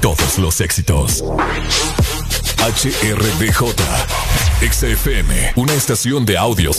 todos los éxitos. HRDJ, XFM, una estación de audio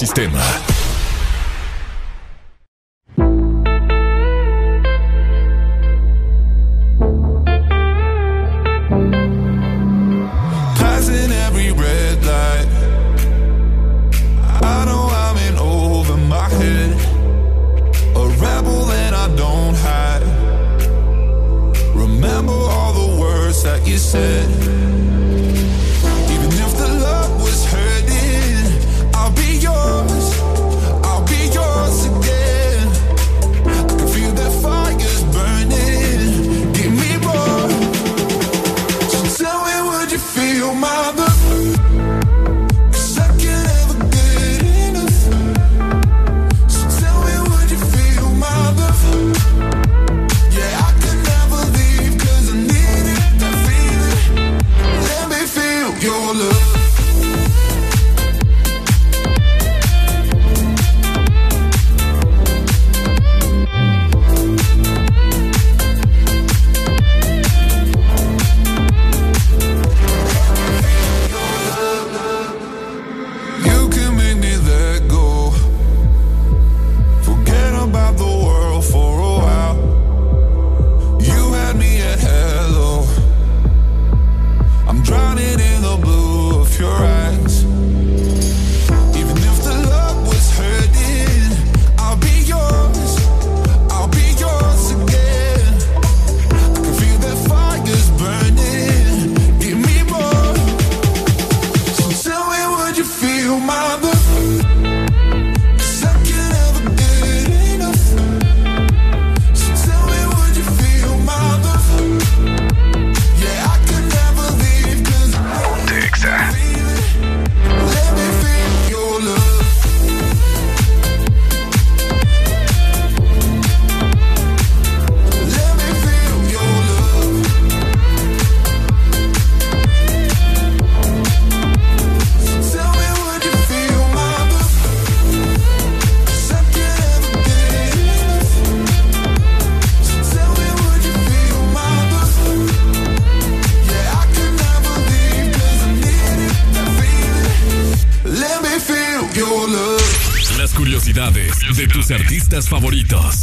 artistas favoritos.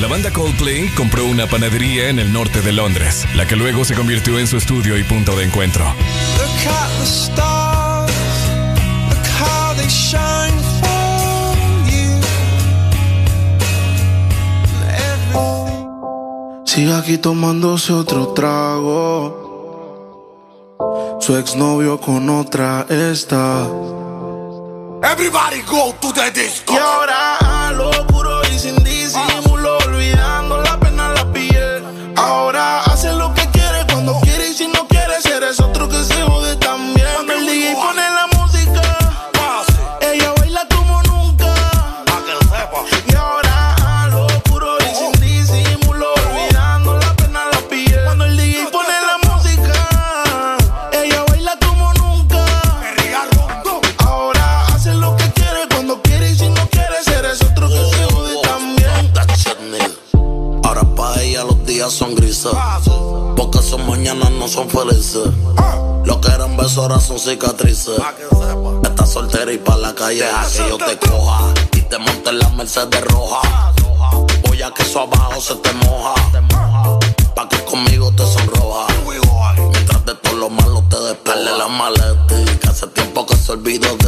La banda Coldplay compró una panadería en el norte de Londres, la que luego se convirtió en su estudio y punto de encuentro. Sigue aquí tomándose otro trago. Su exnovio con otra está. Everybody go to the disco. Y ahora horas son cicatrices. Estás soltera y pa' la calle deja que yo te coja. Y te monte en la Mercedes roja. Voy a que eso abajo se te moja. Pa' que conmigo te sonroja. Mientras de todo lo malo te despele la maleta. Que hace tiempo que se olvidó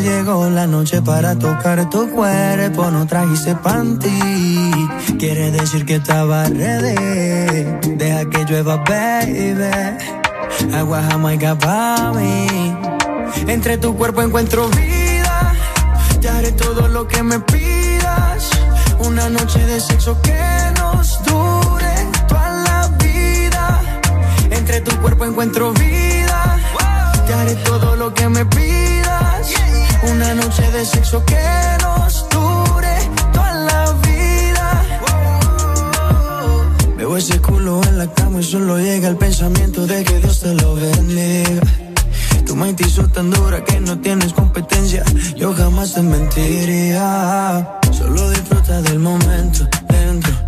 llegó la noche para tocar tu cuerpo, no trajiste panty. Quiere decir que estaba ready. Deja que llueva, baby. Agua jamaica para mí. Entre tu cuerpo encuentro vida. Te haré todo lo que me pidas. Una noche de sexo que nos dure toda la vida. Entre tu cuerpo encuentro vida. Te haré todo lo que me pidas una noche de sexo que nos dure toda la vida. Veo ese culo en la cama y solo llega el pensamiento de que Dios te lo bendiga. Tu mente hizo tan dura que no tienes competencia. Yo jamás te mentiría. Solo disfruta del momento dentro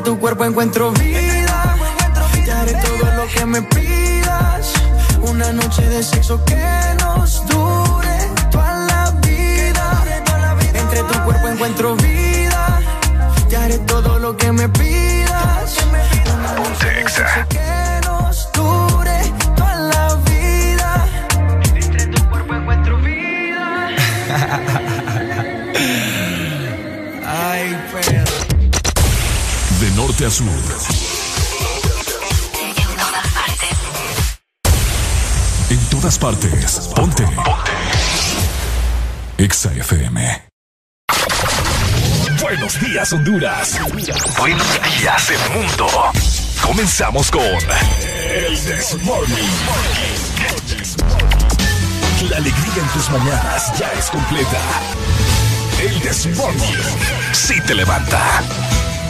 Entre tu cuerpo encuentro vida. Te haré todo lo que me pidas. Una noche de sexo que nos dure toda la vida. Entre tu cuerpo encuentro vida. Te haré todo lo que me pidas. Norte a sur. En todas partes. En todas partes. Ponte. Ponte. Exa FM. Buenos días, Honduras. Buenos días, el mundo. Comenzamos con El Desmorning. La alegría en tus mañanas ya es completa. El Desmorning. Sí te levanta.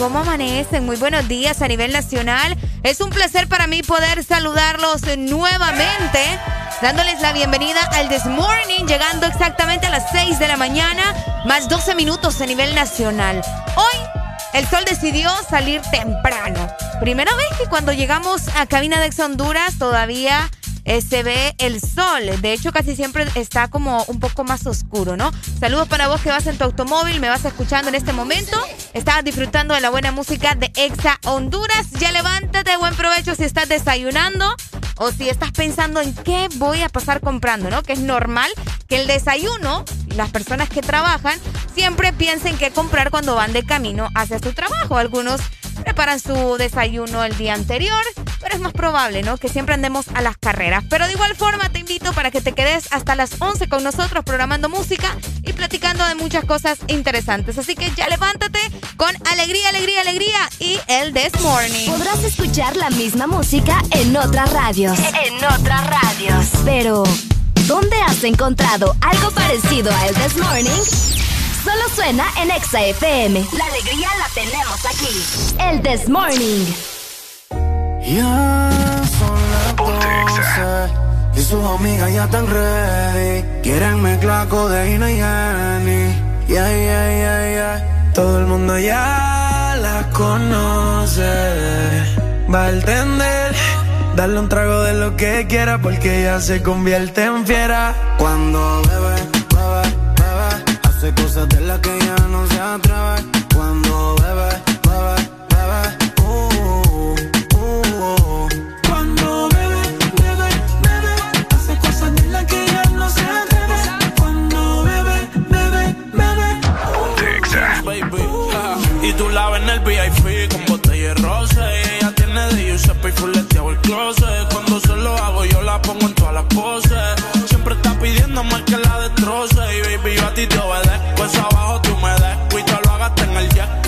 ¿Cómo amanecen? Muy buenos días a nivel nacional. Es un placer para mí poder saludarlos nuevamente, dándoles la bienvenida al This Morning, llegando exactamente a las 6 de la mañana, más 12 minutos a nivel nacional. Hoy el sol decidió salir temprano. Primera vez que cuando llegamos a cabina de Ex Honduras todavía eh, se ve el sol. De hecho, casi siempre está como un poco más oscuro, ¿no? Saludos para vos que vas en tu automóvil, me vas escuchando en este momento. Estás disfrutando de la buena música de Exa Honduras. Ya levántate, buen provecho si estás desayunando o si estás pensando en qué voy a pasar comprando, ¿no? Que es normal que el desayuno, las personas que trabajan, siempre piensen qué comprar cuando van de camino hacia su trabajo. Algunos preparan su desayuno el día anterior, pero es más probable, ¿no? Que siempre andemos a las carreras. Pero de igual forma te invito para que te quedes hasta las 11 con nosotros programando música y platicando de muchas cosas interesantes. Así que ya levántate con alegría, alegría, alegría y el This Morning. Podrás escuchar la misma música en otras radios. En otras radios. Pero, ¿dónde has encontrado algo parecido a el This Morning? Solo suena en Exa FM. La alegría la tenemos aquí. El This Morning. Ya son las y sus amigas ya están ready. Quieren mezclar codeína y Jenny. Yeah, yeah, yeah, yeah. Todo el mundo ya la conoce. Va a entender. Darle un trago de lo que quiera porque ya se convierte en fiera. Cuando bebe Hace cosas de las que ya no se atreve. Cuando bebe, bebe, bebe. Uh, uh, uh, Cuando bebe, bebe, bebe. Hace cosas de las que ya no se atreve. Cuando bebe, bebe, bebe. Texas. Baby. Y tú la ves en el VIP con botella de rosa. Y ella tiene de Giuseppe y fuleteado el closet. Cuando se lo hago, yo la pongo en todas las poses. Siempre está pidiendo más que la destroce. Y baby, yo a ti te obedezco. Pues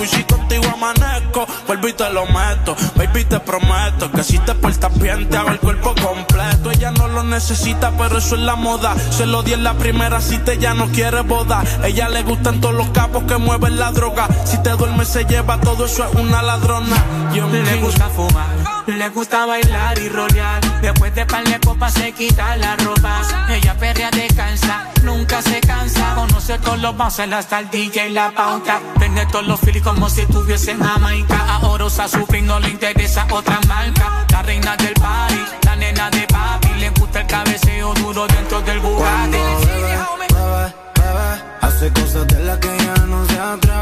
Y si contigo amanezco vuelvo y te lo meto. Baby, te prometo que si te portas bien, te hago el cuerpo completo. Ella no lo necesita, pero eso es la moda. Se lo di en la primera cita, ya no quiere boda. Ella le gustan todos los capos que mueven la droga. Si te duermes, se lleva todo eso, es una ladrona. Yo le gusta fumar, le gusta bailar y rolear. Después de par de copas, se quita la ropa. Ella perrea descansa, nunca se cansa. Conoce todos los bases, hasta el DJ y la pauta. Tiene todos los feelings como si estuviese en Jamaica. Ahora usa su no le interesa otra marca. La reina del party, la nena de papi. Le gusta el cabeceo duro dentro del Bugatti. hace cosas de las que ya no se atreve.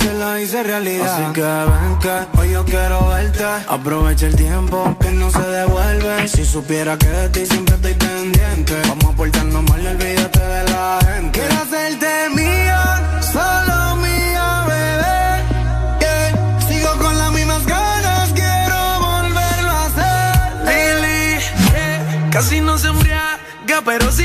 se la hice realidad. Así que ven que hoy yo quiero verte. Aprovecha el tiempo que no se devuelve. Si supiera que de ti siempre estoy pendiente. Vamos a portarnos mal y olvídate de la gente. Quiero hacerte mía, solo mía, bebé. Yeah. Sigo con las mismas ganas, quiero volverlo a hacer. Lily, casi no se embriaga, pero si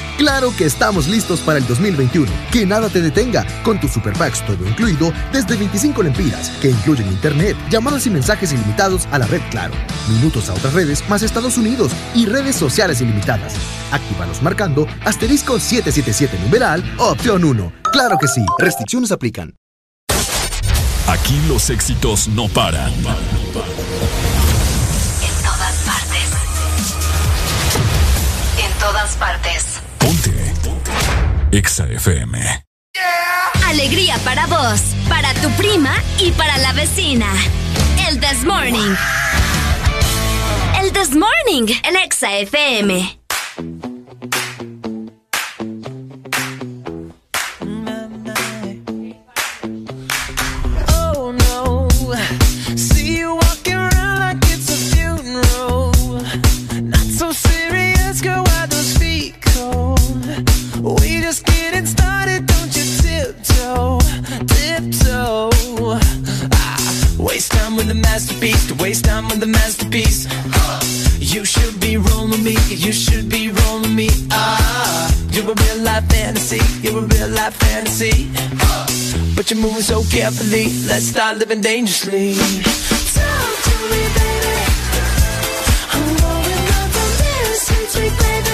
Claro que estamos listos para el 2021. Que nada te detenga con tus super packs todo incluido desde 25 lempiras, que incluyen internet, llamadas y mensajes ilimitados a la red Claro, minutos a otras redes más Estados Unidos y redes sociales ilimitadas. Actívalos marcando asterisco 777 numeral opción 1. Claro que sí, restricciones aplican. Aquí los éxitos no paran. En todas partes. En todas partes. Ponte. Exa FM. Alegría para vos, para tu prima y para la vecina. El This Morning. El This Morning, el Exa FM. with time with a masterpiece. You should be rolling me, you should be rolling me. Ah, you're a real life fantasy, you're a real life fantasy. But you're moving so carefully, let's start living dangerously. Talk to me, baby. I'm going on this sweet, sweet baby. las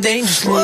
Dangerous. dangerously.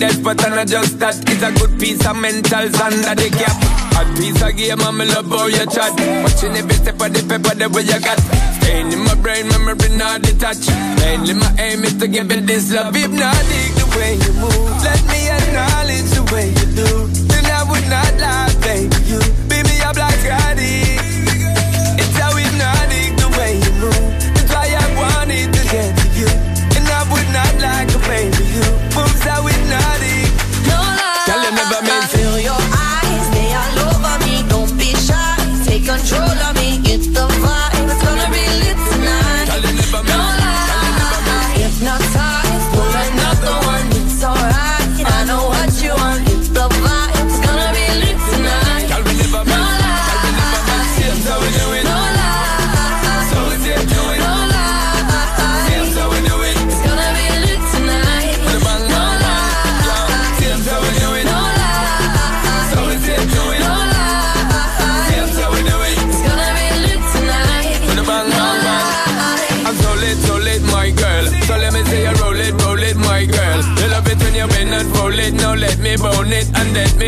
death, but I know just that. It's a good piece of mentals under the cap. A piece of game, I'm love how your chat. Watching every step of the paper, the way you got. Staying in my brain, memory not detached. Mainly my aim is to give it this love. If not, dig the way you move. Let me acknowledge the way you do. Then I would not lie.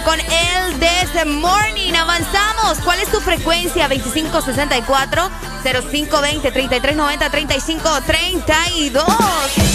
Con el This Morning. Avanzamos. ¿Cuál es tu frecuencia? 2564 0520 3390 3532.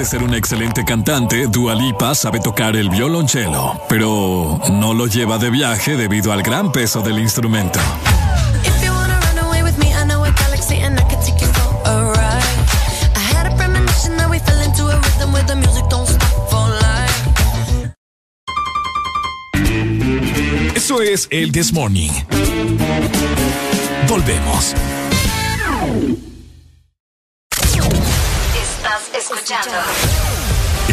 De ser una excelente cantante, Dua Lipa sabe tocar el violonchelo, pero no lo lleva de viaje debido al gran peso del instrumento. If you wanna run away with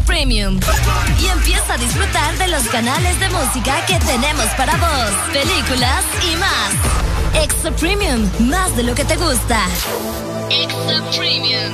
Premium. Y empieza a disfrutar de los canales de música que tenemos para vos, películas y más. Extra Premium, más de lo que te gusta. Extra Premium.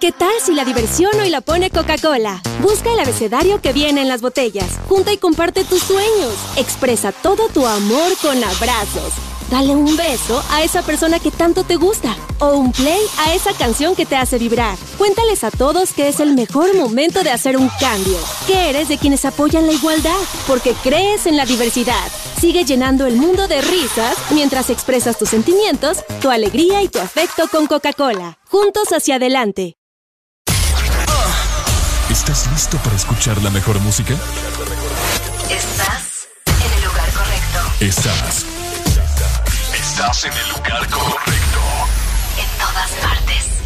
¿Qué tal si la diversión hoy la pone Coca-Cola? Busca el abecedario que viene en las botellas. Junta y comparte tus sueños. Expresa todo tu amor con abrazos. Dale un beso a esa persona que tanto te gusta. O un play a esa canción que te hace vibrar. Cuéntales a todos que es el mejor momento de hacer un cambio. Que eres de quienes apoyan la igualdad. Porque crees en la diversidad. Sigue llenando el mundo de risas mientras expresas tus sentimientos, tu alegría y tu afecto con Coca-Cola. Juntos hacia adelante. ¿Estás listo para escuchar la mejor música? Estás en el lugar correcto. Estás. Estás en el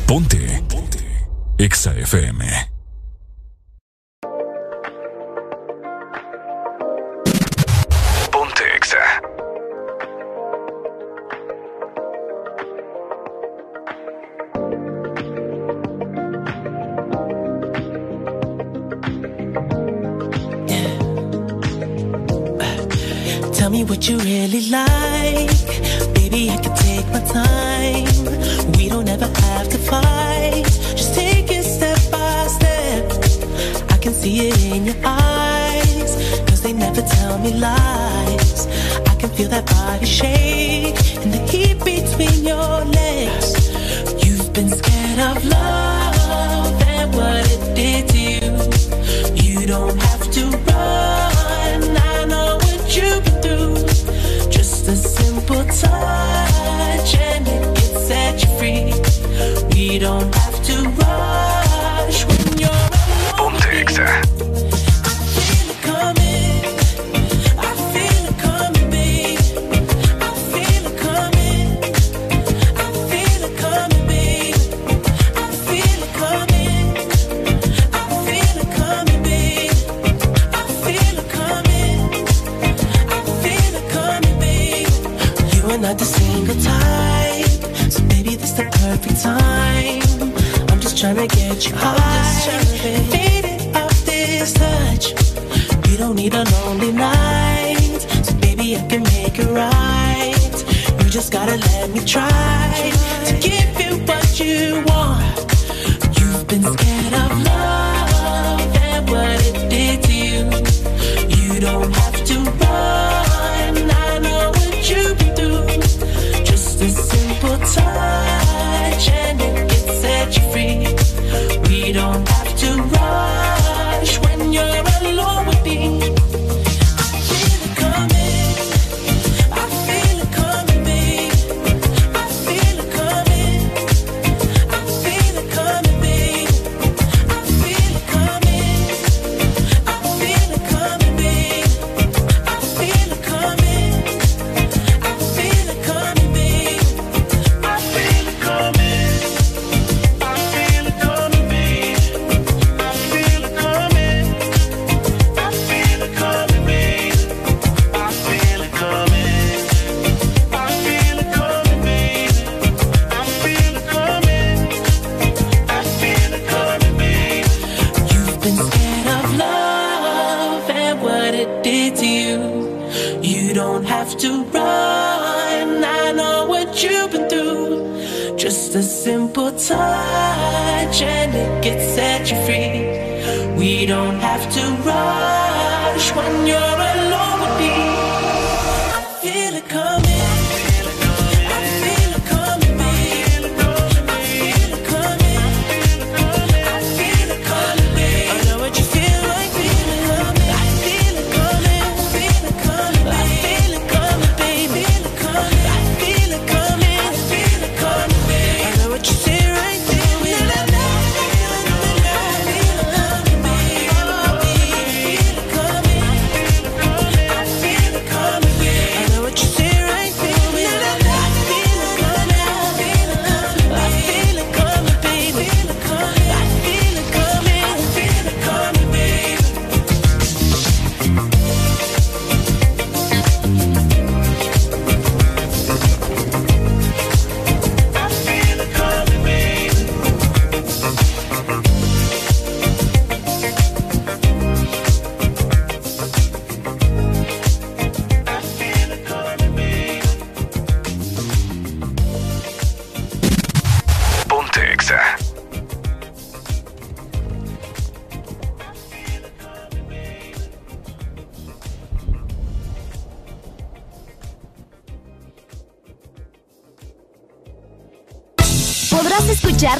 Ponte. Ponte. EXA FM.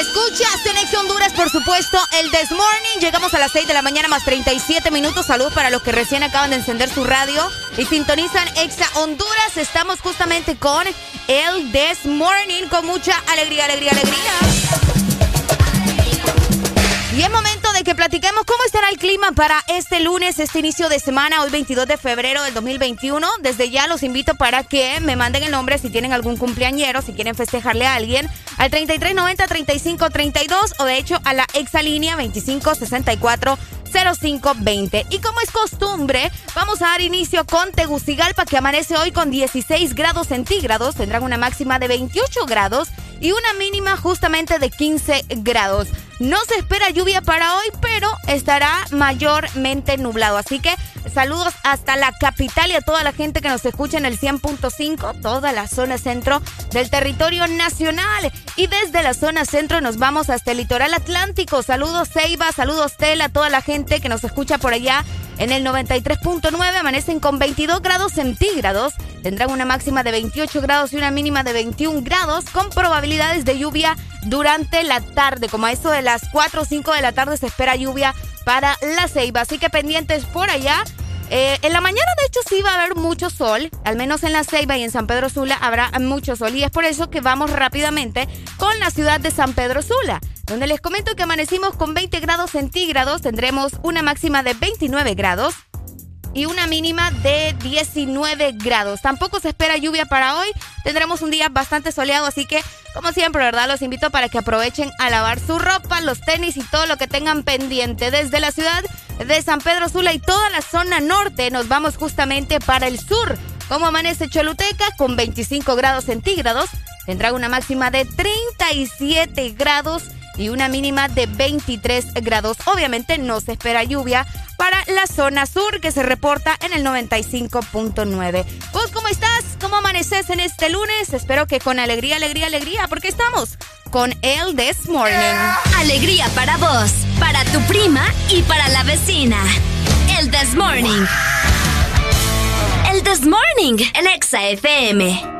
Escuchas en Honduras, por supuesto, el This Morning. Llegamos a las 6 de la mañana más 37 minutos. Salud para los que recién acaban de encender su radio y sintonizan Exa Honduras. Estamos justamente con el This Morning con mucha alegría, alegría, alegría. Y es momento de que platiquemos cómo estará el clima para este lunes, este inicio de semana, hoy 22 de febrero del 2021. Desde ya los invito para que me manden el nombre si tienen algún cumpleañero, si quieren festejarle a alguien, al 3390-3532 o de hecho a la exalínea 2564. 0520. Y como es costumbre, vamos a dar inicio con Tegucigalpa, que amanece hoy con 16 grados centígrados. Tendrán una máxima de 28 grados y una mínima justamente de 15 grados. No se espera lluvia para hoy, pero estará mayormente nublado. Así que saludos hasta la capital y a toda la gente que nos escucha en el 100.5, toda la zona centro del territorio nacional. Y desde la zona centro nos vamos hasta el litoral atlántico. Saludos Ceiba, saludos Tela, toda la gente que nos escucha por allá en el 93.9. Amanecen con 22 grados centígrados. Tendrán una máxima de 28 grados y una mínima de 21 grados con probabilidades de lluvia durante la tarde. Como a eso de las 4 o 5 de la tarde se espera lluvia para la Ceiba. Así que pendientes por allá. Eh, en la mañana, de hecho, sí va a haber mucho sol. Al menos en la Ceiba y en San Pedro Sula habrá mucho sol. Y es por eso que vamos rápidamente con la ciudad de San Pedro Sula, donde les comento que amanecimos con 20 grados centígrados. Tendremos una máxima de 29 grados y una mínima de 19 grados. Tampoco se espera lluvia para hoy. Tendremos un día bastante soleado, así que, como siempre, ¿verdad? Los invito para que aprovechen a lavar su ropa, los tenis y todo lo que tengan pendiente. Desde la ciudad de San Pedro Sula y toda la zona norte, nos vamos justamente para el sur. Como amanece Choluteca, con 25 grados centígrados, tendrá una máxima de 37 grados y una mínima de 23 grados. Obviamente no se espera lluvia para la zona sur que se reporta en el 95.9. ¿Vos cómo estás? ¿Cómo amaneces en este lunes? Espero que con alegría, alegría, alegría, porque estamos con el This Morning. Alegría para vos, para tu prima y para la vecina. El This Morning. El This Morning en Exa FM.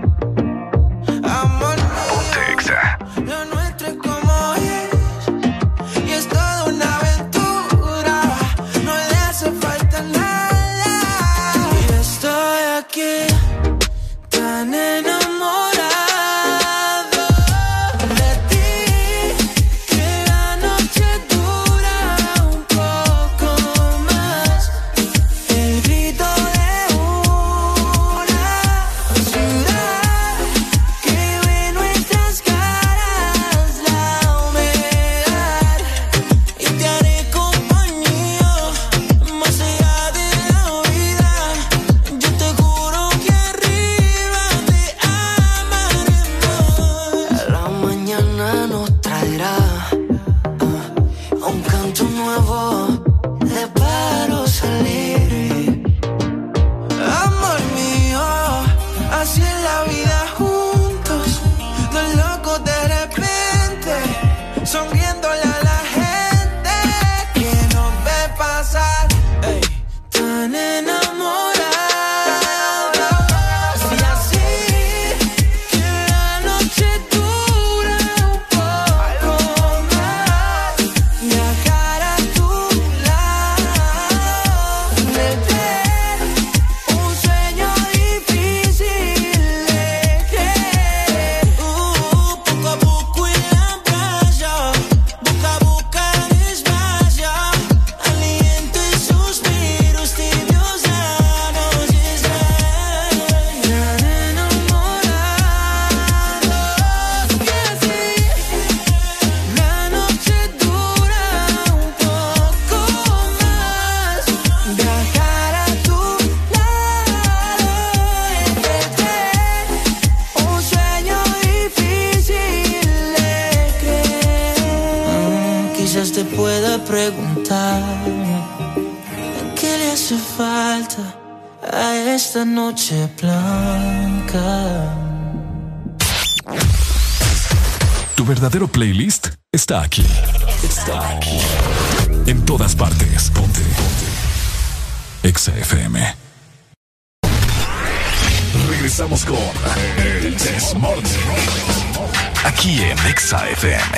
Noche blanca. Tu verdadero playlist está aquí. Está aquí. En todas partes. Ponte. Ponte. Exa FM. Regresamos con El Desmorning. Aquí en Exa FM.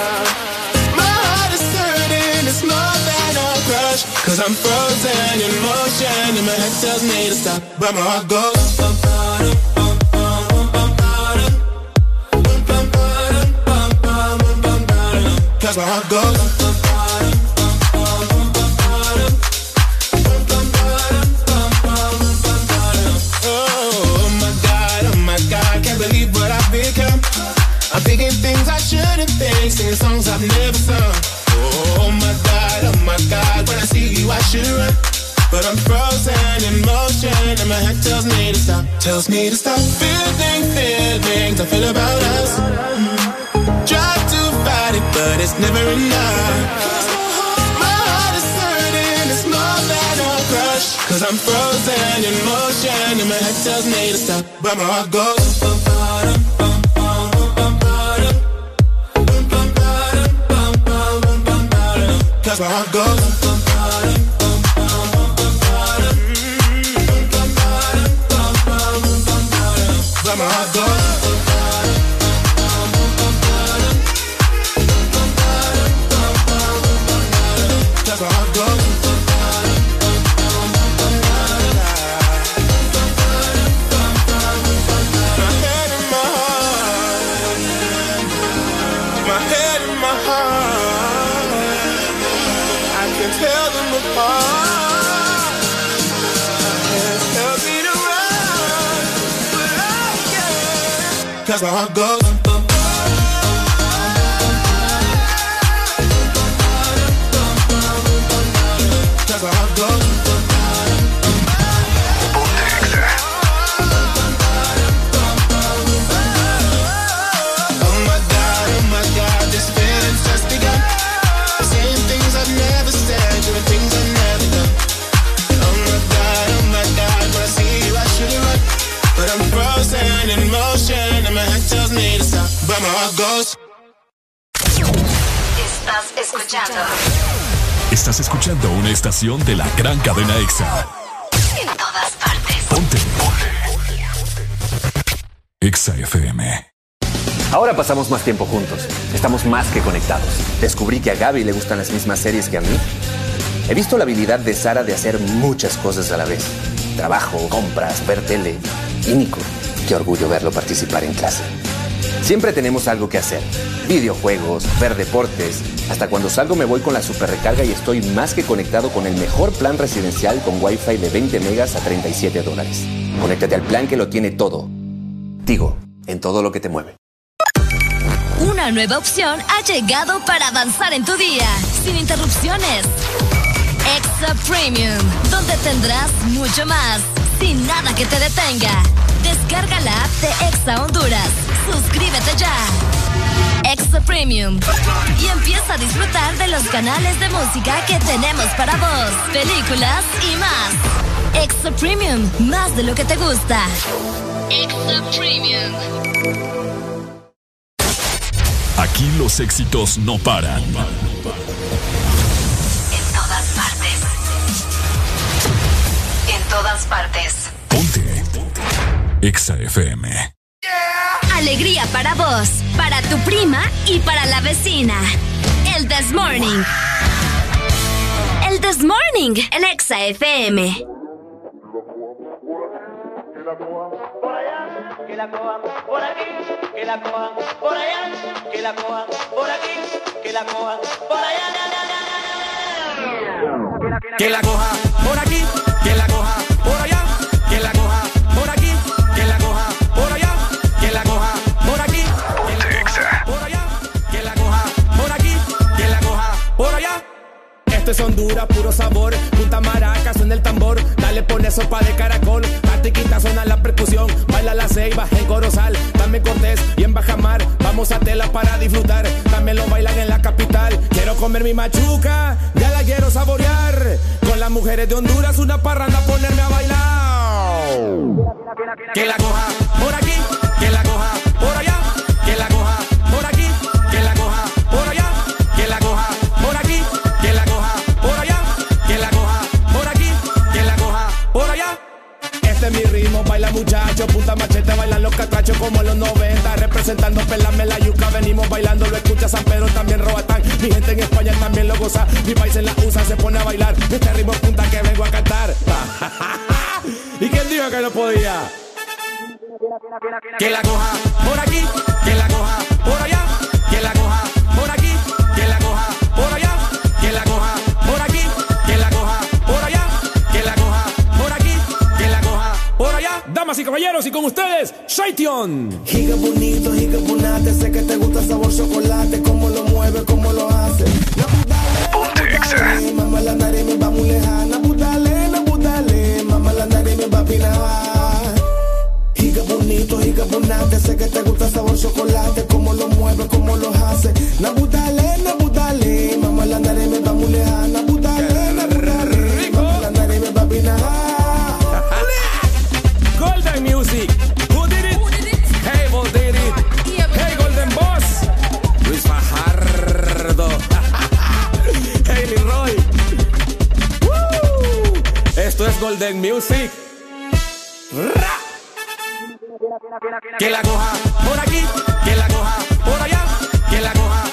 Cause I'm frozen in motion and my head tells me to stop, but my heart goes. Oh my God, oh my God, can't believe what I've become. I'm thinking things I shouldn't think, singing songs I've never sung. God, when I see you I should run. But I'm frozen in motion and my head tells me to stop, tells me to stop feeling feelings I feel about us. Try to fight it, but it's never enough. My heart is hurting, it's more than a crush. Cause I'm frozen in motion and my head tells me to stop, but my heart goes. that's where I go. I go. Estás escuchando Estás escuchando una estación de la gran cadena EXA. en todas partes. Ponte. EXA FM. Ahora pasamos más tiempo juntos. Estamos más que conectados. Descubrí que a Gaby le gustan las mismas series que a mí. He visto la habilidad de Sara de hacer muchas cosas a la vez. Trabajo, compras, ver tele. Y Nico, qué orgullo verlo participar en clase. Siempre tenemos algo que hacer. Videojuegos, ver deportes. Hasta cuando salgo me voy con la super recarga y estoy más que conectado con el mejor plan residencial con Wi-Fi de 20 megas a 37 dólares. Conéctate al plan que lo tiene todo. Tigo, en todo lo que te mueve. Una nueva opción ha llegado para avanzar en tu día, sin interrupciones. Extra Premium, donde tendrás mucho más, sin nada que te detenga. Descarga la app de Exa Honduras. Suscríbete ya. Extra Premium. Y empieza a disfrutar de los canales de música que tenemos para vos, películas y más. Extra Premium, más de lo que te gusta. Extra Premium. Aquí los éxitos no paran. En todas partes. En todas partes. EXA FM. Alegría para vos, para tu prima y para la vecina. El This Morning. El This Morning, el Exa FM. que la cojan por aquí, que la cojan por allá, que la cojan por aquí, que la cojan por allá. Que la coja por aquí, Esto es Honduras, puro sabor. Punta maraca, suena el tambor. Dale, pone sopa de caracol. Patiquita suena la percusión. Baila la ceiba en Corozal. Dame Cortés y en Bajamar. Vamos a tela para disfrutar. También lo bailan en la capital. Quiero comer mi machuca. Ya la quiero saborear. Con las mujeres de Honduras, una parranda, ponerme a bailar. Que la coja por aquí, ritmo, baila muchacho, punta machete, bailan los catrachos como los 90, representando pelame la yuca, venimos bailando, lo escucha San Pedro, también Robatán, mi gente en España también lo goza, mi país en la USA se pone a bailar, este ritmo punta que vengo a cantar. ¿Y quién dijo que no podía? Que la coja por aquí, que la coja por allá, Damas y caballeros, y con ustedes, Shaition. Giga bonito, giga bonate, sé que te gusta sabor chocolate, cómo lo mueve, cómo lo hace. Naputale, mamá la nariz me va muy lejana, naputale, naputale, mamá la nariz me va a pinar. Giga bonito, giga bonate, sé que te gusta sabor chocolate, cómo lo mueve, cómo lo hace. Naputale, naputale, mamá la nariz me va muy lejana, naputale, naputale, mamá la nariz me va a Golden Music. Ra. Que la coja por aquí, que la coja por allá, que la coja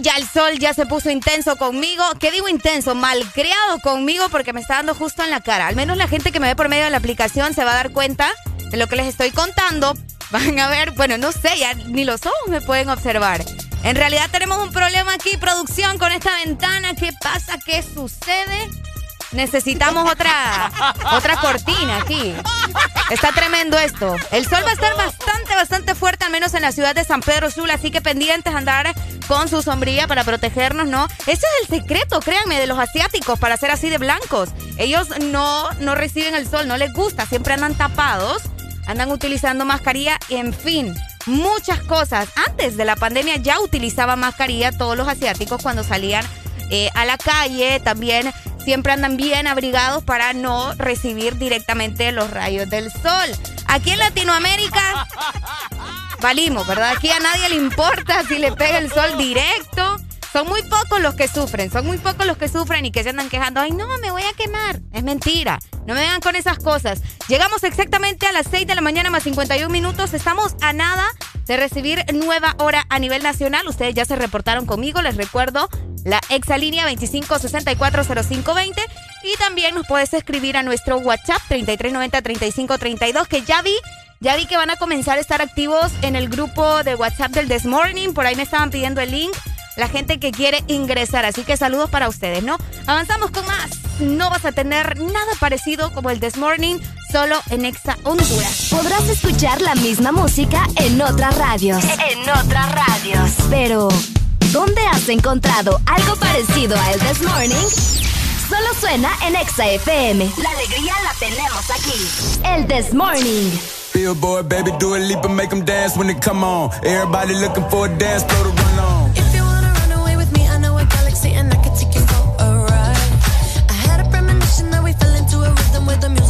Ya el sol ya se puso intenso conmigo. ¿Qué digo intenso? Malcriado conmigo porque me está dando justo en la cara. Al menos la gente que me ve por medio de la aplicación se va a dar cuenta de lo que les estoy contando. Van a ver, bueno, no sé, ya ni los ojos me pueden observar. En realidad tenemos un problema aquí, producción, con esta ventana. ¿Qué pasa? ¿Qué sucede? Necesitamos otra, otra cortina aquí. Está tremendo esto. El sol va a estar bastante, bastante fuerte, al menos en la ciudad de San Pedro Sula, así que pendientes andar con su sombrilla para protegernos, ¿no? Ese es el secreto, créanme, de los asiáticos para ser así de blancos. Ellos no, no reciben el sol, no les gusta, siempre andan tapados, andan utilizando mascarilla, en fin. Muchas cosas. Antes de la pandemia ya utilizaban mascarilla todos los asiáticos cuando salían eh, a la calle, también siempre andan bien abrigados para no recibir directamente los rayos del sol. Aquí en Latinoamérica valimos, ¿verdad? Aquí a nadie le importa si le pega el sol directo. Son muy pocos los que sufren, son muy pocos los que sufren y que se andan quejando, ay no, me voy a quemar. Es mentira, no me vengan con esas cosas. Llegamos exactamente a las 6 de la mañana más 51 minutos, estamos a nada de recibir nueva hora a nivel nacional. Ustedes ya se reportaron conmigo, les recuerdo la exalínea 25640520 y también nos puedes escribir a nuestro WhatsApp 3390-3532 que ya vi, ya vi que van a comenzar a estar activos en el grupo de WhatsApp del This Morning, por ahí me estaban pidiendo el link, la gente que quiere ingresar, así que saludos para ustedes, ¿no? Avanzamos con más, no vas a tener nada parecido como el This Morning, solo en Exa Honduras. Podrás escuchar la misma música en otras radios. En otras radios. Pero, ¿dónde has encontrado algo parecido a el This Morning? Solo suena en Exa FM. La alegría la tenemos aquí. El This Morning. Billboard, baby, do a leap and make them dance when they come on. Everybody looking for a dance floor to run on. Fell into a rhythm where the music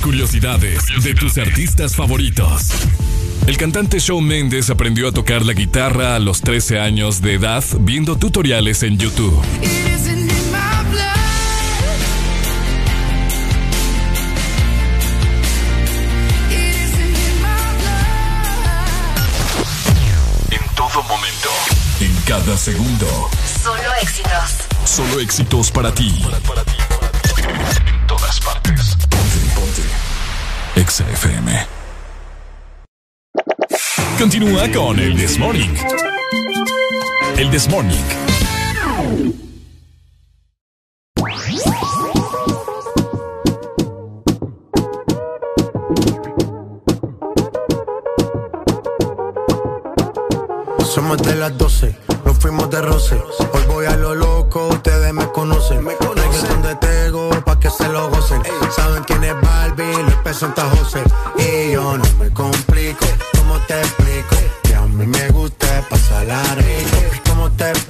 Las curiosidades de tus artistas favoritos. El cantante Shawn Mendes aprendió a tocar la guitarra a los 13 años de edad viendo tutoriales en YouTube. En todo momento, en cada segundo. Solo éxitos. Solo éxitos para ti. En todas partes. Ponte, ponte. Exa FM. Continúa con el This Morning. El This Morning. Somos de las 12, nos fuimos de roce. Hoy voy a lo Presenta José. Y yo no me complico, ¿cómo te explico? Que a mí me gusta pasarla rico. ¿Cómo te explico?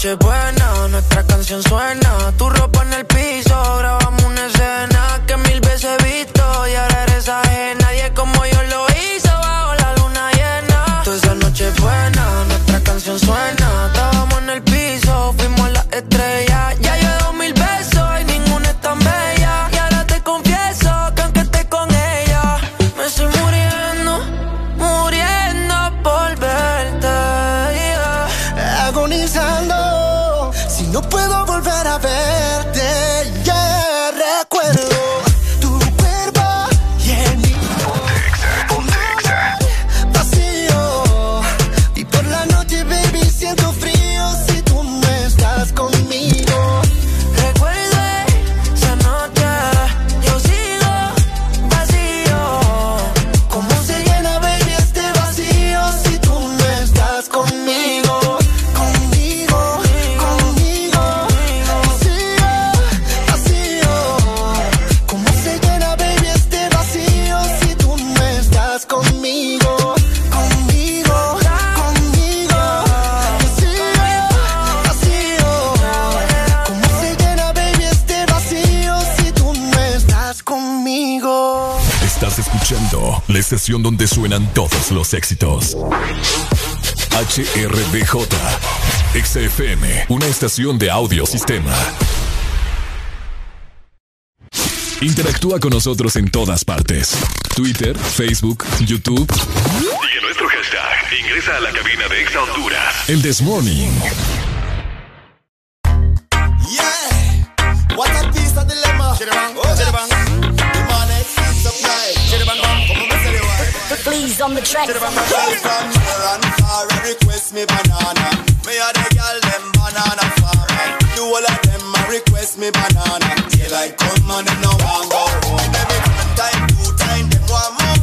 noche buena, nuestra canción suena. Estación donde suenan todos los éxitos. HRBJ. XFM, una estación de audio sistema. Interactúa con nosotros en todas partes. Twitter, Facebook, YouTube. Y en nuestro hashtag, ingresa a la cabina de Exa Honduras. El This Morning. Yeah, what a piece of dilemma. Va. On the track. Chiribang, girl from far request me banana. Me a the girl them banana farmer. Do all of them a request me banana. Daylight come and them no want go home. Them it one time, two time, them want more.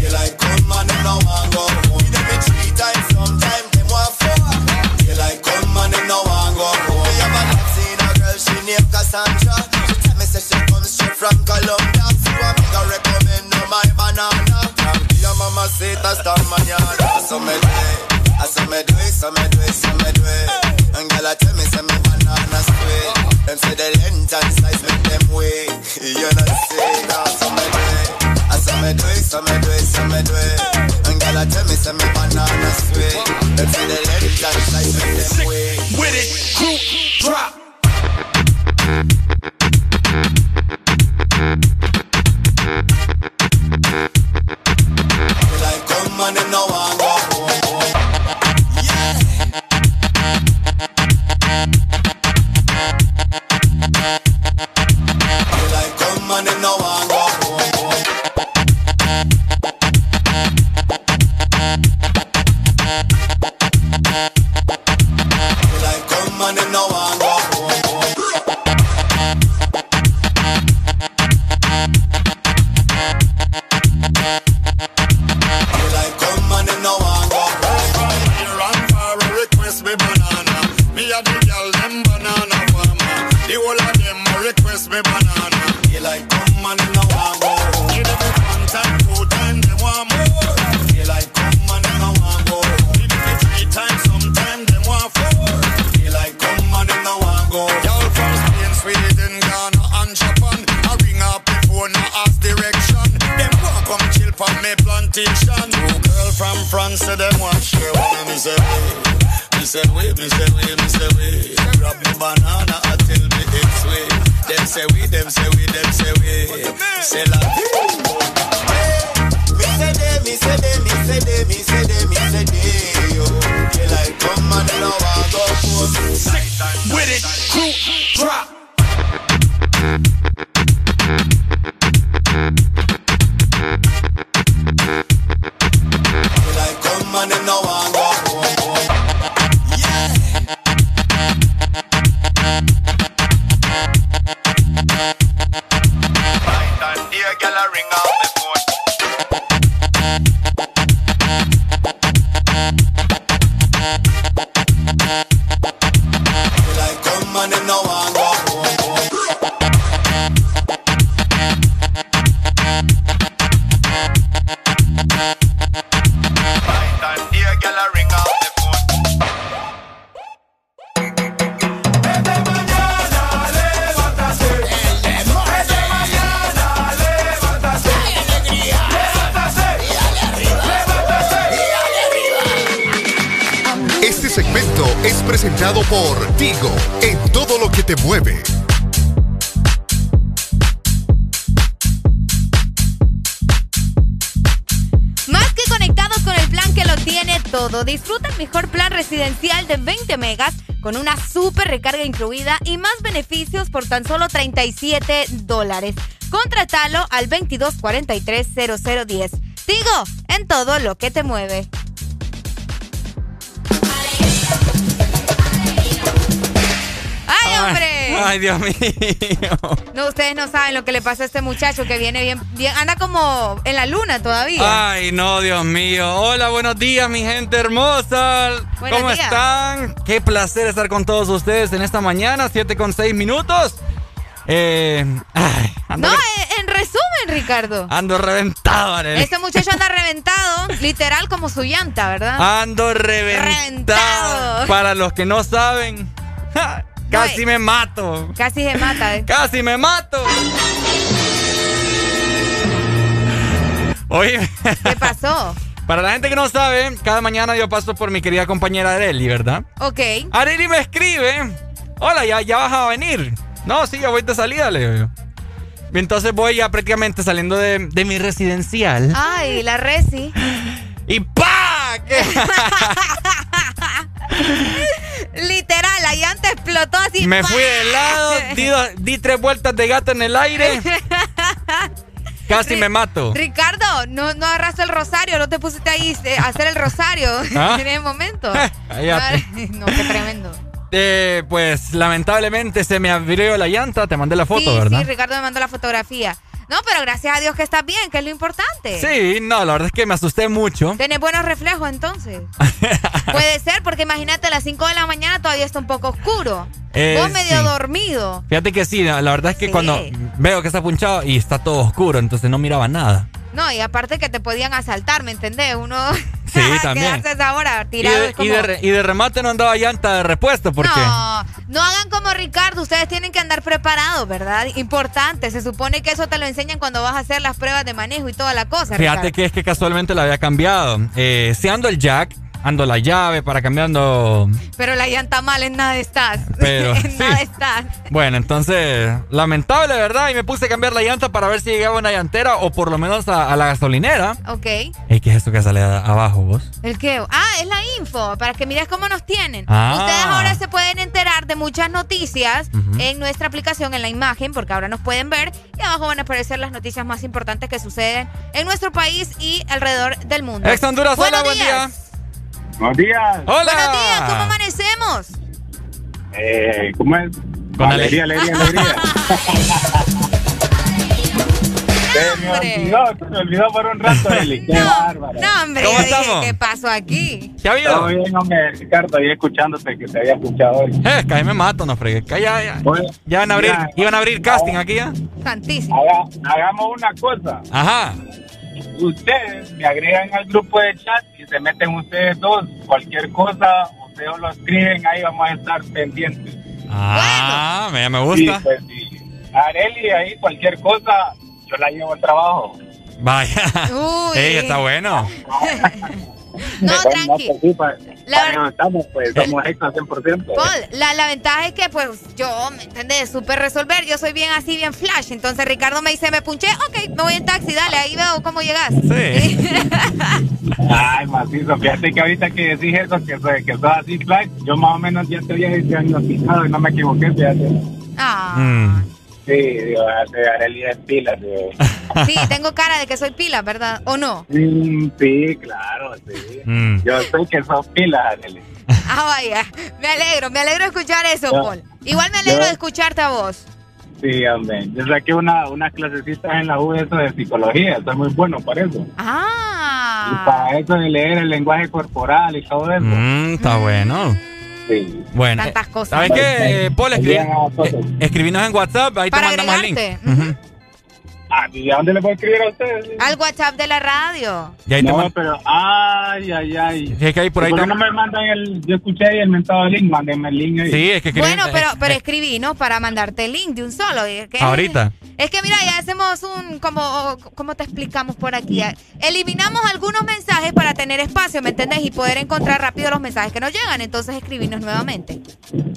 Daylight come and them no want go home. Them it three times, sometime them want four. Daylight come and them no want go home. Me have a love seen a girl she named Cassandra. She tell me say she comes straight from Colombia. So I make her recommend her my banana. mamacita hasta mañana. Eso me duele, eso me duele, eso me duele, eso me duele. And girl, I tell me, say me banana split. Them say the length and size make them wait. You know me duele, eso me duele, eso me duele, eso me duele. And girl, I tell me, me banana split. Them say the length and size make them wait. With it, crew drop. No go France, say them want share one. Me say wait, me say wait, me say wait, me say wait. Grab me banana until me it's way. Them say we, them say we, them say we. Say la Me say they, me say they, me say they, me say they, me say they, yo. You like come on and no one go home. With it, crew, drop. No one presentado por Tigo en todo lo que te mueve. Más que conectados con el plan que lo tiene todo. Disfruta el mejor plan residencial de 20 megas con una super recarga incluida y más beneficios por tan solo 37 dólares. Contratalo al 2243-0010. Digo, en todo lo que te mueve. Hombre! Ay, Dios mío. No, ustedes no saben lo que le pasa a este muchacho que viene bien, bien, anda como en la luna todavía. Ay, no, Dios mío. Hola, buenos días, mi gente hermosa. Buenos ¿Cómo días. están? Qué placer estar con todos ustedes en esta mañana, 7 con 6 minutos. Eh, ay, No, en resumen, Ricardo. ando reventado, Arely. Este muchacho anda reventado, literal como su llanta, ¿verdad? Ando reventado. Reventado. Para los que no saben, casi me mato. Casi se mata, ¿eh? Casi me mato. Oye. ¿Qué pasó? Para la gente que no sabe, cada mañana yo paso por mi querida compañera Areli, ¿verdad? Ok. Areli me escribe. Hola, ya, ya vas a venir. No, sí, ya voy de salida, le digo yo. Entonces voy ya prácticamente saliendo de, de mi residencial. Ay, la resi. Y ¡pa! Literal, la llanta explotó así. Me fui de lado, di, di tres vueltas de gato en el aire. Casi me mato. Ricardo, no, no agarraste el rosario, no te pusiste ahí eh, a hacer el rosario ¿Ah? en el momento. No, qué tremendo. Eh, pues lamentablemente se me abrió la llanta, te mandé la foto, sí, ¿verdad? sí, Ricardo me mandó la fotografía. No, pero gracias a Dios que estás bien, que es lo importante. Sí, no, la verdad es que me asusté mucho. Tenés buenos reflejos entonces. Puede ser, porque imagínate a las 5 de la mañana todavía está un poco oscuro. Eh, Vos medio sí. dormido. Fíjate que sí, la verdad es que Sí. cuando veo que está punchado y está todo oscuro, entonces no miraba nada. No, y aparte que te podían asaltar, ¿me entendés? Uno Sí, también. quedarse a esa hora Y tirado de, como... y de y de remate no andaba llanta de repuesto porque... No, No hagan como Ricardo, ustedes tienen que andar preparados, ¿verdad? Importante, se supone que eso te lo enseñan cuando vas a hacer las pruebas de manejo y toda la cosa. Fíjate Ricardo. que es que casualmente la había cambiado. Eh, si ando el jack, ando la llave para cambiando. Pero la llanta mal en nada estás. Pero, en sí. nada estás. Bueno, entonces, lamentable, ¿verdad? Y me puse a cambiar la llanta para ver si llegaba una llantera o por lo menos a, a la gasolinera. Ok. Ey, ¿qué es eso que sale a- abajo vos? ¿El qué? Ah, es la info, para que mires cómo nos tienen. Ah. Ustedes ahora se pueden enterar de muchas noticias en nuestra aplicación, en la imagen, porque ahora nos pueden ver. Y abajo van a aparecer las noticias más importantes que suceden en nuestro país y alrededor del mundo. Ex Honduras, hola, buen día. Buenos días. Hola. Buenos días, ¿cómo amanecemos? Eh, ¿Cómo es? Con alegría, alegría, alegría. Se me olvidó, se me olvidó por un rato, Eli. Qué bárbaro. No, hombre, ¿Cómo estamos? ¿qué pasó aquí? ¿Qué ha habido? Todo bien, hombre, Ricardo, ahí escuchándote que te había escuchado hoy. Eh, que ahí me mato, no fregues. Que ya, ya, Bueno, ya van a abrir, ya. iban a abrir casting aquí ya. Santísimo. Haga- hagamos una cosa. Ajá. Ustedes me agregan al grupo de chat y se meten ustedes dos. Cualquier cosa, ustedes lo escriben, ahí vamos a estar pendientes. Ah, me, me gusta. Sí, pues, sí. Areli, ahí cualquier cosa, yo la llevo al trabajo. Vaya. Uy. Está bueno. No, tranqui. pues sí, pa- La estamos, pues somos extra 100%. Paul, la, la ventaja es que, pues, yo, ¿me entiendes? Súper resolver. Yo soy bien así, bien flash. Entonces Ricardo me dice, me punché, ok, me voy en taxi, dale, ahí veo cómo llegas. Sí. Ay, macizo, fíjate que ahorita que decís eso, que soy, que sos así, Flash, yo más o menos ya te había diagnosticado y no me equivoqué, fíjate. Ah, Mm. Sí, digo, Areli es pilas, digo. sí, tengo cara de que soy pila, ¿verdad? ¿O no? Mm, sí, claro, sí. Mm. Yo sé que sos pilas, Areli. Ah, vaya. Me alegro, me alegro de escuchar eso. Paul. Igual me alegro de escucharte a vos. Sí, hombre. Yo saqué una, unas clasecitas en la U de eso de psicología, soy muy bueno para eso. Y Ah. para eso de leer el lenguaje corporal y todo eso. Mm, está bueno. Sí. Bueno. Tantas eh, cosas. ¿Sabes qué, eh, Paul? Escribi- Ya, cosas. eh, escribinos en WhatsApp, ahí Para te mandamos el link. agregarte. Ujú. Ah, ¿y a dónde le puedo escribir a ustedes? Al WhatsApp de la radio. Y ahí te no, man- pero, ay, ay, ay. Es que ahí por ahí ¿Por qué no me mandan el, yo escuché ahí el mentado link, mándenme el link ahí. Sí, es que escribí- Bueno, pero, pero eh, escribí, ¿no? Para mandarte el link de un solo. y es que- Ahorita. Es que mira, ya hacemos un, como, ¿cómo te explicamos por aquí? Eliminamos algunos mensajes para tener espacio, ¿me entendés? Y poder encontrar rápido los mensajes que nos llegan. Entonces escribinos nuevamente.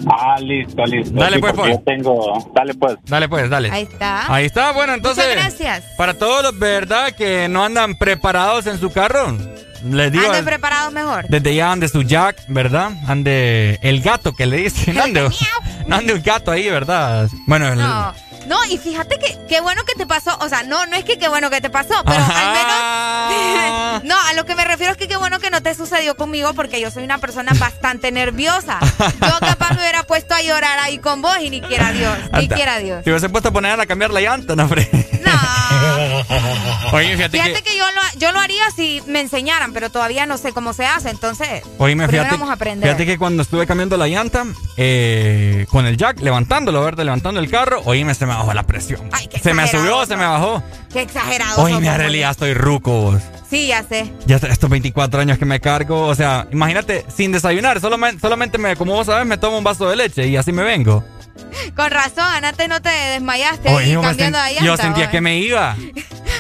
Ah, listo, listo. Dale, Sí, pues, Paul. Yo tengo, dale pues. Dale pues, dale. Ahí está. Ahí está, bueno, entonces. Gracias. Para todos los, ¿verdad? Que no andan preparados en su carro. Les digo. Anden preparados mejor. Desde ya ande su jack, ¿verdad? Ande el gato que le dicen. No ande, ande un gato ahí, ¿verdad? Bueno, el- No, no, y fíjate que qué bueno que te pasó. O sea, no, no es que qué bueno que te pasó, pero al menos. no, a lo que me refiero es que qué bueno que no te sucedió conmigo porque yo soy una persona bastante nerviosa. Yo capaz me hubiera puesto a llorar ahí con vos y ni quiera Dios, ni Anda. quiera Dios. Si hubiese puesto a poner a cambiar la llanta, no, hombre. Oye, fíjate, Fíjate que. que yo lo, yo lo haría si me enseñaran, pero todavía no sé cómo se hace, entonces. Oíme, fíjate, vamos a aprender. fíjate que cuando estuve cambiando la llanta, eh, con el jack, levantándolo, ¿verdad? Levantando el carro, oíme, se me bajó la presión. Ay, se me subió, se me bajó. Qué exagerado. Arely, güey. ya estoy ruco, vos. Sí, ya sé. Ya estos 24 años que me cargo, o sea, imagínate, sin desayunar, solamente, solamente me, como vos sabes, me tomo un vaso de leche y así me vengo. Con razón, antes no te desmayaste Oye, ahí yo, cambiando la llanta. yo sentía que me iba.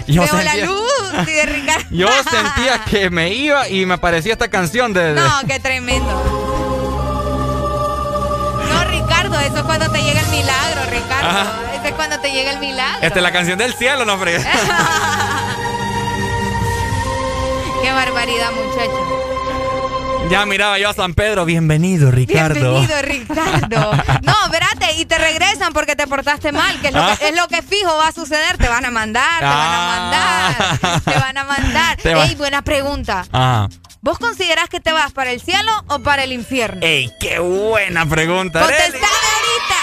Yo Veo la sentía, luz de Ricardo. yo sentía que me iba y me aparecía esta canción de... de- No, qué tremendo. No, Ricardo, eso es cuando te llega el milagro, Ricardo. Ajá. Eso es cuando te llega el milagro. Esta es la canción del cielo, no fregues. Qué barbaridad, muchacho. Ya miraba yo a San Pedro, bienvenido Ricardo. Bienvenido, Ricardo. No, espérate, y te regresan porque te portaste mal, que es lo, Ah. que, es lo que fijo va a suceder. Te van a mandar, te van a mandar, te van a mandar. Te va- Ey, buena pregunta. Ajá. ¿Vos considerás que te vas para el cielo o para el infierno? Ey, qué buena pregunta. Contestame ahorita.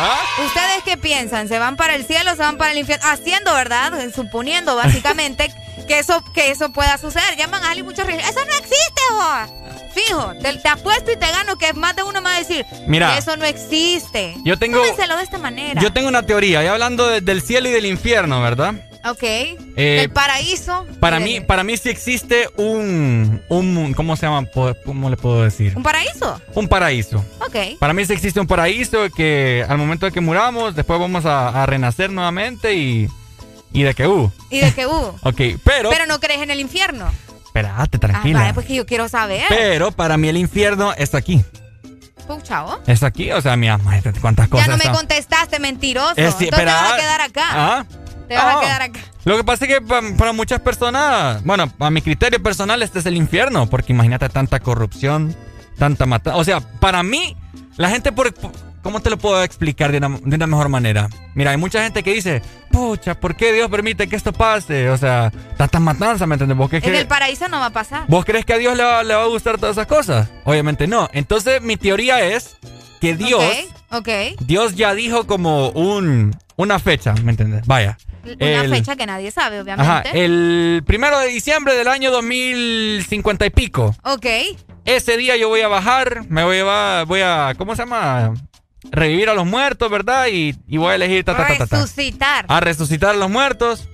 ¿Ah? ¿Ustedes qué piensan? ¿Se van para el cielo o se van para el infierno? Haciendo, ¿verdad? Suponiendo, básicamente, que eso, que eso pueda suceder. Llaman a alguien mucho río. Eso no existe, vos. Fijo, te, te apuesto y te gano que más de uno me va a decir, Mira. eso no existe. Yo tengo- Tómenselo de esta manera. Yo tengo una teoría, y hablando de- del cielo y del infierno, ¿verdad? Ok. Eh, Del paraíso. Para mí, para mí sí existe un, un, ¿cómo se llama? ¿Cómo le puedo decir? ¿Un paraíso? Un paraíso. Ok. Para mí sí existe un paraíso que al momento de que muramos, después vamos a, a renacer nuevamente y, y de que, uh, ¿Y de qué hubo? ok, pero, Pero no crees en el infierno. espérate, Ah, tranquila. vale, pues que yo quiero saber. Pero para mí el infierno es aquí, Pues, chavo. es aquí, o sea, mira, imagínate cuántas cosas. Ya no me contestaste, mentiroso. Es Entonces te vas a quedar acá. Ah, Te vas a quedar acá. Lo que pasa es que pa- para muchas personas, bueno, a mi criterio personal este es el infierno, porque imagínate tanta corrupción, tanta matanza. O sea, para mí, la gente por... por- ¿Cómo te lo puedo explicar de una, de una mejor manera? Mira, hay mucha gente que dice, pucha, ¿por qué Dios permite que esto pase? O sea, tantas matanzas, ¿me entiendes? ¿Vos crees En que, el paraíso no va a pasar. ¿Vos crees que a Dios le va, le va a gustar todas esas cosas? Obviamente no. Entonces, mi teoría es que Dios... Dios ya dijo como un, una fecha, ¿me entiendes? Vaya. Una El- fecha que nadie sabe, obviamente. Ajá, el primero de diciembre del año 2050 y pico. Ok. Ese día yo voy a bajar, me voy a, voy a, ¿cómo se llama? Revivir a los muertos, ¿verdad? Y, y voy a elegir ta, ta, ta, ta, ta. Resucitar. a resucitar a los muertos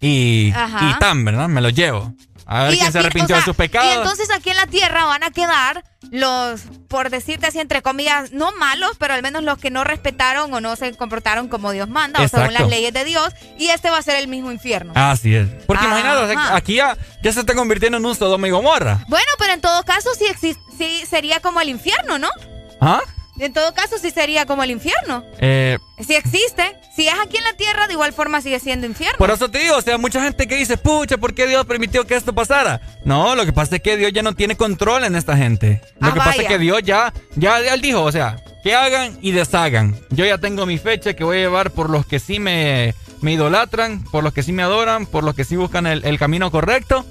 y, Ajá. y tan, ¿verdad? Me los llevo. A ver Y quién se arrepintió o de sus pecados. Y entonces aquí en la tierra van a quedar los, por decirte así, entre comillas, no malos, pero al menos los que no respetaron o no se comportaron como Dios manda o según las leyes de Dios. Y este va a ser el mismo infierno. Así es. Porque Ajá. aquí ya, ya se está convirtiendo en un Sodoma y Gomorra. Bueno, pero en todo caso sí, sí sería como el infierno, ¿no? ¿Ah? En todo caso sí sería como el infierno. Eh, Si existe, si es aquí en la tierra, de igual forma sigue siendo infierno. Por eso te digo, o sea, mucha gente que dice, pucha, ¿por qué Dios permitió que esto pasara? No, lo que pasa es que Dios ya no tiene control en esta gente. Lo Ah, que pasa es vaya. que Dios ya, ya, ya él dijo, o sea, que hagan y deshagan. Yo ya tengo mi fecha que voy a llevar por los que sí me, me idolatran, por los que sí me adoran, por los que sí buscan el, el camino correcto.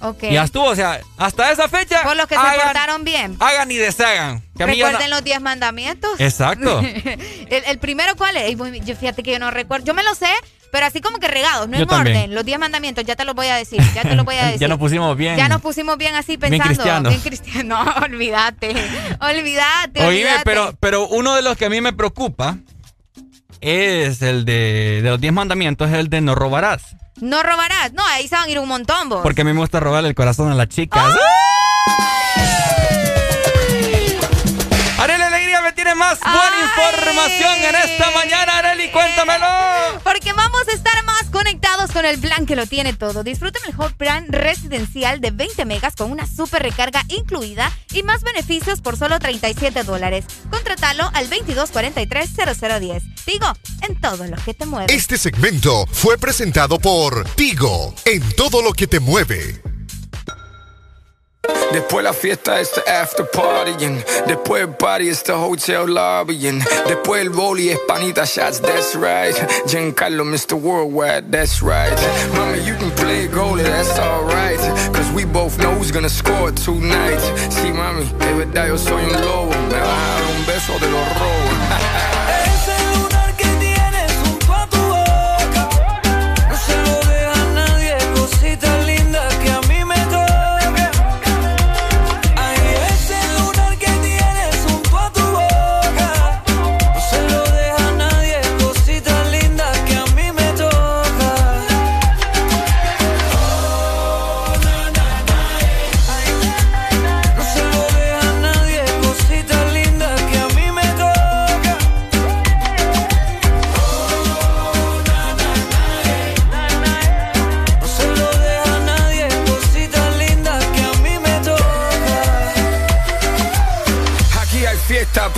Ok. Y ya estuvo, o sea, hasta esa fecha. Por los que se hagan, portaron bien. hagan y deshagan. No- Recuerden los diez mandamientos. Exacto. el, el primero, ¿cuál es? Yo fíjate que yo no recuerdo. Yo me lo sé, pero así como que regados, no Yo en también. orden. Los diez mandamientos, ya te los voy a decir. Ya te los voy a decir. ya nos pusimos bien. Ya nos pusimos bien así Bien pensando. Bien cristiano. No, olvídate. Olvídate. Oíme, olvídate. pero, pero uno de los que a mí me preocupa es el de, de los 10 mandamientos, es el de no robarás. No robarás. No, ahí se van a ir un montón, vos. Porque a mí me gusta robarle el corazón a las chicas. Arely Alegría me tiene más buena información en esta mañana, Arely, cuéntamelo. Porque vamos a estar conectados con el plan que lo tiene todo. Disfruten el Hot Plan residencial de 20 megas con una super recarga incluida y más beneficios por solo 37 dólares. Contratalo al 2243-0010. Digo, en todo lo que te mueve. Este segmento fue presentado por Tigo, en todo lo que te mueve. Después la fiesta es the after party and después el party es the hotel lobby and después el boli es panita shots, that's right. Giancarlo, Mr. Worldwide, that's right. Mama, you can play goalie, that's alright. Cause we both know who's gonna score tonight. Sí, mami, de verdad yo soy un lobo. Me dar un beso de los robos.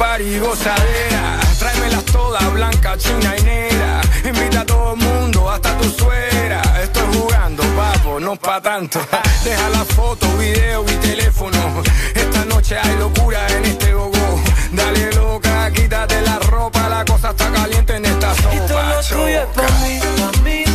party y gozadera. Tráemelas todas, blanca, china y negra. Invita a todo el mundo, hasta tu suegra. Estoy jugando, papo, no pa' tanto. Deja la foto, video y teléfono. Esta noche hay locura en este gogo. Dale loca, quítate la ropa, la cosa está caliente en esta sopa. Y todo lo tuyo es mí, pa' mí.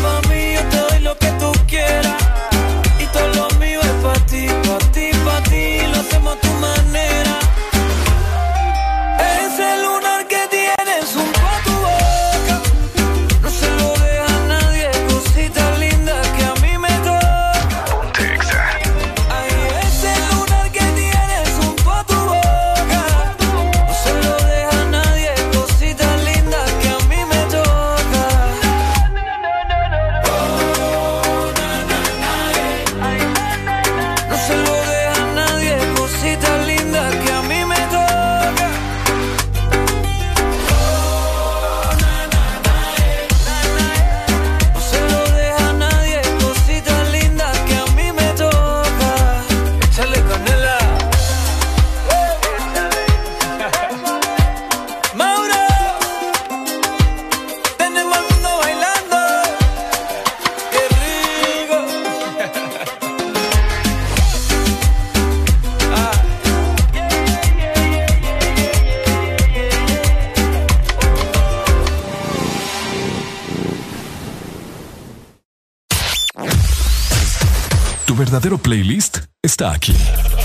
Verdadero playlist está aquí.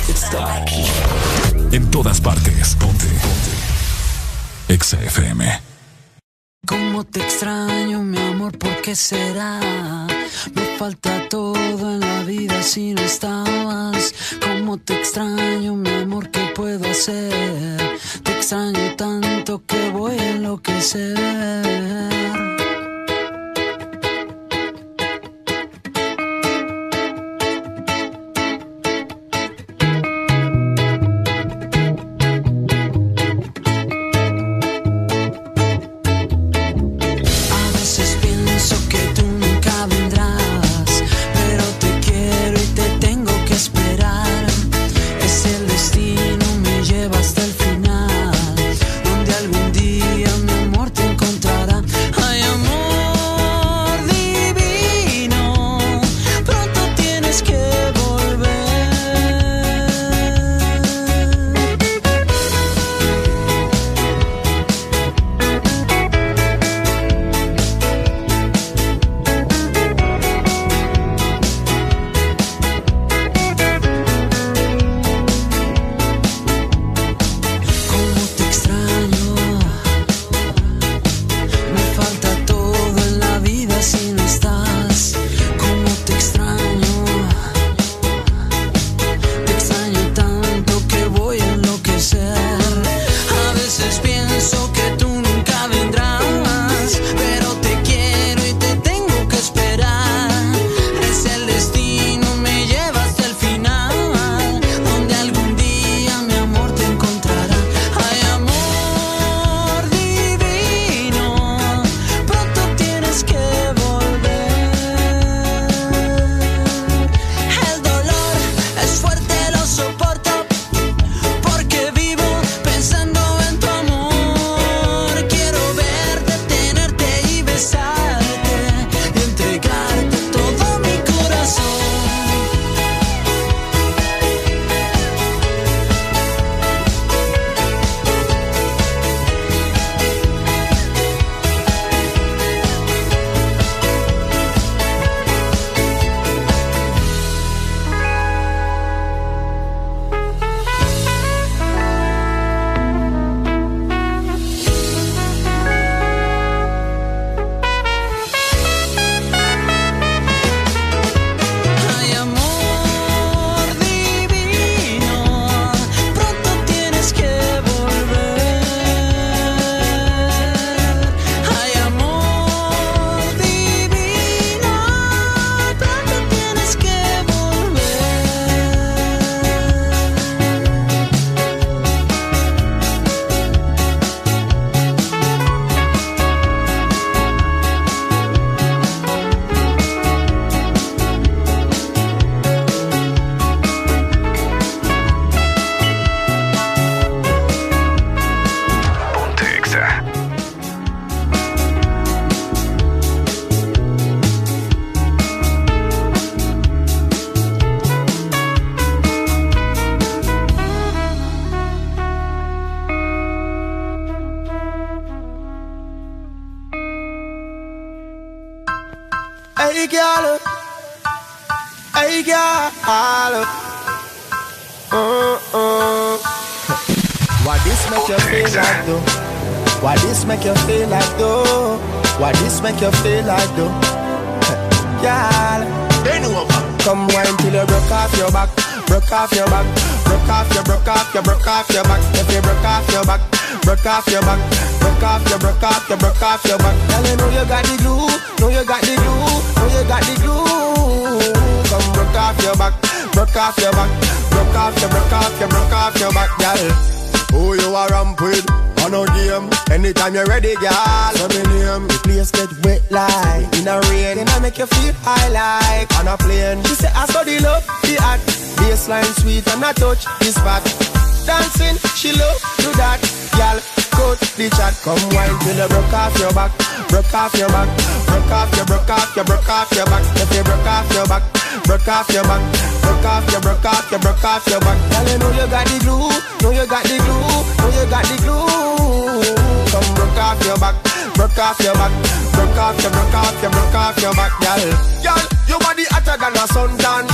Está aquí. En todas partes. Ponte. Ponte. Exa. Cómo te extraño, mi amor, ¿por qué será? Me falta todo en la vida si no estabas. Cómo te extraño, mi amor, ¿qué puedo hacer? Te extraño tanto que voy a enloquecer. Make you feel like though? Why this make you feel like though? Girl, come wine till you broke off your back, broke off your back, broke off your, broke off your, broke off your back. If you broke off your back, broke off your back, broke off your, broke off your, broke off your back. Girl, you know you got the glue, know you got the glue, know you got the glue. Come broke off your back, broke off your back, broke off your, broke off your, broke off your back, girl. Who you are ramp with? Oh, on a game, anytime you're ready, girl. Let me name. The place get wet like in a rain, and I make you feel high like on a plane. She say I the love, the act, baseline sweet and I touch the spot. Dancing, she love do that, girl. Cut the chat, come wine till you broke off your back, broke off your back, broke off your, broke off your, broke off your back. If you broke off your back, broke off your back, broke off your, broke off your, broke off your back. Girl, you know you got the glue, know you got the glue, know you got the glue. Come broke off your back, broke off your back, broke off your, broke off your, broke off your back, girl. Girl, your body hotter than a suntan.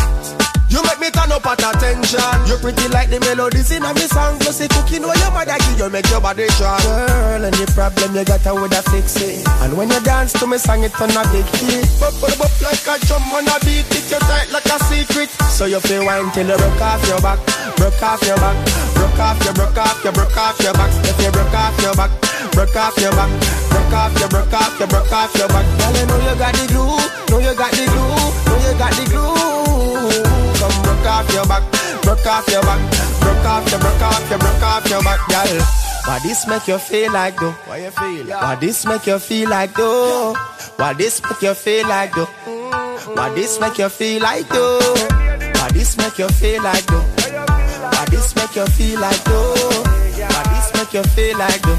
You You make me turn up at attention. You pretty like the melodies in a me song. Plus the cooking where your mother give you make your body strong. Girl, any problem you got, I woulda fix it. And when you dance to me song, it turn a big hit. Bop, bop, bop like a drum on a beat. It you tight like a secret. So you feel wine till you broke off your back, broke off your back, broke off your, broke off your, broke off your back. If you broke off your back, broke off your back, broke off your, broke off your, broke off your back. Girl, you know you got the glue, know you got the glue, know you got the glue. Come broke off your back, broke off your back, broke off your, broke off your, broke off your back, girl. Why this make you feel like though? Why you feel? Why this make you feel like though? Why this make you feel like though? Why this make you feel like though? Why this make you feel like though? This make you feel like though? Why this make you feel like though?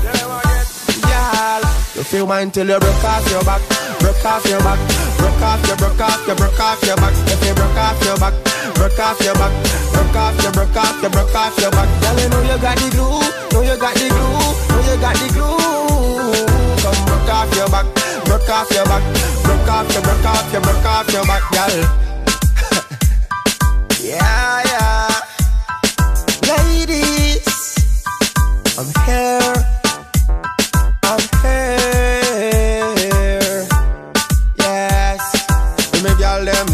Girl, you feel mine till you broke off your back, broke off your back, broke off your, broke off your, broke off your back. If you broke off your back, broke off your back, broke off your, broke off your, broke off your back. Girl, you know you got the glue, know you got the glue, know you got the glue. Come broke off your back, broke off your back, broke off your, broke off your, broke off your back, girl. yeah, yeah. I'm here. I'm here. Yes. For me girl them.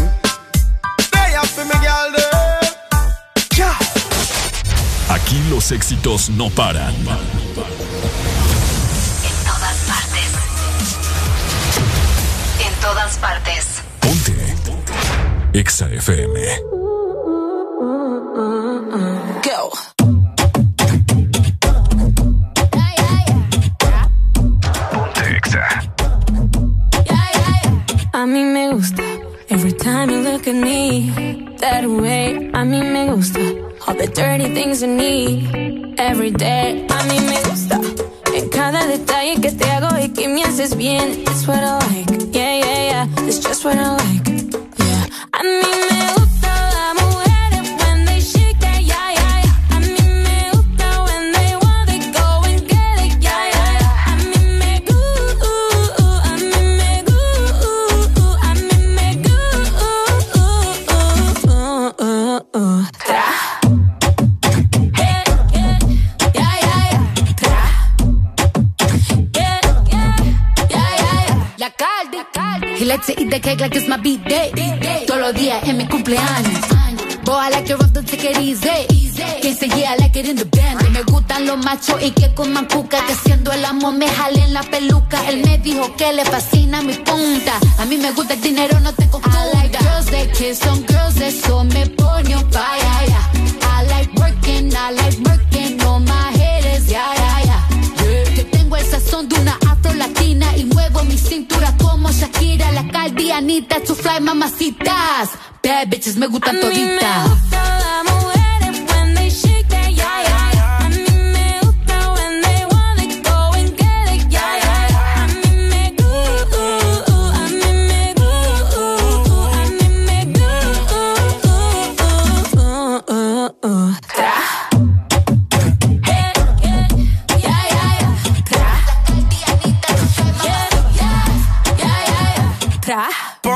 They up for me girl them. Yeah. Aquí los éxitos no paran. En todas partes. En todas partes. Ponte. Exa FM. Go. Mí me gusta every time you look at me that way. A mí me gusta all the dirty things you need every day. A mí me gusta en cada detalle que te hago y que me haces bien. It's what I like, yeah, yeah, yeah. It's just what I like, yeah. A mí me gusta To eat the cake like it's my B-day. Todos los días en mi cumpleaños. Boy, I like it rough, don't take it easy. Que yeah, I like it in the band. Me gustan los machos y que coman cuca. Que haciendo el amor me jalen la peluca. Él me dijo que le fascina mi punta. A mí me gusta el dinero, no te confunda. I like girls that kiss on girls, eso me pone on fire. I like working, I like working y muevo mi cintura como Shakira, la caldianita, to fly mamacitas. Bad bitches me gustan toditas. Las mujeres when they shake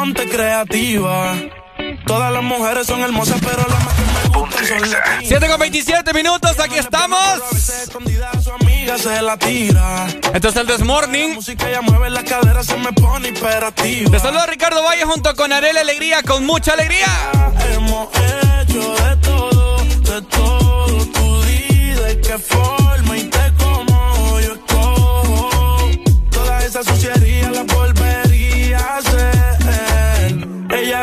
Ponte creativa. Todas las mujeres son hermosas, pero las más que me gustan son las 7 con 27 minutos, aquí estamos. Esto es el This Morning. Música ella mueve la cadera, se me pone imperativa. Te saluda Ricardo Valle junto con Arela Alegría, con mucha alegría. Hemos hecho de todo, de todo. Tú di de qué forma y te como yo escojo. Toda esa suciería la volvería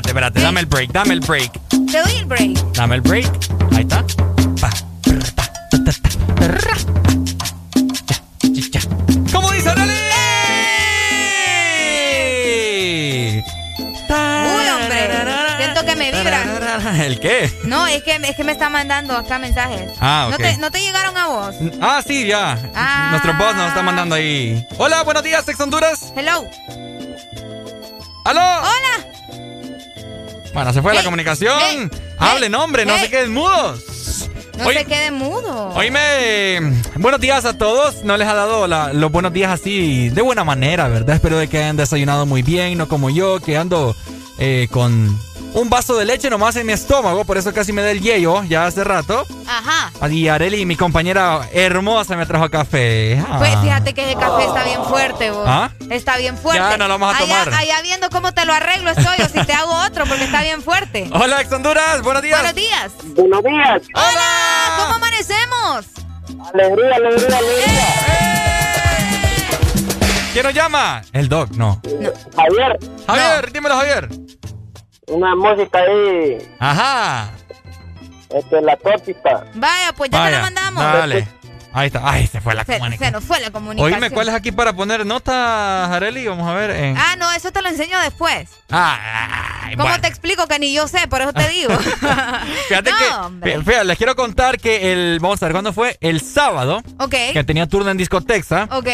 Espérate, espérate, dame el break, dame el break. Te doy el break. Dame el break. Ahí está. ¿Cómo dice Arely? Uy, hombre. Siento que me vibra. ¿El qué? No, es que, es que me está mandando acá mensajes. Ah, ¿No ok. te, ¿No te llegaron a vos? Ah, sí, ya. Ah. Nuestro boss nos está mandando ahí. Hola, buenos días, Ex Honduras. Hello. ¡Aló! Hola. Bueno, se fue la comunicación. hey, Hablen, hombre, no se queden mudos. No se quede mudo. Oíme, buenos días a todos. No les ha dado la- los buenos días así de buena manera, ¿verdad? Espero de que hayan desayunado muy bien, no como yo, que ando eh, con un vaso de leche nomás en mi estómago, por eso casi me da el yello ya hace rato. Ajá. Y Areli, mi compañera hermosa, me trajo café. Ah. Pues fíjate que ese café está bien fuerte, vos. ¿Ah? Está bien fuerte. Ya, no lo vamos a allá, tomar. allá viendo cómo te lo arreglo estoy o si te hago otro porque está bien fuerte. Hola, Ex Honduras, buenos días. Buenos días. Buenos días. Hola. ¿Cómo amanecemos? Alegría, alegría, alegría. ¿Quién nos llama? El Doc, no. Javier, Javier, dímelo, Javier. Una música ahí, Ajá. este, la tópica. Vaya, pues ya te Vaya, la mandamos. Dale. Ahí está. Ay, se fue la Se, comunicación. se nos fue la comunicación. Oíme, ¿cuál es aquí para poner nota, Jareli? Vamos a ver. En... Ah, no, eso te lo enseño después. Ah, ay, ¿Cómo bueno. te explico que ni yo sé? Por eso te digo. Fíjate No, que, fíjate, les quiero contar que el, vamos a ver, ¿cuándo fue? El sábado, ok. que tenía turno en discotexa. Ok.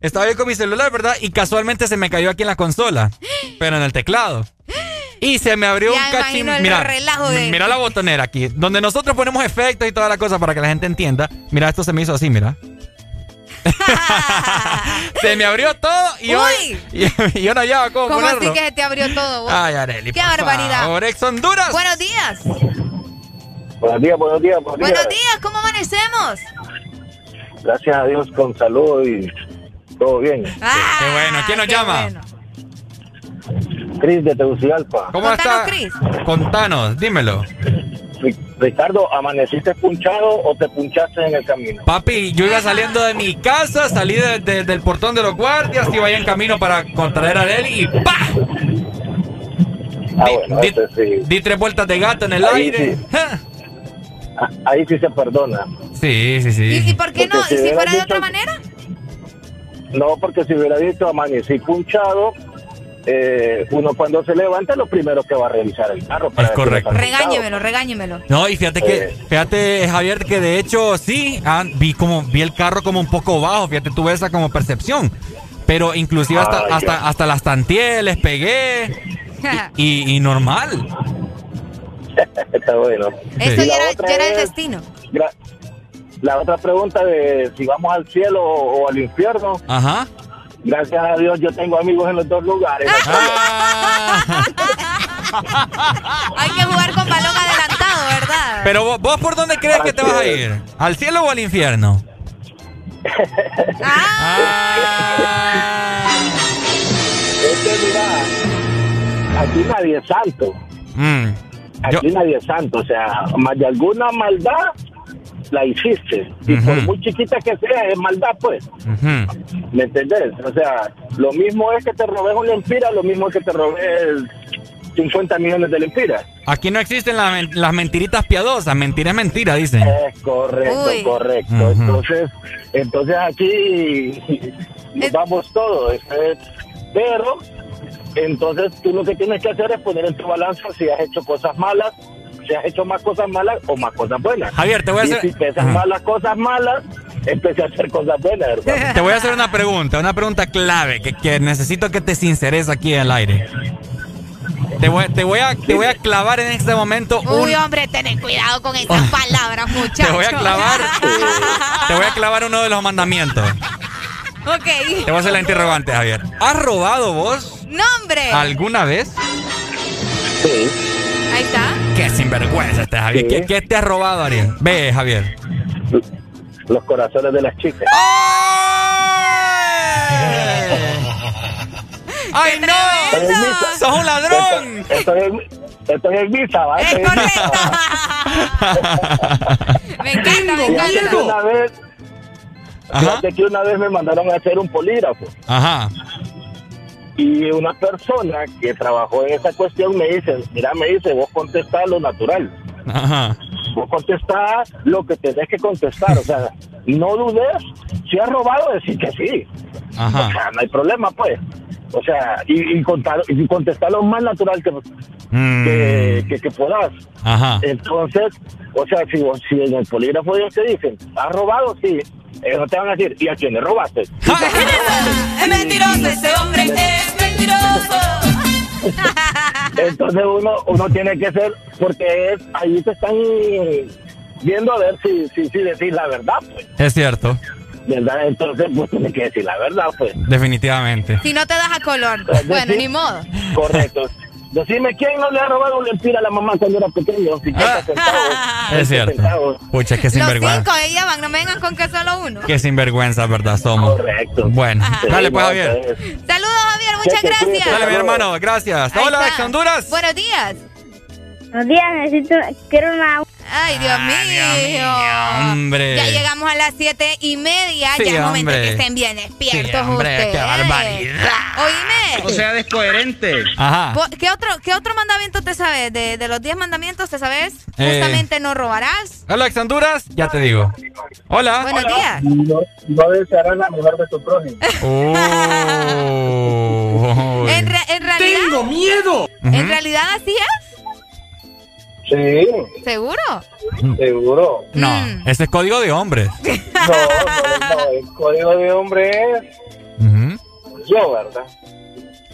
Estaba yo con mi celular, ¿verdad? Y casualmente se me cayó aquí en la consola, pero en el teclado. Y se me abrió Ya un cachín. Mira, relajo de- mira la botonera aquí, donde nosotros ponemos efectos y toda la cosa para que la gente entienda. Mira, esto se me hizo así, mira. se me abrió todo y, hoy, y, y yo no hallaba cómo, ¿Cómo ponerlo. así que se te abrió todo? vos? Ay, Areli, ¡Qué barbaridad! favor, Ex Honduras. Buenos días. Buenos días, buenos días, buenos días. Buenos días, ¿cómo amanecemos? Gracias a Dios con salud y todo bien. Ah, Qué bueno, ¿quién nos llama? Cris de Tegucigalpa. ¿Cómo está? Contanos, dímelo. Ri- Ricardo, ¿amaneciste punchado o te punchaste en el camino? Papi, yo iba saliendo de mi casa, salí de- de- del portón de los guardias, iba ahí en camino para contraer a él y ¡pa! Ah, bueno, di, ese sí. di tres vueltas de gato en el Ahí aire. sí. Ah, Ahí sí se perdona. Sí, sí, sí. ¿Y, y por qué no? ¿Y si fuera de otra manera? No, porque si hubiera dicho amanecí punchado, eh, uno cuando se levanta lo primero que va a revisar el carro. Para Es correcto. Regáñemelo, regáñemelo. No, y fíjate que, Eh. fíjate, Javier, que de hecho sí, ah, vi como, vi el carro como un poco bajo, fíjate, tuve esa como percepción. Pero inclusive hasta, Ah, hasta, hasta las tanteé, les pegué y, y normal. Está bueno. Eso ya era, otra ya era el es- destino. La otra pregunta de si vamos al cielo o, o al infierno. Ajá. Gracias a Dios yo tengo amigos en los dos lugares. Ah. Hay que jugar con balón adelantado, ¿verdad? Pero vos, vos por dónde crees que te vas a ir? ¿Al cielo o al infierno? Es que mira, aquí nadie es santo. Mm, Aquí nadie es santo. O sea, más de alguna maldad la hiciste. Y por muy chiquita que sea, es maldad, pues. ¿Me entendés? O sea, lo mismo es que te robes una empira, lo mismo es que te robes 50 millones de lempiras. Aquí no existen las men- las mentiritas piadosas. Mentira es mentira, dicen. Es correcto, Uy. correcto. Entonces, entonces aquí nos vamos todos. este, Pero, entonces tú lo que tienes que hacer es poner en tu balanza si has hecho cosas malas, si has hecho más cosas malas o más cosas buenas. Javier, te voy a Y hacer- si pesas Ajá. más las cosas malas, empecé a hacer cosas buenas, ¿verdad? Te voy a hacer una pregunta, una pregunta clave que, que necesito que te sinceres aquí al aire. Te voy, te voy a te voy a clavar en este momento un Uy, hombre, ten cuidado con esas palabras, muchachos. te voy a clavar te voy a clavar uno de los mandamientos. ok. Te voy a hacer la interrogante, Javier. ¿Has robado vos No, hombre. alguna vez? Sí. Ahí está. Qué sinvergüenza este Javier. Sí. ¿Qué, qué te has robado, Ariel? Ve, Javier. Los corazones de las chicas. ¡Ay, no! Estoy en misa. ¡Sos un ladrón! Estoy en, estoy en misa, ¿va? Es Estoy misa. Me encanta, me Fíjate que encanta. una vez, fíjate que una vez me mandaron a hacer un polígrafo. Ajá. Y una persona que trabajó en esa cuestión me dice, mira, me dice, vos contestás lo natural. Ajá. Vos contestás lo que tenés que contestar. O sea, no dudes. Si has robado, decir que sí. Ajá. O sea, no hay problema, pues. O sea, y, y, contar, y contestar lo más natural que, Mm. que, que, que puedas. Ajá. Entonces, o sea, si, vos- si en el polígrafo ellos te dicen, ¿has robado? Sí. Ellos no te van a decir, ¿y a quién le robaste? Es mentiroso ese hombre, es mentiroso. Entonces uno uno tiene que ser, porque es, ahí te están viendo a ver si, si, si decís la verdad, pues. Es cierto. ¿Verdad? Entonces, pues tienes que decir la verdad, pues. Definitivamente. Si no te das a color. Bueno, ni modo. Correcto. Decime, ¿quién no le ha robado un lempira a la mamá cuando era pequeño? 50 centavos. Es 20 cierto. centavos. Pucha, qué Los sinvergüenza. cinco, ella van, no me vengan con que solo uno. Qué sinvergüenza, ¿verdad? Somos. Correcto. Bueno, Ajá. dale pues, Javier. Saludos, Javier, muchas gracias. Dale, mi hermano, gracias. Ahí Hola, Honduras. Buenos días. Buenos días, necesito, quiero una... Ay, Dios mío. Hombre. Ya llegamos a las siete y media. Sí, ya es momento hombre. que estén bien despiertos Sí, hombre, ustedes. qué barbaridad. Oíme. O sea, descoherente. Ajá. ¿Vos- ¿Qué otro, ¿Qué otro mandamiento te sabes? De, de los diez mandamientos, ¿te sabes? Eh. Justamente no robarás. Hola, ex Honduras. Ya te digo. Hola. Buenos días. No, no desearán la mujer de tu prójimo. Oh. En, re- en realidad. ¡Tengo miedo! ¿En realidad así es? Sí, ¿Seguro? seguro. No, Mm. ese es código de hombres. No, no, no, el código de hombre es yo, ¿verdad?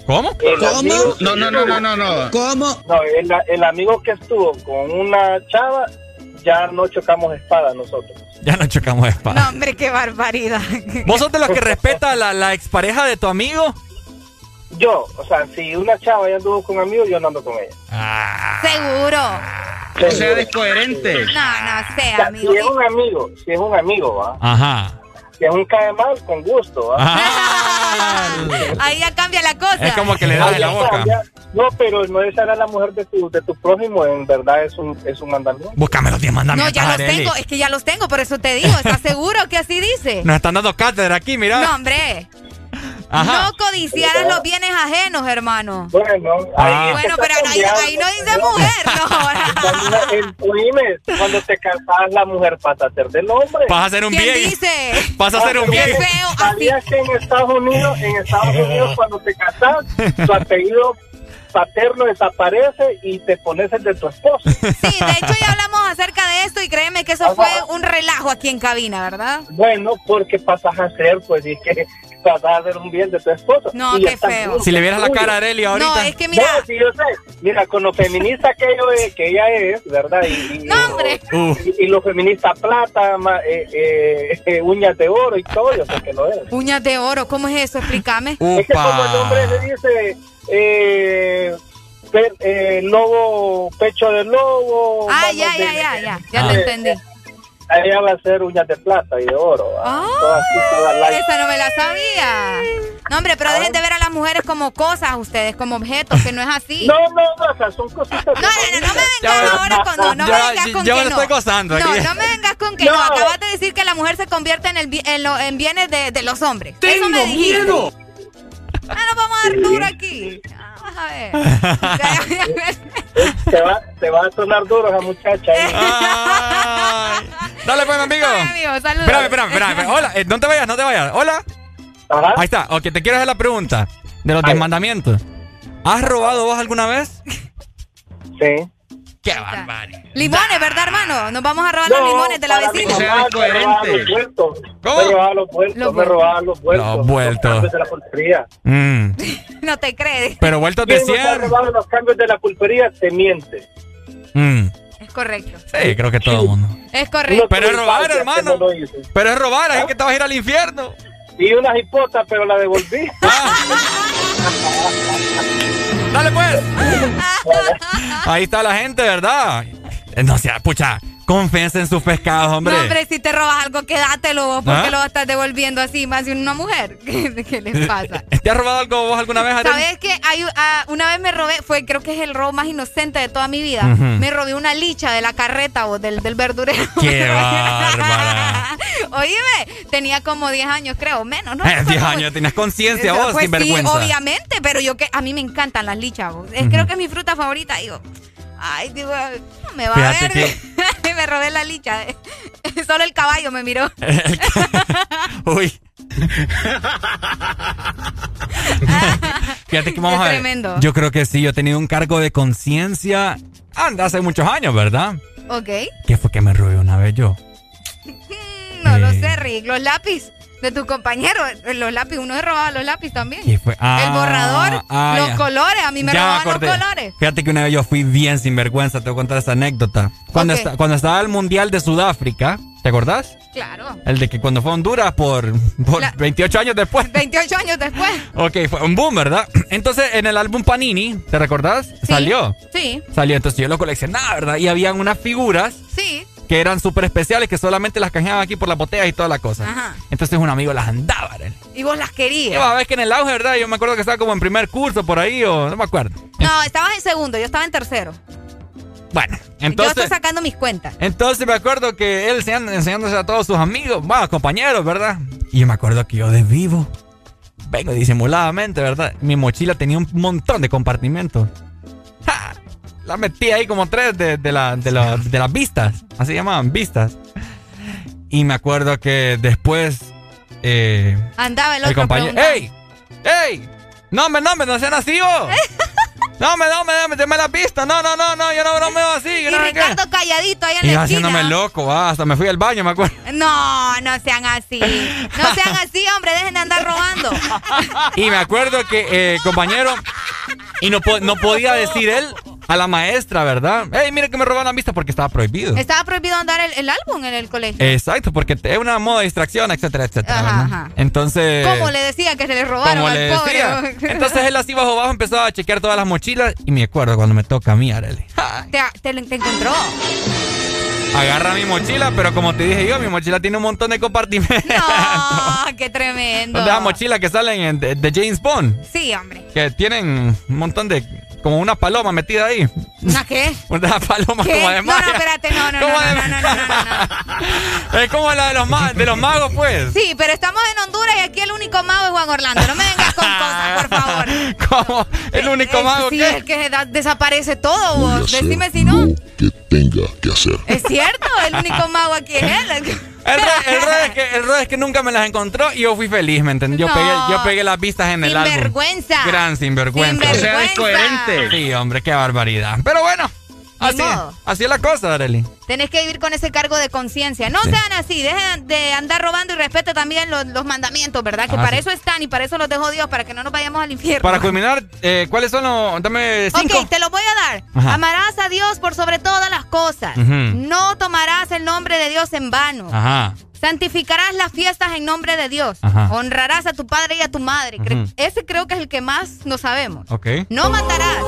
¿Cómo? El amigo- No, no, no, no, no, no. ¿Cómo? No, el, el amigo que estuvo con una chava, ya no chocamos espada nosotros. Ya no chocamos de espada. No, hombre, qué barbaridad. ¿Vos sos de los que respeta la, la expareja de tu amigo? Yo, o sea, si una chava ya anduvo con amigos, yo no ando con ella. Seguro. O sea, descoherente. No, no O sea, amigo. si es un amigo, si es un amigo, ¿va? Ajá. Si es un cae mal, con gusto, ¿va? Ahí ya cambia la cosa. Es como que le das en la boca. cambia. No, pero no es a la mujer de tu, de tu prójimo, en verdad es un, es un mandamiento. Búscame los 10 No, mandamientos, ya los Arely. tengo, es que ya los tengo, por eso te digo. ¿Estás seguro que así dice? Nos están dando cátedra aquí, mira. No, hombre. Ajá. No codiciarás los bienes ajenos, hermano. Bueno, Ah. ahí Bueno, está pero ahí, ahí no dice mujer, no. Cuando, cuando te casas, la mujer pasa a ser del hombre. Vas a hacer un ¿Quién bien. dice? Vas a hacer un Qué bien. feo. ¿Sabías que en Estados Unidos, en Estados Unidos, cuando te casas, tu apellido paterno desaparece y te pones el de tu esposo? Sí, de hecho ya hablamos acerca de esto y créeme que eso fue un relajo aquí en cabina, ¿verdad? Bueno, porque pasas a ser, pues, y que a hacer un bien de tu esposo. No, Y ya qué feo. bien, Si le vieras la cara a Arely ahorita. No, es que mira, No, sí, yo sé. Mira, con lo feminista que, yo, es- que ella es, ¿verdad? Y, y- No, hombre. Y, y lo feminista plata, ma- eh, eh, eh, uñas de oro y todo, yo sé que lo es. uñas de oro, ¿cómo es eso? Explícame. Es que como el hombre le dice eh, eh, lobo, pecho de lobo. Ah, ya, de- ya, ya, ya, ya Ah. te entendí. Ella va a ser uñas de plata y de oro. light. Esa no me la sabía. No, hombre, pero dejen de ver a las mujeres como cosas, ustedes, como objetos, que no es así. No, no, no, o sea, son cositas. No, no, no, no me vengas ahora con no, no ya- me vengas con ya que me lo no. estoy gozando No, aquí. no me vengas con que No. no. Acabas de decir que la mujer se convierte en el en, lo- en bienes de, de los hombres. Eso me ¡Tengo dijiste. miedo! Ah, nos vamos a dar duro aquí. Vas a ver. Te va, te va a sonar duro esa muchacha. ¿eh? Ay. Dale, pues, mi amigo. Ay, amigo, saludos. Espérame, espérame, espérame. Hola, eh, no te vayas, no te vayas. Hola. Ajá. Ahí está. Ok, te quiero hacer la pregunta de los diez mandamientos. ¿Has robado vos alguna vez? Sí. Qué barbaridad. Limones, ¿verdad, hermano? Nos vamos a robar los limones de la vecina. O sea, mamá, me robaba descoherente. los vueltos. ¿Cómo? Me robaba los vueltos, Los me robaba los vueltos. Los vueltos. de la pulpería. Mm. No te crees. Pero vueltos de ¿Quién nos ha 100. robado los cambios de la pulpería? Te miente. Mm. Es correcto. Sí, creo que todo el mundo. Es correcto. Pero es robar, hermano. no. Pero es robar, así que te vas a ir al infierno. Y unas hipotas, pero la devolví. Dale pues. Ahí está la gente, ¿verdad? Eh, No sea, pucha. Confianza en sus pescados, hombre. No, hombre, si te robas algo, quédatelo vos, porque ¿Ah? lo estás devolviendo así, más de una mujer. ¿Qué, qué les pasa? ¿Te has robado algo vos alguna vez? ¿Sabes que hay, ah, una vez me robé, fue creo que es el robo más inocente de toda mi vida. Me robé una licha de la carreta o del, del verdurero. ¡Qué bárbara! Oíme, tenía como 10 años, creo, menos, ¿no? Eh, 10 años, tenías conciencia vos, Pues sin sí, vergüenza. obviamente, pero yo que a mí me encantan las lichas. vos. Es, Creo que es mi fruta favorita. Digo, ay, digo, me va Fíjate a ver. me robé la licha. Solo el caballo me miró. Uy. Fíjate que vamos a ver. tremendo. Yo creo que sí, yo he tenido un cargo de conciencia anda, hace muchos años, ¿verdad? ok. ¿Qué fue que me robé una vez yo? No lo Eh. sé, Rick. Los lápiz de tu compañero. Los lápiz, uno se robaba los lápiz también. Ah, el borrador, ah, los colores. A mí me Ya robaban los colores. Fíjate que una vez yo fui bien sinvergüenza, te voy a contar esa anécdota. Cuando, esta- cuando estaba el Mundial de Sudáfrica, ¿te acordás? Claro. El de que cuando fue a Honduras por, por La- 28 años después. 28 años después. Ok, fue un boom, ¿verdad? Entonces, en el álbum Panini, ¿te recordás? Salió. Sí, Salió, entonces yo lo coleccionaba, ¿verdad? Y habían unas figuras sí. Que eran súper especiales, que solamente las canjeaban aquí por las botellas y toda la cosa. Ajá. Entonces un amigo las andaba, ¿verdad? Y vos las querías. vas a ver que en el auge, ¿verdad? Yo me acuerdo que estaba como en primer curso por ahí, o no me acuerdo. No, estabas en segundo, yo estaba en tercero. Bueno, yo entonces... estoy sacando mis cuentas. Entonces me acuerdo que él enseñando- enseñándose a todos sus amigos, bueno, compañeros, ¿verdad? Y yo me acuerdo que yo de vivo, vengo disimuladamente, ¿verdad? Mi mochila tenía un montón de compartimentos. ¡Ja! La metí ahí como tres de, de, la- de, la- de las vistas, así llamaban, vistas. Y me acuerdo que después eh, Andaba el el otro compañero... preguntando. ¡Ey! ¡Ey! No, me, no, me, no sean así vos. No, me, no, me, me, deme la pista. No, no, no, no, yo no, no me veo así. Y no qué. Ricardo calladito ahí en Y la esquina. haciéndome loco, ah, hasta me fui al baño, me acuerdo. No, no sean así. No sean así, hombre, dejen de andar robando. Y me acuerdo que, eh, compañero, y no, no podía decir él a la maestra, ¿verdad? Ey, mire que me robaron la vista porque estaba prohibido. Estaba prohibido andar el, el álbum en el colegio. Exacto, porque es una moda de distracción, etcétera, etcétera. Ajá. Entonces. ¿Cómo le decía que se le robaron al le pobre? decía. Entonces él así bajo bajo empezó a chequear todas las mochilas y me acuerdo cuando me toca a mí, Arely. te, te, te encontró. Agarra mi mochila, pero como te dije yo, mi mochila tiene un montón de compartimentos. No, qué tremendo. De esas mochilas que salen en- de, de James Bond. Sí, hombre. Que tienen un montón de. Como una paloma metida ahí. ¿Una qué? Una paloma ¿Qué? como de No, maya. no, espérate, no, no, no, no, de- no, no, no, no, no. Es como la de los, ma- de los magos, pues. Sí, pero estamos en Honduras y aquí el único mago es Juan Orlando. No me vengas con cosas, por favor. Como el único Eh, mago sí, que. el que da- desaparece todo, vos. Decime si no. que tenga que hacer. Es cierto, el único mago aquí es él. El rollo, el es que, el es que nunca me las encontró y yo fui feliz, ¿me entendés? Yo, No. pegué, yo pegué las vistas en el álbum. Sinvergüenza. Gran sinvergüenza. Sinvergüenza. O sea, descoherente. Sí, hombre, qué barbaridad. Pero bueno, así, modo. así es la cosa, Arely. Tenés que vivir con ese cargo de conciencia. No Sí. sean así, dejen de andar robando y respete también los, los mandamientos, ¿verdad? Que Ah, para sí. eso están y para eso los dejó Dios, para que no nos vayamos al infierno. Para culminar, eh, ¿cuáles son los...? Dame cinco. Ok, te lo voy a dar. Ajá. Amarás a Dios por sobre todas las cosas. No tomarás el nombre de Dios en vano. Ajá. Santificarás las fiestas en nombre de Dios. Ajá. Honrarás a tu padre y a tu madre. Ese creo que es el que más no sabemos. Ok. No matarás.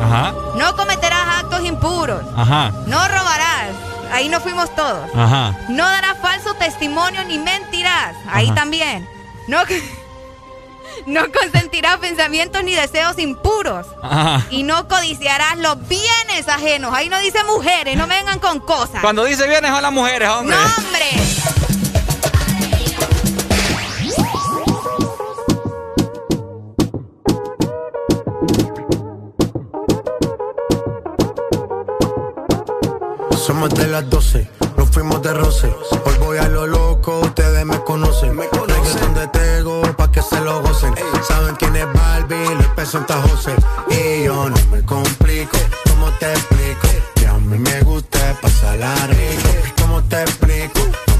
Ajá. No cometerás actos impuros. Ajá. No robarás. Ahí nos fuimos todos. Ajá. No darás falso testimonio ni mentirás. Ahí también. No, no consentirás pensamientos ni deseos impuros. Ajá. Y no codiciarás los bienes ajenos. Ahí no dice mujeres, no vengan con cosas. Cuando dice bienes a las mujeres, hombre. ¡No, hombre! Somos de las 12, nos fuimos de roce. Hoy voy a lo loco, ustedes me conocen. Me conocen de Tego, pa' que se lo gocen. Saben quién es Barbie, peso en José. Y yo no me complico, ¿cómo te explico? Que a mí me gusta pasarla rico. ¿Cómo te explico?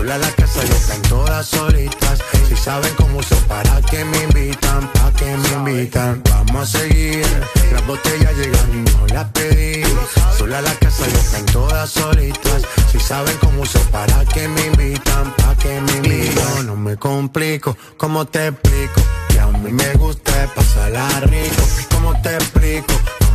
Sola la casa ya están todas solitas. Si saben cómo uso para que me invitan, pa' que me invitan. Vamos a seguir. Las botellas llegan y no las pedí. Sola la casa ya están todas solitas. Si saben cómo uso para que me invitan, pa' que me invitan. No me complico, ¿cómo te explico? Que a mí me gusta pasarla rico. ¿Cómo te explico?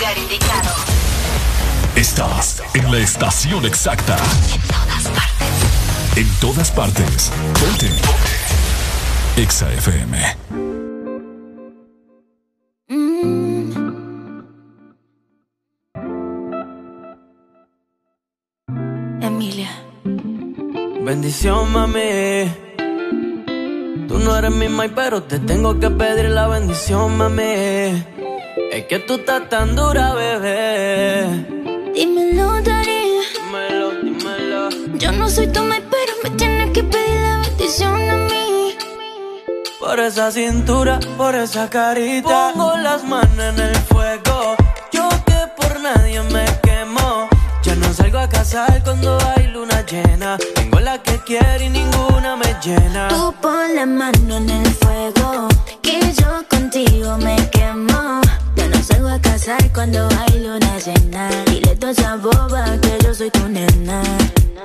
Lugar indicado. Estás en la estación exacta. En todas partes. En todas partes. Ponte. Exa FM. Emilia. Bendición, mami. Tú no eres mi mai, pero te tengo que pedir la bendición, mami. Es que tú estás tan dura, bebé. Dímelo, Dari. Dímelo, dímelo. Yo no soy tu mai, pero me tienes que pedir la bendición a mí. Por esa cintura, por esa carita. Pongo las manos en el fuego. Yo que por nadie me quemo. Ya no salgo a casar cuando hay luna llena. Tengo la que quiero y ninguna me llena. Tú pon la mano en el fuego, que yo contigo me quemo. No salgo a casar cuando hay luna llena. Dile toda esa boba que yo soy tu nena.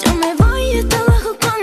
Yo me voy hasta abajo contigo,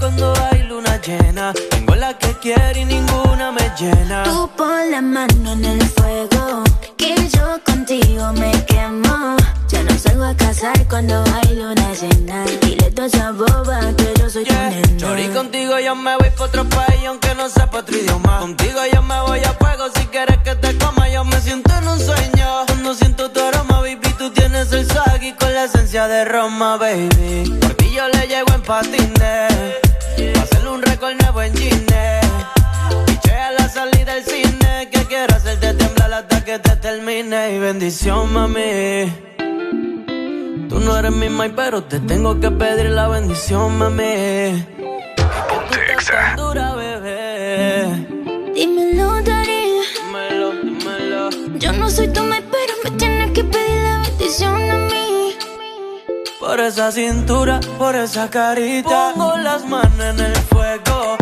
cuando hay luna llena. Tengo la que quiero y ninguna me llena. Tú pon la mano en el fuego, que yo contigo me quemo. Ya no salgo a casar cuando hay luna llena. Dile toda esa boba que yo soy tu nena. Chori, contigo yo me voy pa' otro país aunque no sepa otro idioma. Contigo yo me voy a fuego si quieres que te coma. Yo me siento en un sueño. Cuando siento tu aroma, baby, tú tienes el swag y con la esencia de Roma, baby. Por ti yo le llego en patines. Pa' hacerle un récord nuevo en Gine. La salida del cine. Que quiero hacerte temblar hasta que te termine. Y bendición, mami. Tú no eres mi mai, pero te tengo que pedir la bendición, mami. Exa. Dura, bebé. Dímelo, Dari. Dímelo, dímelo. Yo no soy tu mai, pero me tienes que pedir la bendición a mí. Por esa cintura, por esa carita. Pongo las manos en el fuego.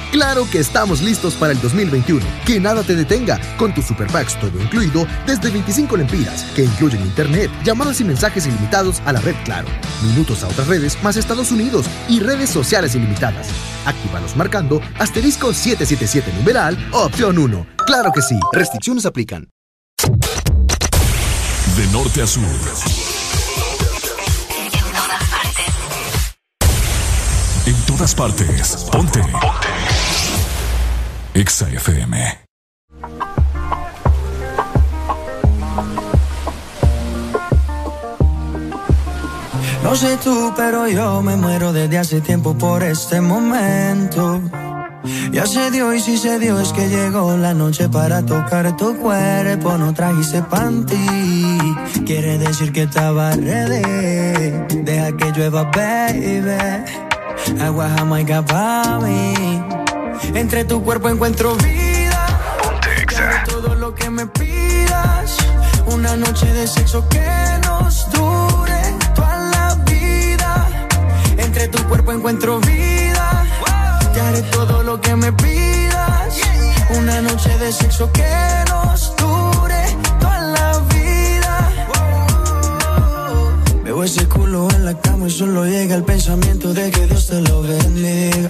Claro que estamos listos para el 2021. Que nada te detenga con tus super packs todo incluido desde 25 lempiras, que incluyen internet, llamadas y mensajes ilimitados a la red Claro, minutos a otras redes más Estados Unidos y redes sociales ilimitadas. Actívalos marcando asterisco 777 numeral opción 1. Claro que sí, restricciones aplican. De norte a sur. En todas partes. Ponte. Ponte. Exa FM. No sé tú, pero yo me muero desde hace tiempo por este momento. Ya se dio y si se dio es que llegó la noche para tocar tu cuerpo. No trajiste panty, quiere decir que estaba ready. Deja que llueva, baby. Agua jamaica pa' mí. Entre tu cuerpo encuentro vida. Dame todo lo que me pidas. Una noche de sexo que nos dure toda la vida. Entre tu cuerpo encuentro vida. Te haré todo lo que me pidas. Una noche de sexo que nos dure toda la vida. Veo ese culo en la cama y solo llega el pensamiento de que Dios te lo bendiga.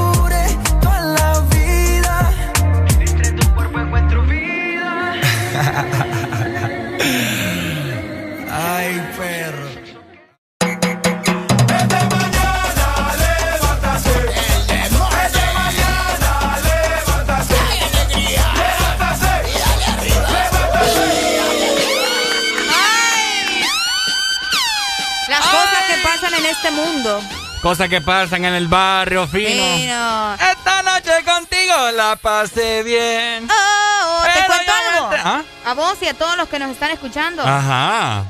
este mundo. Cosas que pasan en el barrio fino. Fino. Esta noche contigo la pasé bien. Oh, ¿Te Pero cuento yo me algo? ¿Ah? A vos y a todos los que nos están escuchando. Ajá.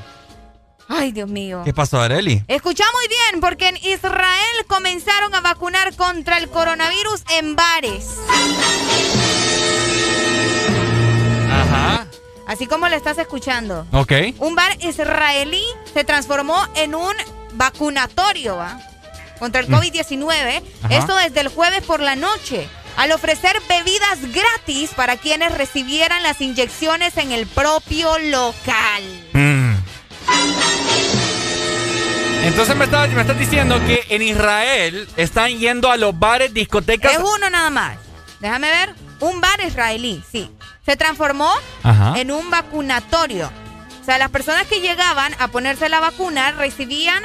Ay, Dios mío. ¿Qué pasó, Areli? Escucha muy bien, porque en Israel comenzaron a vacunar contra el coronavirus en bares. Ajá. Así como lo estás escuchando. Ok. Un bar israelí se transformó en un vacunatorio, ¿va? Contra el Mm. COVID-19. Ajá. Esto desde el jueves por la noche. Al ofrecer bebidas gratis para quienes recibieran las inyecciones en el propio local. Mm. Entonces me estás, me estás diciendo que en Israel están yendo a los bares, discotecas. Es uno nada más. Déjame ver. Un bar israelí, sí. Se transformó Ajá. en un vacunatorio. O sea, las personas que llegaban a ponerse la vacuna recibían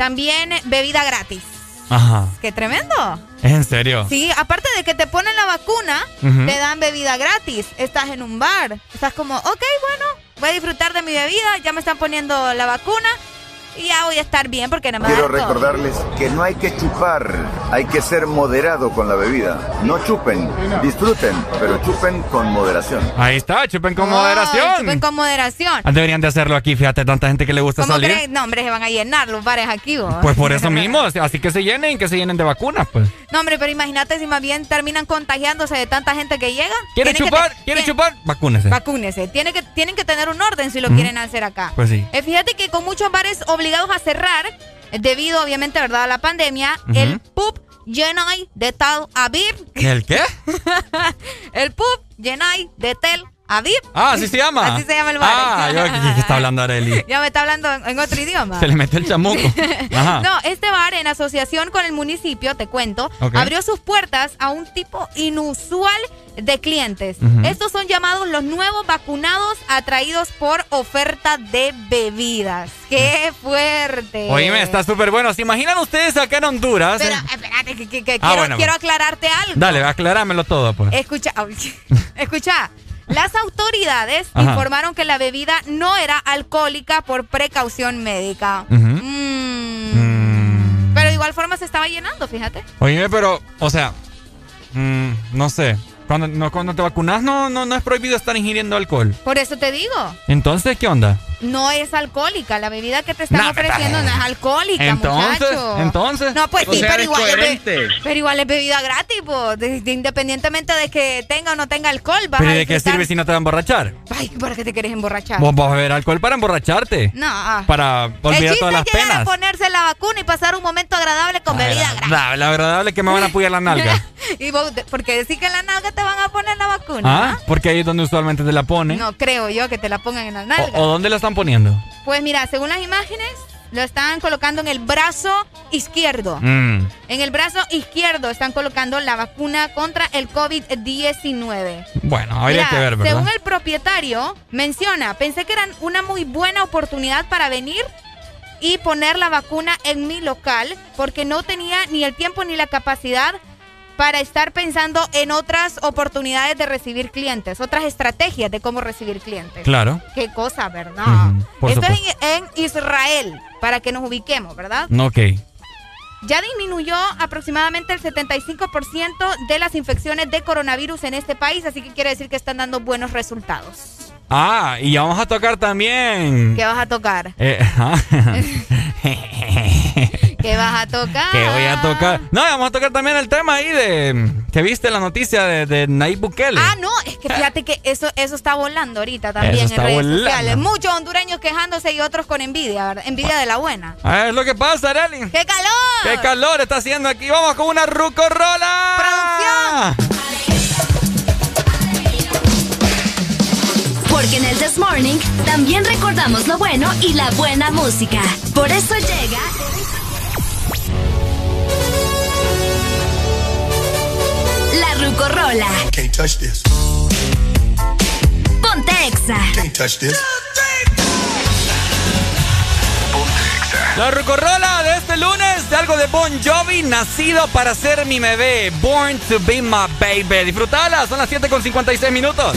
también bebida gratis. Ajá. ¡Qué tremendo! ¿Es en serio? Sí, aparte de que te ponen la vacuna, Ujú. te dan bebida gratis. Estás en un bar. Estás como, ok, bueno, voy a disfrutar de mi bebida. Ya me están poniendo la vacuna. Y ya voy a estar bien porque no me Quiero recordarles que no hay que chupar, hay que ser moderado con la bebida. No chupen, disfruten, pero chupen con moderación. Ahí está, chupen con moderación. chupen con moderación. Ah, Deberían de hacerlo aquí, fíjate, tanta gente que le gusta ¿Cómo salir. crees? No, hombre, se van a llenar los bares aquí, vos. Pues por eso mismo, así que se llenen, que se llenen de vacunas, pues. No, hombre, pero imagínate si más bien terminan contagiándose de tanta gente que llega. ¿Quiere que chupar? te- ¿Quiere chupar? Vacúnese. Vacúnese. Tiene que, tienen que tener un orden si lo quieren hacer acá. Pues sí. Eh, fíjate que con muchos bares obligados a cerrar, debido obviamente, ¿verdad?, a la pandemia, el pub Jenai de Tel Aviv, ¿El qué? el pub Jenai de Tel Aviv. Ah, así se llama. Así se llama el bar. Ah, yo ¿qué, está hablando Areli. Ya me está hablando en, otro idioma. Se le metió el chamuco. Ajá. No, este bar en asociación con el municipio, te cuento, abrió sus puertas a un tipo inusual de clientes. Estos son llamados los nuevos vacunados atraídos por oferta de bebidas. ¡Qué fuerte! Oíme, está súper bueno. ¿Se imaginan ustedes acá en Honduras? Pero Eh, espérate, que, que- que Ah, quiero, bueno, quiero aclararte algo. Dale, acláramelo todo, pues. Escucha, escucha. Las autoridades Ajá. informaron que la bebida no era alcohólica por precaución médica. Mm. Pero de igual forma se estaba llenando, fíjate. Oíme, pero, o sea, mm, no sé. Cuando, no, cuando te vacunas no, no, no es prohibido estar ingiriendo alcohol. Por eso te digo, Entonces, ¿qué onda? No es alcohólica. La bebida que te están ofreciendo no es alcohólica, Entonces, muchacho. entonces. No, pues sí, sea, pero igual, es, be- pero igual es bebida gratis, po. De- de- independientemente de que tenga o no tenga alcohol. Vas ¿Pero a y de qué sirve si no te va a emborrachar? Ay, ¿para qué te quieres emborrachar? Vos vas a beber alcohol para emborracharte. No. Para El olvidar todas las penas. ponerse la vacuna y pasar un momento agradable con bebida gratis. La, agradable es que me van a apoyar la nalga. y vos, porque decir que en la nalga te van a poner la vacuna. ¿Ah? Porque ahí es donde usualmente te la ponen. No creo yo que te la pongan en la nalga. o, o dónde la están poniendo? Pues mira, según las imágenes, lo están colocando en el brazo izquierdo. Mm. En el brazo izquierdo están colocando la vacuna contra el COVID-19. Bueno, habría Mira, que ver, ¿verdad? Según el propietario, menciona, pensé que eran una muy buena oportunidad para venir y poner la vacuna en mi local porque no tenía ni el tiempo ni la capacidad para estar pensando en otras oportunidades de recibir clientes, otras estrategias de cómo recibir clientes. Claro. Qué cosa, ¿verdad? Por Esto es en, en Israel, para que nos ubiquemos, ¿verdad? Ok. Ya disminuyó aproximadamente el 75% de las infecciones de coronavirus en este país, así que quiere decir que están dando buenos resultados. Ah, y ya vamos a tocar también. ¿Qué vas a tocar? Eh, ajá. ¿Qué vas a tocar? que voy a tocar. No, vamos a tocar también el tema ahí de. Que viste la noticia de, de Nayib Bukele. Ah, no, es que fíjate que eso, eso está volando ahorita también Eso en está redes volando. sociales. Muchos hondureños quejándose y otros con envidia, ¿verdad? Envidia de la buena. Ah, es lo que pasa, Arely. ¡Qué calor! ¡Qué calor está haciendo aquí! ¡Vamos con una rucorrola! ¡Producción! Porque en el This Morning también recordamos lo bueno y la buena música. Por eso llega. Rucorola. Can't touch this. Ponte Exa. Can't touch this. La rucorrola de este lunes de algo de Bon Jovi, nacido para ser mi bebé. Born to be my baby. Disfrutala, son las 7 con 56 minutos.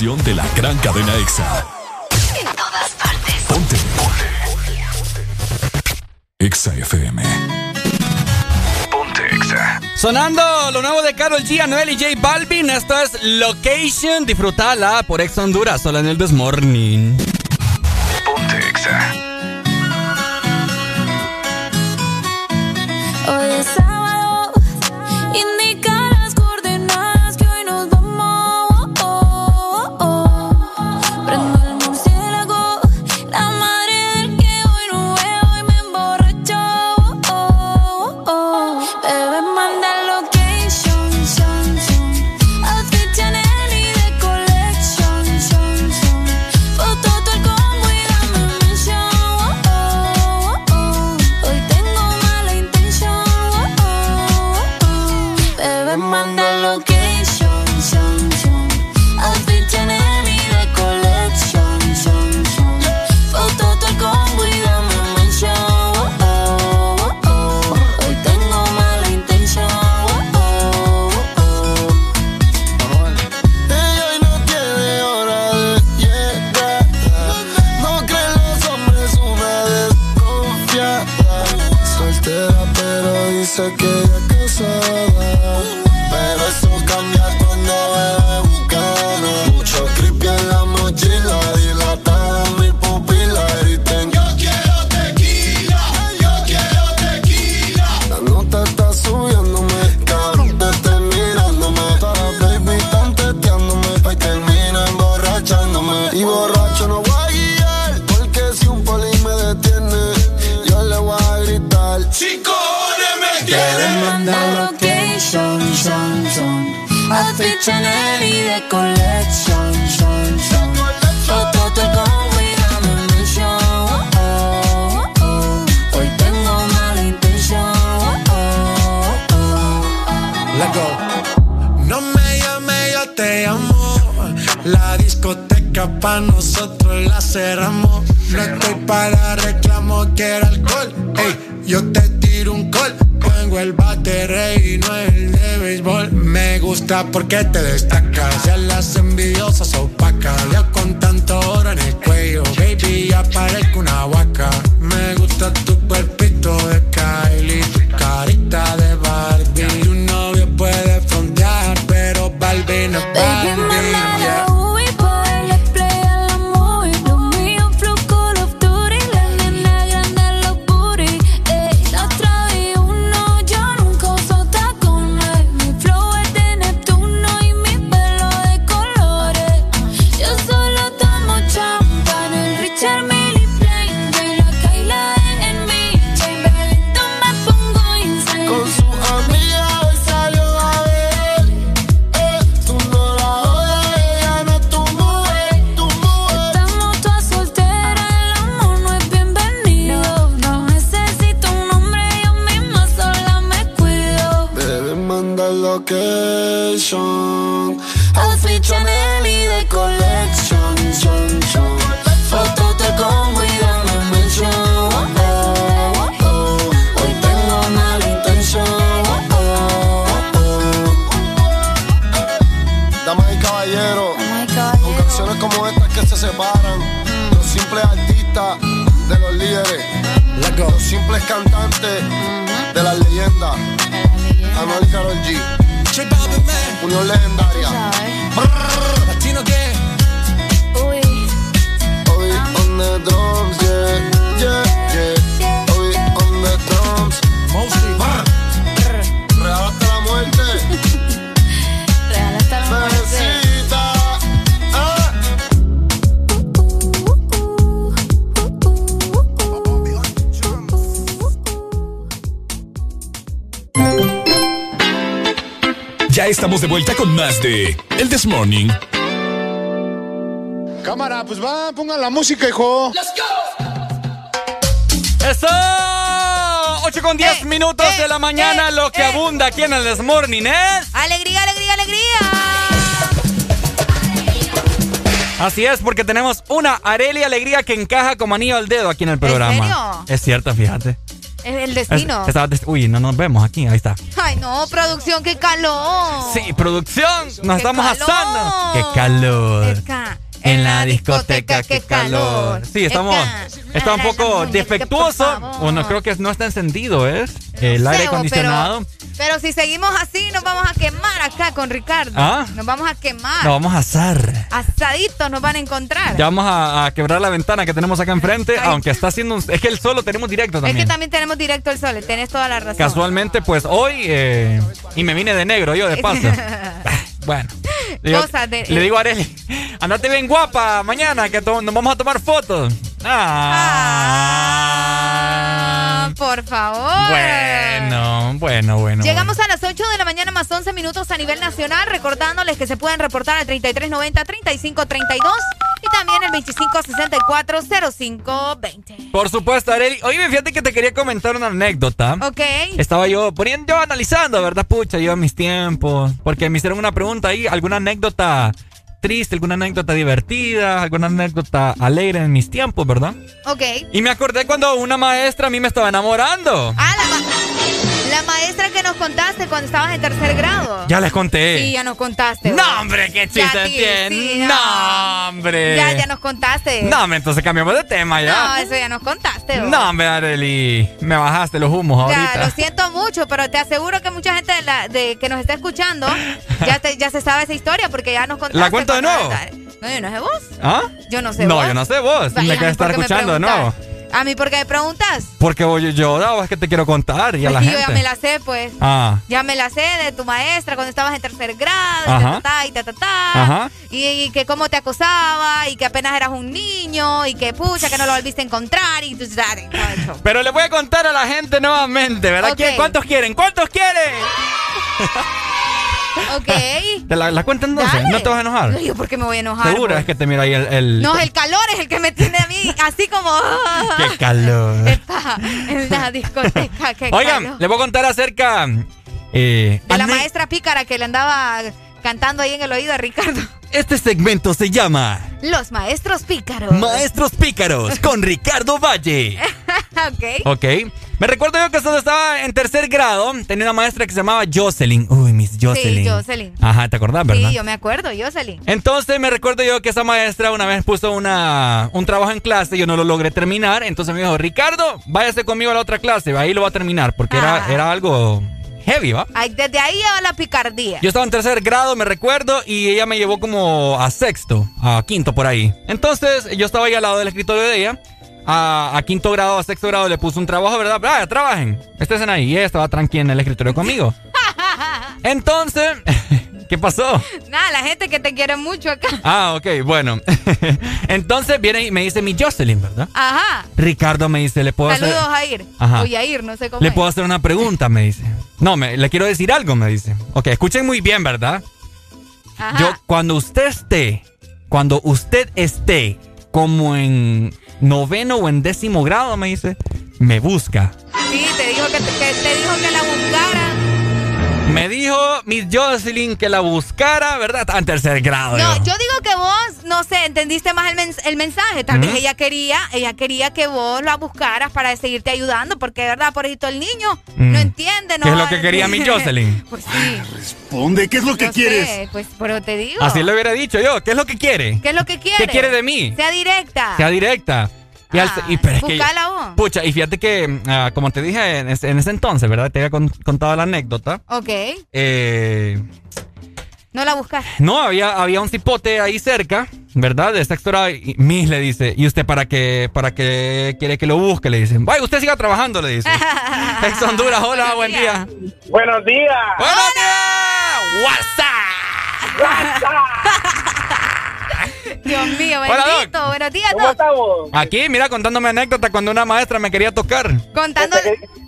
de la gran cadena EXA. En todas partes. Ponte. Ponte. EXA FM. Ponte EXA. Sonando lo nuevo de Carol G, Anuel y J Balvin. Esto es Location. Disfrutala por EXA Honduras. Solo en el Morning. música, hijo. ¡Let's go! ¡Eso! 8 con 10 eh, minutos de eh, la mañana, eh, lo que abunda aquí en el Desmorning, ¿eh? ¡Alegría, alegría, alegría! Así es, porque tenemos una Arelia Alegría que encaja como anillo al dedo aquí en el programa. ¿En serio? Es cierto, fíjate. Es el destino. Uy, no nos vemos aquí, ahí está. Ay, no, producción, qué calor. Sí, producción, nos qué estamos calor. asando. Qué calor. En la discoteca, qué calor. Sí, estamos. Está un poco defectuoso. Bueno, creo que no está encendido, ¿es? El aire acondicionado. Pero si seguimos así, nos vamos a quemar acá con Ricardo. ¿Ah? Nos vamos a quemar. Nos vamos a asar. Asaditos nos van a encontrar. Ya vamos a, quebrar la ventana que tenemos acá enfrente, Ay. aunque está haciendo un, Es que el sol lo tenemos directo también. Es que también tenemos directo el sol, tenés toda la razón. Casualmente, pues hoy... Eh, y me vine de negro yo, de paso. bueno. Le digo a Arely. Andate bien guapa mañana que nos vamos a tomar fotos. Ah. ah. Por favor. Bueno, bueno, bueno. Llegamos a las 8 de la mañana más 11 minutos a nivel nacional, recordándoles que se pueden reportar al 3390-3532 y también el 2564-0520. Por supuesto, Areli. Oye, fíjate que te quería comentar una anécdota. Ok. Estaba yo poniendo, yo analizando, ¿verdad, pucha? Yo mis tiempos, porque me hicieron una pregunta ahí, alguna anécdota triste, alguna anécdota divertida, alguna anécdota alegre en mis tiempos, ¿verdad? Ok. Y me acordé cuando una maestra a mí me estaba enamorando. Ah, la, la maestra que nos contaste cuando estabas en tercer grado. Ya les conté. Sí, ya nos contaste. No, hombre, qué Ya, chiste sí, tiene. sí, no, hombre. Ya, ya nos contaste. No, hombre, entonces cambiamos de tema No, ya. eso ya nos contaste. No, hombre, Areli. Me bajaste los humos Ya, ahorita. lo siento mucho, pero te aseguro que mucha gente de, la- de que nos está escuchando ya, te- ya se sabe esa historia porque ya nos contaste. ¿La cuento de nuevo? No, yo no sé vos. ¿Ah? Yo no sé No, vos. yo no sé vos. Vaya, me ¿a mí quedé estar escuchando de nuevo. ¿A mí por qué me preguntas? Porque voy yo, no, es que te quiero contar y a la yo gente. ya me la sé, pues. Ah. Ya me la sé de tu maestra cuando estabas en tercer grado, y Ajá. ta, y ta, ta, ta. Ajá. Y, y que cómo te acosaba, y que apenas eras un niño, y que pucha, que no lo volviste a encontrar, y tú. Pero le voy a contar a la gente nuevamente, ¿verdad? Ok. ¿Quién- ¿Cuántos quieren? ¿Cuántos quieren? Ok. ¿Te la, la cuento entonces? Dale. ¿No te vas a enojar? Yo, ¿por qué me voy a enojar? Segura es que te mira ahí el... el- No, el calor es el que me tiene a mí así como... ¡Qué calor! Está en la discoteca, qué Oigan, calor. le voy a contar acerca... eh, De la maestra pícara que le andaba cantando ahí en el oído a Ricardo. Este segmento se llama Los maestros pícaros. Maestros Pícaros con Ricardo Valle. ok. Ok. Me recuerdo yo que cuando estaba en tercer grado, tenía una maestra que se llamaba Jocelyn. Uy, Miss Jocelyn. Sí, Jocelyn. Ajá, ¿te acordás, verdad? Sí, yo me acuerdo, Jocelyn. Entonces me recuerdo yo que esa maestra una vez puso una, un trabajo en clase, yo no lo logré terminar, entonces me dijo, Ricardo, váyase conmigo a la otra clase, ahí lo va a terminar, porque era, Ah. era algo heavy, ¿va? Ay, desde ahí lleva la picardía. Yo estaba en tercer grado, me recuerdo, y ella me llevó como a sexto, a quinto por ahí. Entonces yo estaba ahí al lado del escritorio de ella. A, a quinto grado, a sexto grado le puso un trabajo, ¿verdad? Ah, trabajen. Estén ahí. Y ella estaba tranquila en el escritorio conmigo. Entonces, ¿qué pasó? Nada, la gente que te quiere mucho acá. Ah, ok, bueno. Entonces viene y me dice mi Jocelyn, ¿verdad? Ajá. Ricardo me dice, ¿le puedo Saludos, hacer...? Jair. Ajá. O Yair, no sé cómo Le es. puedo hacer una pregunta, me dice. No, me, le quiero decir algo, me dice. Ok, escuchen muy bien, ¿verdad? Ajá. Yo, cuando usted esté, cuando usted esté como en noveno o en décimo grado, me dice, me busca. Sí, te dijo que, te- que te dijo que la buscara. Me dijo Miss Jocelyn que la buscara, ¿verdad? En tercer grado. No, yo. yo digo que vos, no sé, entendiste más el, mens- el mensaje. Tal vez Ujú. ella quería, ella quería que vos la buscaras para seguirte ayudando, porque de verdad, por eso el niño Mm. no entiende, ¿no? ¿Qué es lo que quería mi Jocelyn? Pues sí. Responde, ¿qué es lo Yo sé, pues, pero te digo. Así lo hubiera dicho yo. ¿Qué es lo que quiere? ¿Qué es lo que quiere? ¿Qué quiere de mí? Sea directa. Sea directa. Y, al- y- pero es que- Buscala vos. Pucha, y fíjate que, ah, como te dije en ese, en ese entonces, ¿verdad? Te había con- contado la anécdota. Ok. Eh, No la buscas. no, había, había un cipote ahí cerca, ¿verdad? De sexto grado. Y Miss le dice, ¿y usted para qué, para qué quiere que lo busque? Le dicen, vaya, usted siga trabajando, le dice. Ex Honduras, hola, buen día. Buenos días. ¡Buenos días! WhatsApp. Dios mío, Hola, Doc. Buenos días, ¿Cómo Doc. estamos? Aquí, mira, contándome anécdota cuando una maestra me quería tocar. Contando,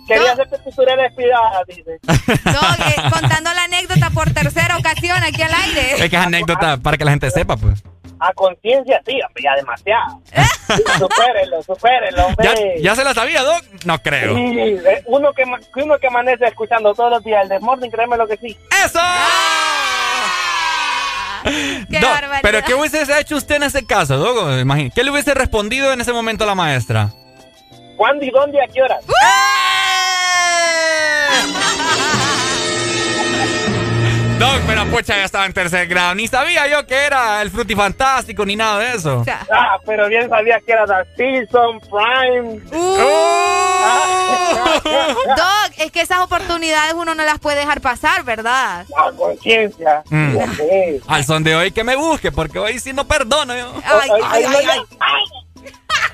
Quería hacerte tutorial despidada, dice. Doc, eh, contando la anécdota por tercera ocasión aquí al aire. Es que es anécdota para que la gente sepa, pues. A conciencia, sí, hombre, ya demasiado. supérenlo, supérenlo, hombre. ¿Ya, ya se la sabía, Doc? No creo. Sí, eh, uno que, uno que amanece escuchando todos los días el Desmorning, créeme lo que sí. ¡Eso! Qué barbaridad. pero ¿qué hubiese hecho usted en ese caso, Doc? Imagín- ¿Qué le hubiese respondido en ese momento a la maestra? ¿Cuándo y dónde y a qué hora? Doc, pero pucha, ya estaba en tercer grado. Ni sabía yo que era el frutifantástico ni nada de eso. Ah, pero bien sabía que era Dark Season, Prime. Doc, es que esas oportunidades uno no las puede dejar pasar, ¿verdad? A conciencia. Mm. Al son de hoy que me busque, porque hoy sí no perdono yo. Ay, ay, ay, ay.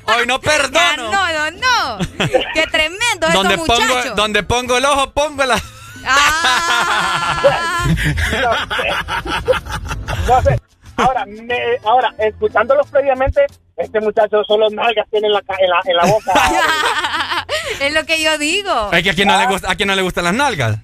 Hoy no Ya, perdono. no, no, no. Qué tremendo Donde estos pongo, donde pongo el ojo, pongo la... Ah. No sé. Ahora, me, ahora, escuchándolos previamente, este muchacho solo nalgas tiene en la, en la, en la boca. Es lo que yo digo. Es que a quién no le gusta, a quién no le gustan las nalgas.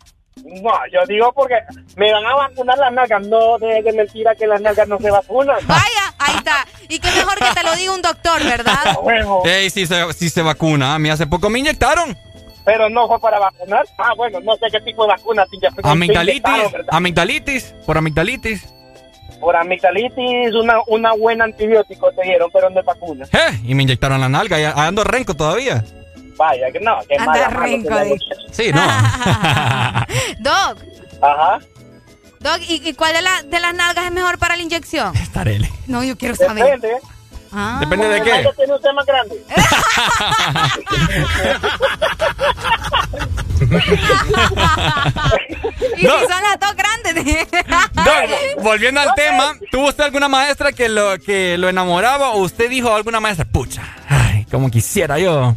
No, yo digo porque me van a vacunar las nalgas, no de, de mentira que las nalgas no se vacunan. Vaya, ahí está. Y qué mejor que te lo diga un doctor, ¿verdad? Ey, sí se, sí se vacuna. A mí hace poco me inyectaron. Pero no fue para vacunar. Ah, bueno, no sé qué tipo de vacuna te inyectaron, Amigdalitis. ¿verdad? Amigdalitis. Por amigdalitis. Por amigdalitis, una, una buena antibiótico te dieron, pero no es vacuna. Eh, y me inyectaron la nalga. Y ando renco todavía. Vaya, que no, que Anda mala renco, tenemos. dice. Sí, no. Doc, Ajá. Doc, ¿y, y cuál de, la- de las nalgas es mejor para la inyección? Estarele. No, yo quiero saber. Depende. Ah. Depende de qué. ¿Qué tiene usted más grande? y No. si son las dos grandes. Doc, volviendo al tema, ¿tuvo usted alguna maestra que lo, que lo enamoraba o usted dijo a alguna maestra, pucha, ay, como quisiera yo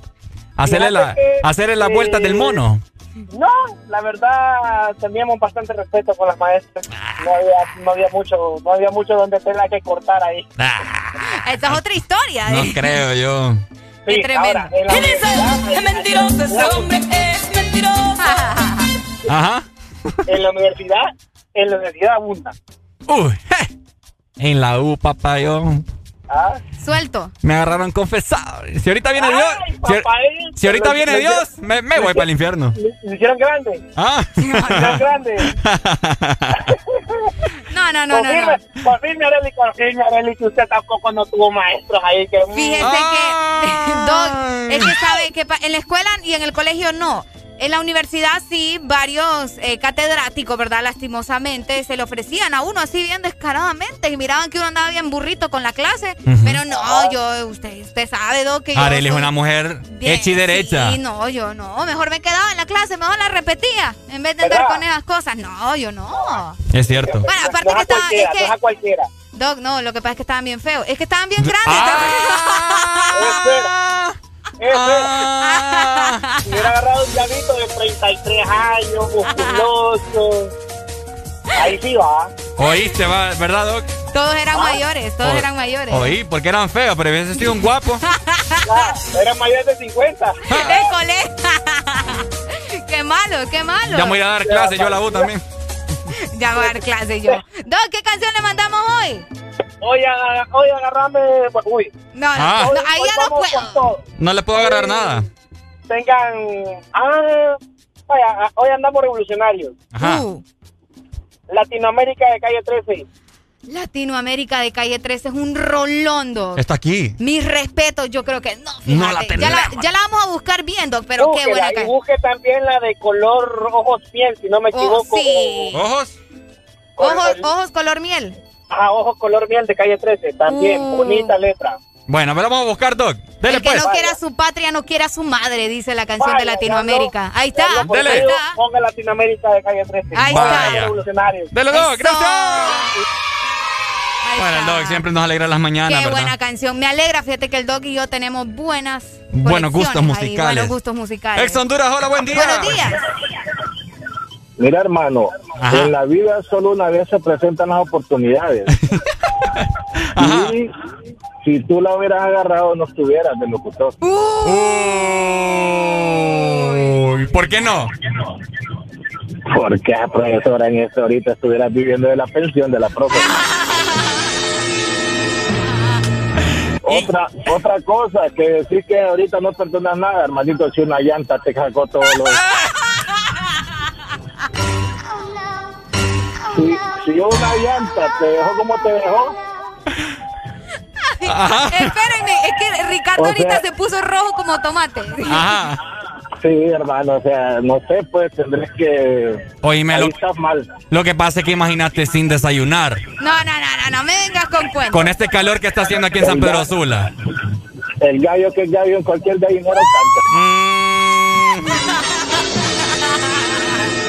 hacerle la, que, hacerle las vueltas eh, del mono? No, la verdad teníamos bastante respeto con las maestras. No había, no había mucho, no había mucho donde tenga que cortar ahí. Esa es otra historia. No ¿eh? creo yo. Sí, tremendo. ahora, en la ¿Quién es Es mentiroso, ese hombre es mentiroso. Ajá. En la universidad, en la universidad abunda. Uy, je. en la U, papá, yo ¿Ah? Suelto. me agarraron confesado. Si ahorita viene Dios, Ay, si, papadito, si ahorita viene lo- Dios, me, me voy para el infierno. ¿Lo hicieron grande? Ah. ¿Lo hicieron grande? No, no, no, no. no. confirme, confirme, Arely, confirme, Arely, que usted tampoco no tuvo maestros ahí que... Fíjese que, Doc, es que sabe que en la escuela y en el colegio no. En la universidad sí, varios eh, catedráticos, ¿verdad? Lastimosamente, se le ofrecían a uno así bien descaradamente y miraban que uno andaba bien burrito con la clase. Pero no, yo, usted, usted sabe, Doc, que yo Arely es soy una mujer bien- hecha y derecha. Sí, no, yo no. Mejor me quedaba en la clase, mejor la repetía. En vez de andar ¿Verdad? con esas cosas. No, yo no. Es cierto. Bueno, aparte que es estaba... cualquiera, Es es a que, cualquiera. Doc, no, lo que pasa es que estaban bien feos. Es que estaban bien grandes. Espera, espera. Si hubiera agarrado un llavito de 33 años, musculoso. Ahí sí va. Oíste, va, ¿verdad, Doc? Todos eran mayores, todos O- eran mayores. Oí, porque eran feos, pero hubiese sido un guapo. Ah, Era mayor de 50. École. qué malo, qué malo. Ya me voy a dar clase, yo a la U también. Ya voy a dar clase yo. Doc, ¿qué canción le mandamos hoy? Hoy, hoy agarrame. pues, Uy. No, no, Ah. no, ahí hoy ya no puedo. No le puedo agarrar nada. Tengan. Ah, vaya, hoy andamos revolucionarios. Ajá. Uh, Latinoamérica de calle 13. Latinoamérica de calle 13 es un rolón, Doc. Está aquí. Mis respetos, yo creo que no. No la ya, la, tenemos. ya la vamos a buscar bien, Doc, pero qué Búsquela, buena y canción. busque también la de color ojos piel, si no me equivoco. Oh, sí. ¿Ojos? Ojos, ojos color miel. Ah, ojos color miel de calle 13. También, Uh. bonita letra. Bueno, me la vamos a buscar, Doc. Dele El que pues. no quiera a su patria no quiera a su madre, dice la canción de Latinoamérica. Ahí está, Ya lo Dele. ahí está. Ponga Latinoamérica de calle 13. Ahí está. Vaya, revolucionarios. Dele, Doc, Eso. gracias. Ahí Bueno, el está. Doc siempre nos alegra las mañanas, Qué ¿verdad? buena canción. Me alegra, fíjate que el Doc y yo tenemos buenas Buenos gustos ahí, musicales. buenos gustos musicales. Ex Honduras, hola, buen día. Buenos días. Mira, hermano, Ajá. en la vida solo una vez se presentan las oportunidades. Ajá. Y si tú la hubieras agarrado, no estuvieras de locutor. Uy, ¿por qué no? Porque, profesora, en esto ahorita estuvieras viviendo de la pensión de la profe. Otra, otra cosa, que decir que ahorita no perdonas nada, hermanito, si una llanta te sacó todos los... Si, si una llanta te dejó como te dejó. Espérenme, es que Ricardo O ahorita sea- se puso rojo como tomate. Ajá. sí, hermano, o sea, no sé, pues tendrés que... Oíme, lo, estás mal. lo que pasa es que imagínate sin desayunar. No, no, no, no, no me vengas con cuentos. Con este calor que está haciendo aquí en San Pedro Sula. El gallo que es gallo en cualquier gallinero canta.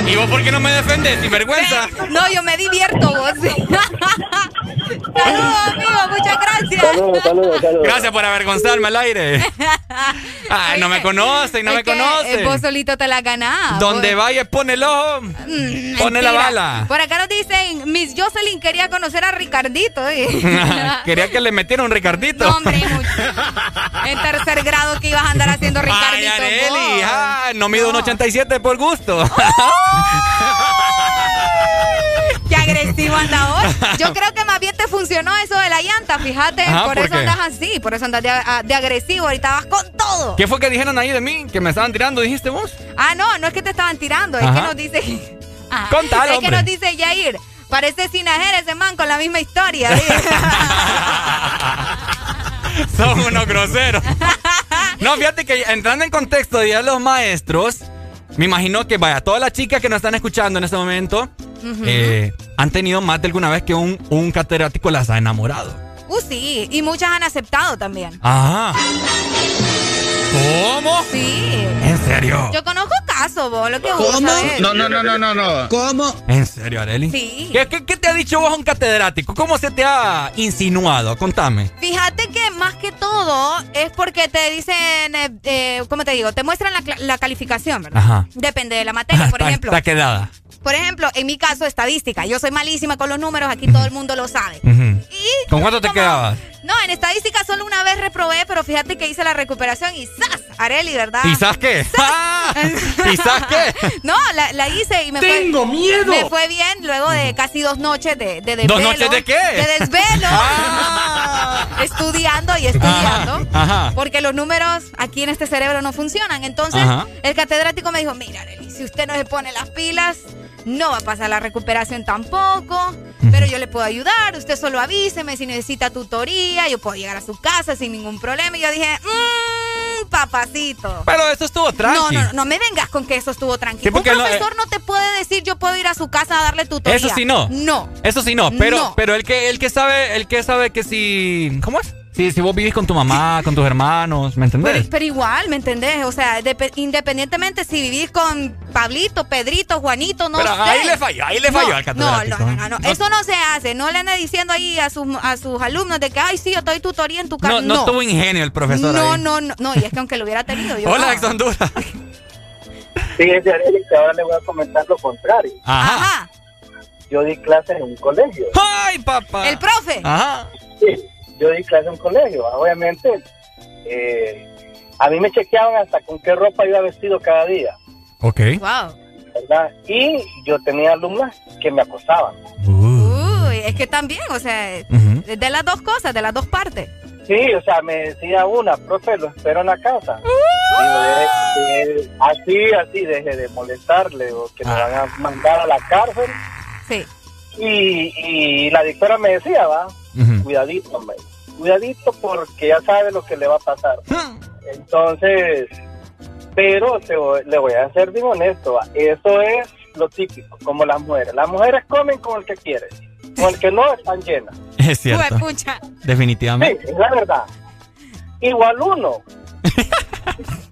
¿Y vos por qué no me defendes, sin vergüenza? No, yo me divierto vos. Saludos, amigo, muchas gracias. Saludos, saludos, saludos. Gracias por avergonzarme al aire. Ay, no me conocen, no Es me que, conocen. eh, Vos solito te la ganás. Donde vos. vaya, pone el ojo, Mm, pone la bala. Por acá nos dicen, Miss Jocelyn quería conocer a Ricardito. ¿eh? Quería que le metiera un Ricardito. No, hombre, en tercer grado que ibas a andar haciendo Ay, Ricardito. Areli, vos. ah, no mido un 87 por gusto. Qué agresivo anda. Yo creo que más bien te funcionó eso de la llanta, fíjate. Ajá, por ¿por eso andas así, por eso andas de, de agresivo. Ahorita vas con todo. ¿Qué fue que dijeron ahí de mí? ¿Que me estaban tirando, dijiste vos? Ah, no, no es que te estaban tirando, es que nos dice. Ah, Contalo, es que nos dice Yair. Parece Sinajera ese man con la misma historia. Son unos groseros. No, fíjate que entrando en contexto de los Maestros, me imagino que, vaya, todas las chicas que nos están escuchando en este momento Eh, han tenido más de alguna vez que un, un catedrático las ha enamorado. uh, sí, y muchas han aceptado también. Ajá. ¿Cómo? Sí. ¿En serio? Yo conozco casos, vos, lo que vos sabés. No, no, no, no, no, no. ¿Cómo? ¿En serio, Areli? Sí. ¿Qué, qué, qué te ha dicho vos un catedrático? ¿Cómo se te ha insinuado? Contame. Fíjate que más que todo es porque te dicen, eh, eh, ¿cómo te digo? Te muestran la, la calificación, ¿verdad? Ajá. Depende de la materia, por Está- ejemplo. Está quedada. Por ejemplo, en mi caso, estadística. Yo soy malísima con los números, aquí todo el mundo lo sabe. ¿Con cuánto te quedabas? No, en estadística solo una vez reprobé, pero fíjate que hice la recuperación y ¡zas! Areli, ¿verdad? ¿Y sabes qué? ¿Y sabes qué? No, la, la hice y me ¡Tengo fue... miedo! Me fue bien luego de casi dos noches de, de desvelo. ¿Dos noches de qué? De desvelo. Estudiando y estudiando. Ajá. Porque los números aquí en este cerebro no funcionan. Entonces, Ajá. el catedrático me dijo, mira, Arely, si usted no se pone las pilas, no va a pasar la recuperación tampoco, pero yo le puedo ayudar, usted solo avíseme si necesita tutoría, yo puedo llegar a su casa sin ningún problema. Y yo dije, mmm, papacito. Pero eso estuvo No, tranqui. no, no, no me vengas con que eso estuvo tranquilo. Sí, Un no, eh, profesor no, te puede decir yo puedo ir a su casa a darle tutoría. Eso sí no. No. Eso sí no, pero, No. pero el que, el que sabe, el que sabe que si. ¿Cómo es? Si, si vos vivís con tu mamá, con tus hermanos, ¿me entendés? Pero, pero igual, ¿me entendés? O sea, depe- independientemente si vivís con Pablito, Pedrito, Juanito, no Pero sé. ahí le falló, ahí le falló No, al catedrático. No, no, no, no, no. Eso no se hace. No le ande diciendo ahí a sus, a sus alumnos de que, ay, sí, yo doy tutoría en tu casa. No, no tuvo ingenio el profesor no, ahí. no, no, no, y es que aunque lo hubiera tenido yo. Hola, ex Honduras. Fíjese, Arely, que ahora le voy a comentar lo contrario. Ajá. Yo di clases en un colegio. ¡Ay, papá! El profe. Ajá. Yo di clases en un colegio. Obviamente, eh, a mí me chequeaban hasta con qué ropa iba vestido cada día, Ok. Wow. ¿verdad? Y yo tenía alumnas que me acosaban. Uy, es que también, o sea, de las dos cosas, de las dos partes. Sí, o sea, me decía una, profe, lo espero en la casa. Digo, de- de- así, así, deje de molestarle o que me van a mandar a la cárcel. Sí. Y, y la dictora me decía, va, cuidadito, hombre, cuidadito porque ya sabe lo que le va a pasar. Entonces, pero te voy- le voy a ser bien honesto, va, eso es lo típico, como las mujeres. Las mujeres comen con el que quieren, con el que no están llenas. Es cierto. Definitivamente. Sí, es la verdad. Igual uno.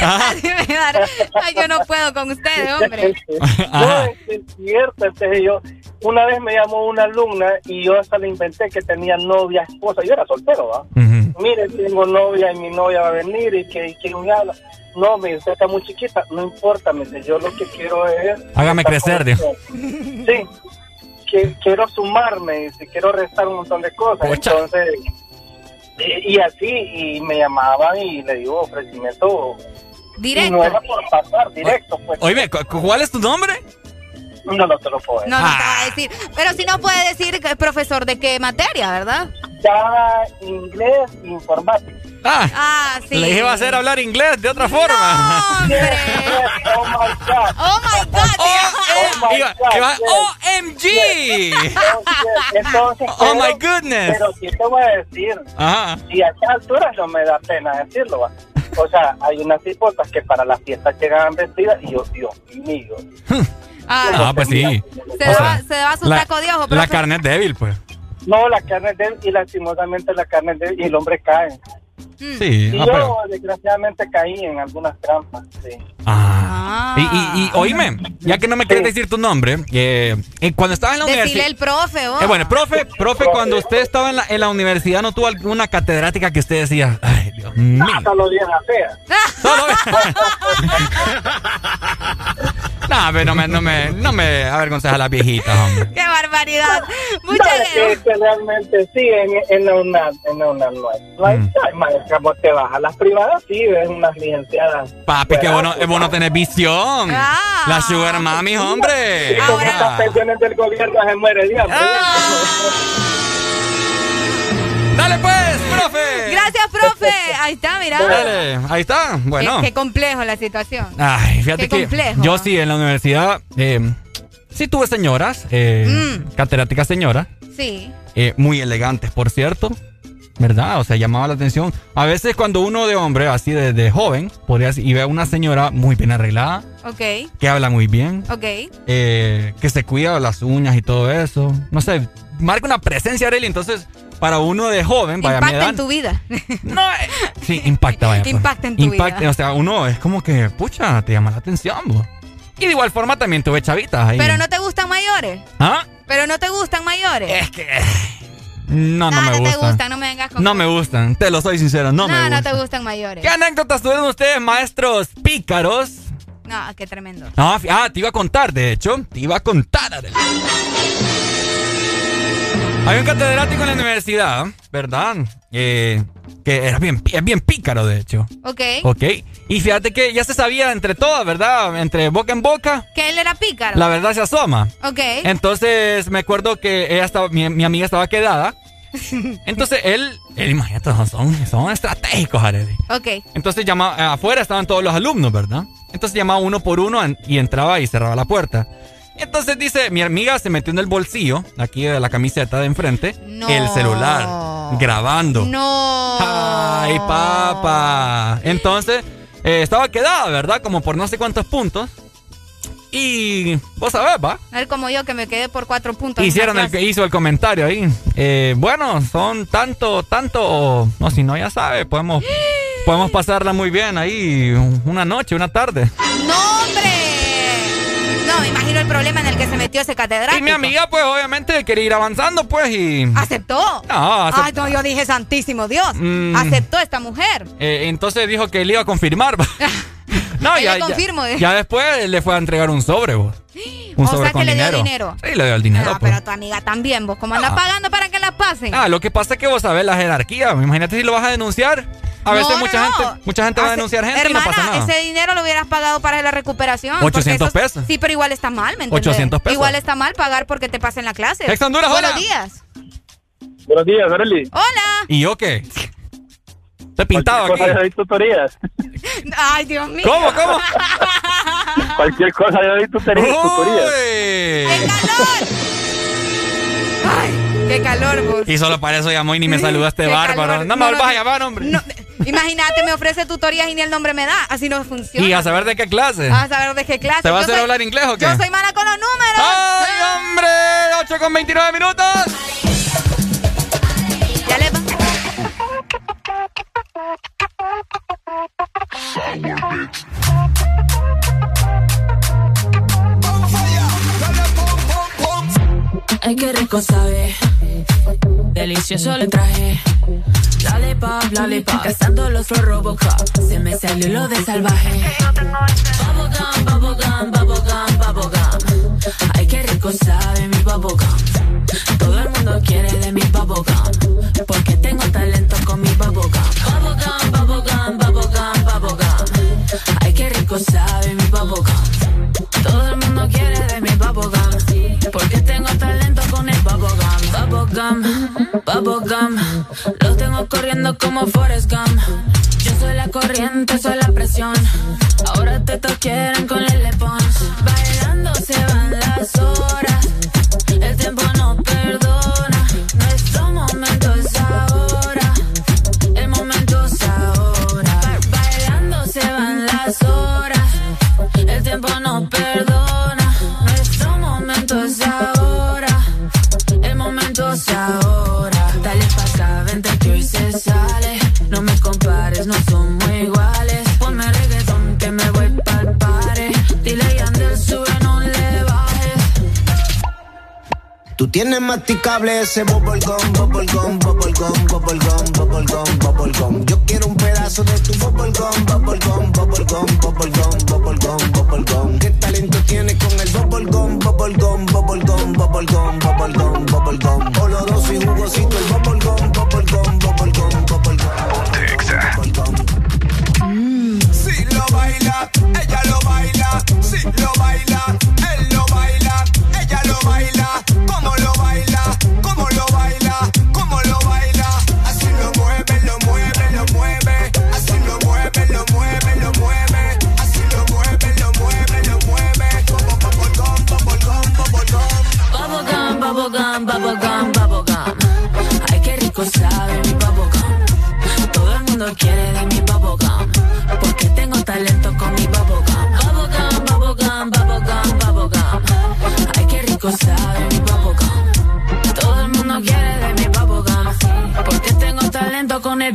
Ay, yo no puedo con ustedes, hombre. no, es cierto. Entonces yo, una vez me llamó una alumna y yo hasta le inventé que tenía novia, esposa. Yo era soltero, ¿va? Mire, tengo novia y mi novia va a venir y que, y que me habla. No, me dice, está muy chiquita. No importa, me dice, yo lo que quiero es... Hágame crecer, usted. Sí. Que, quiero sumarme, dice, quiero restar un montón de cosas. Entonces, y, y así, y me llamaban y le digo ofrecimiento. Directo. Y no era por pasar, directo, pues. Oye, ¿cu- ¿cuál es tu nombre? No, no te lo puedo decir. No, no te va a decir. Pero si no puede decir que es profesor de qué materia, ¿verdad? Ya inglés informática. Ah, Ah, sí. le iba a hacer hablar inglés de otra forma. Oh my God. Oh my God. Oh my Iba- God, yes. OMG. Entonces, Oh pero- my goodness. Pero sí te voy a decir, Ajá. y a estas alturas no me da pena decirlo. va. O sea, hay unas hipotas que para las fiestas llegaban vestidas y yo, Dios mío. Ah, pues sí. Se, O sea, va, se va su la, taco de ojo, la carne es débil, pues. No, la carne es débil y lastimosamente la carne es débil y el hombre cae. Sí, Y ah, yo pero- desgraciadamente caí en algunas trampas, sí. Ah. Y, y, y oíme, ya que no me quieres decir tu nombre, eh, eh, cuando estabas en la Decirle universidad. el profe, vos. Eh, bueno, profe, profe, cuando usted estaba en la, en la universidad, ¿no tuvo alguna catedrática que usted decía, ay, Dios mío? Solo vieja fea. No, pero no me, no me, no me avergonces a las viejitas, hombre. ¡Qué barbaridad! Muchas que, que realmente sí, en, en la UNAM, en la UNAM no hay. No hay, Mm. ay, maestra, vos te vas a las privadas, sí, ves unas licenciadas. Papi, qué bueno, es bueno tener visión. La sugar mami, hombre. Y con estas pensiones del gobierno se muere Dios. Dale pues, profe. Gracias, profe. Ahí está, mira. Dale, ahí está. Bueno. Qué, qué complejo la situación. Ay, fíjate Qué que complejo. yo sí en la universidad eh, sí tuve señoras, eh, Mm. catedráticas señoras, Sí. eh, muy elegantes, por cierto. ¿Verdad? O sea, llamaba la atención. A veces cuando uno de hombre, así de, de joven, podría y ve a una señora muy bien arreglada, Ok. que habla muy bien, Ok. eh, que se cuida las uñas y todo eso. No sé, marca una presencia, Arely. Entonces, para uno de joven, vaya, Impacta edad. en tu vida. Sí, impacta, vaya. pues. Impacta en tu Impacta, vida. O sea, uno es como que, pucha, te llama la atención. Y de igual forma también tuve chavitas ahí. Pero no te gustan mayores. ¿Ah? Pero no te gustan mayores. Es que. No, no, no, me no te gustan. gustan, no me vengas con. No me gustan, te lo soy sincero, no, me no, gustan. no te gustan mayores. ¿Qué anécdotas tuvieron ustedes, maestros pícaros? No, qué tremendo. No, fi- ah, te iba a contar, de hecho, te iba a contar. Arely. Hay un catedrático en la universidad, ¿verdad? Eh, que era bien, es bien pícaro, de hecho. Ok. Ok. Y fíjate que ya se sabía entre todas, ¿verdad? Entre boca en boca, Que él era pícaro. la verdad se asoma. Ok. Entonces me acuerdo que ella estaba, mi, mi amiga estaba quedada. Entonces él, él imagínate, son, son estratégicos, Arely. ok. Entonces llamaba, eh, afuera estaban todos los alumnos, ¿verdad? Entonces llamaba uno por uno y entraba y cerraba la puerta. Entonces dice, mi amiga se metió en el bolsillo, aquí de la camiseta de enfrente, No. el celular, grabando. No. Ay, papá. Entonces, eh, estaba quedada, ¿verdad? Como por no sé cuántos puntos. Y vos sabés, ¿va? No es como yo que me quedé por cuatro puntos. Hicieron el, clase. hizo el comentario ahí. Eh, bueno, son tanto, tanto. No, si no, ya sabe, podemos, podemos pasarla muy bien ahí una noche, una tarde. ¡No, hombre! No, me imagino el problema en el que se metió ese catedrático. Y mi amiga, pues, obviamente quería ir avanzando, pues, y. ¿Aceptó? No, acep- Ay, no, yo dije, santísimo Dios. Mm. Aceptó esta mujer. Eh, entonces dijo que le iba a confirmar. no, ya, ya- confirmo, eh. ya después le fue a entregar un sobre, vos. Un O sobre sea, con que le dio dinero. dinero. Sí, le dio el dinero. Ah, pues. pero tu amiga también, vos, ¿cómo andas Ah. pagando para que la pasen? Ah, lo que pasa es que vos sabés la jerarquía. Imagínate si lo vas a denunciar. A veces No, mucha no, gente, mucha gente va a denunciar gente Hermana, y no pasa nada. ese dinero lo hubieras pagado para la recuperación. porque 800 eso es- pesos. Sí, pero igual está mal, ¿me entiendes? 800 pesos. Igual está mal pagar porque te pasen la clase. Ex Honduras, Buenos hola. días. Buenos días, Arely. Hola. ¿Y yo qué? Te he pintado aquí. Cualquier cosa, yo doy tutorías. Ay, Dios mío. ¿Cómo, cómo? Cualquier cosa, yo doy tutorías. tutorías. ¡Qué calor! Ay, qué calor, vos. Y solo para eso llamó y ni me saludaste, bárbaro. calor. No me vuelvas a llamar, hombre. No, imagínate, me ofrece tutorías y ni el nombre me da. Así no funciona. Y a saber de qué clase. A saber de qué clase. ¿Te va a hacer soy- hablar inglés o qué? Yo soy mala con los números. ¡Ay, hombre! 8 con 29 minutos. Ya le va. Ay, qué rico sabe. Delicioso le traje. Lollipop, lollipop. Cazando los Flow Robocop. Se me salió lo de salvaje. Bubblegum, bubblegum, bubblegum, bubblegum. Ay, qué rico sabe mi bubblegum. Todo el mundo quiere de mi bubblegum. Porque tengo talento con mi bubblegum. Bubblegum, bubblegum, bubblegum, bubblegum. Ay, qué rico sabe mi bubblegum. Todo el mundo quiere de mi bubblegum. Porque tengo talento bubblegum. Bubblegum. Los tengo corriendo como Forrest Gump. Yo soy la corriente, soy la presión. Ahora te quieren con el Tú tienes masticable ese bubble gum, bubble gum, bubble gum, bubble gum, bubble gum, bubble gum. Yo quiero un pedazo de tu bubble gum, bubble gum, bubble gum, bubble gum, bubble gum, bubble gum. ¿Qué talento tienes con el bubble gum, bubble gum, bubble gum, bubble gum, bubble gum, bubble gum? Oloroso y jugosito el bubble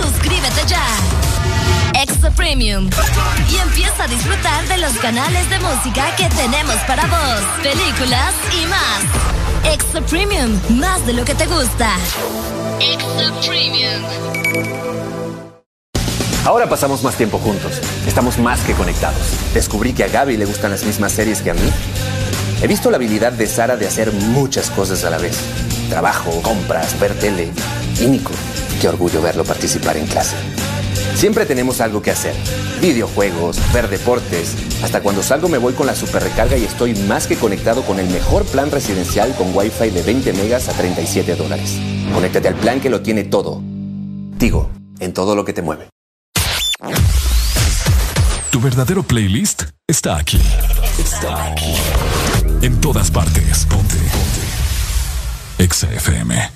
Suscríbete ya. Extra Premium. Y empieza a disfrutar de los canales de música que tenemos para vos, películas y más. Extra Premium, más de lo que te gusta. Extra Premium. Ahora pasamos más tiempo juntos. Estamos más que conectados. Descubrí que a Gaby le gustan las mismas series que a mí. He visto la habilidad de Sara de hacer muchas cosas a la vez. Trabajo, compras, ver tele. Y qué orgullo verlo participar en clase. Siempre tenemos algo que hacer. Videojuegos, ver deportes. Hasta cuando salgo me voy con la super recarga y estoy más que conectado con el mejor plan residencial con Wi-Fi de 20 megas a 37 dólares. Conéctate al plan que lo tiene todo. Tigo, en todo lo que te mueve. Tu verdadero playlist está aquí. Está aquí. En todas partes. Ponte. Ponte. Exa FM.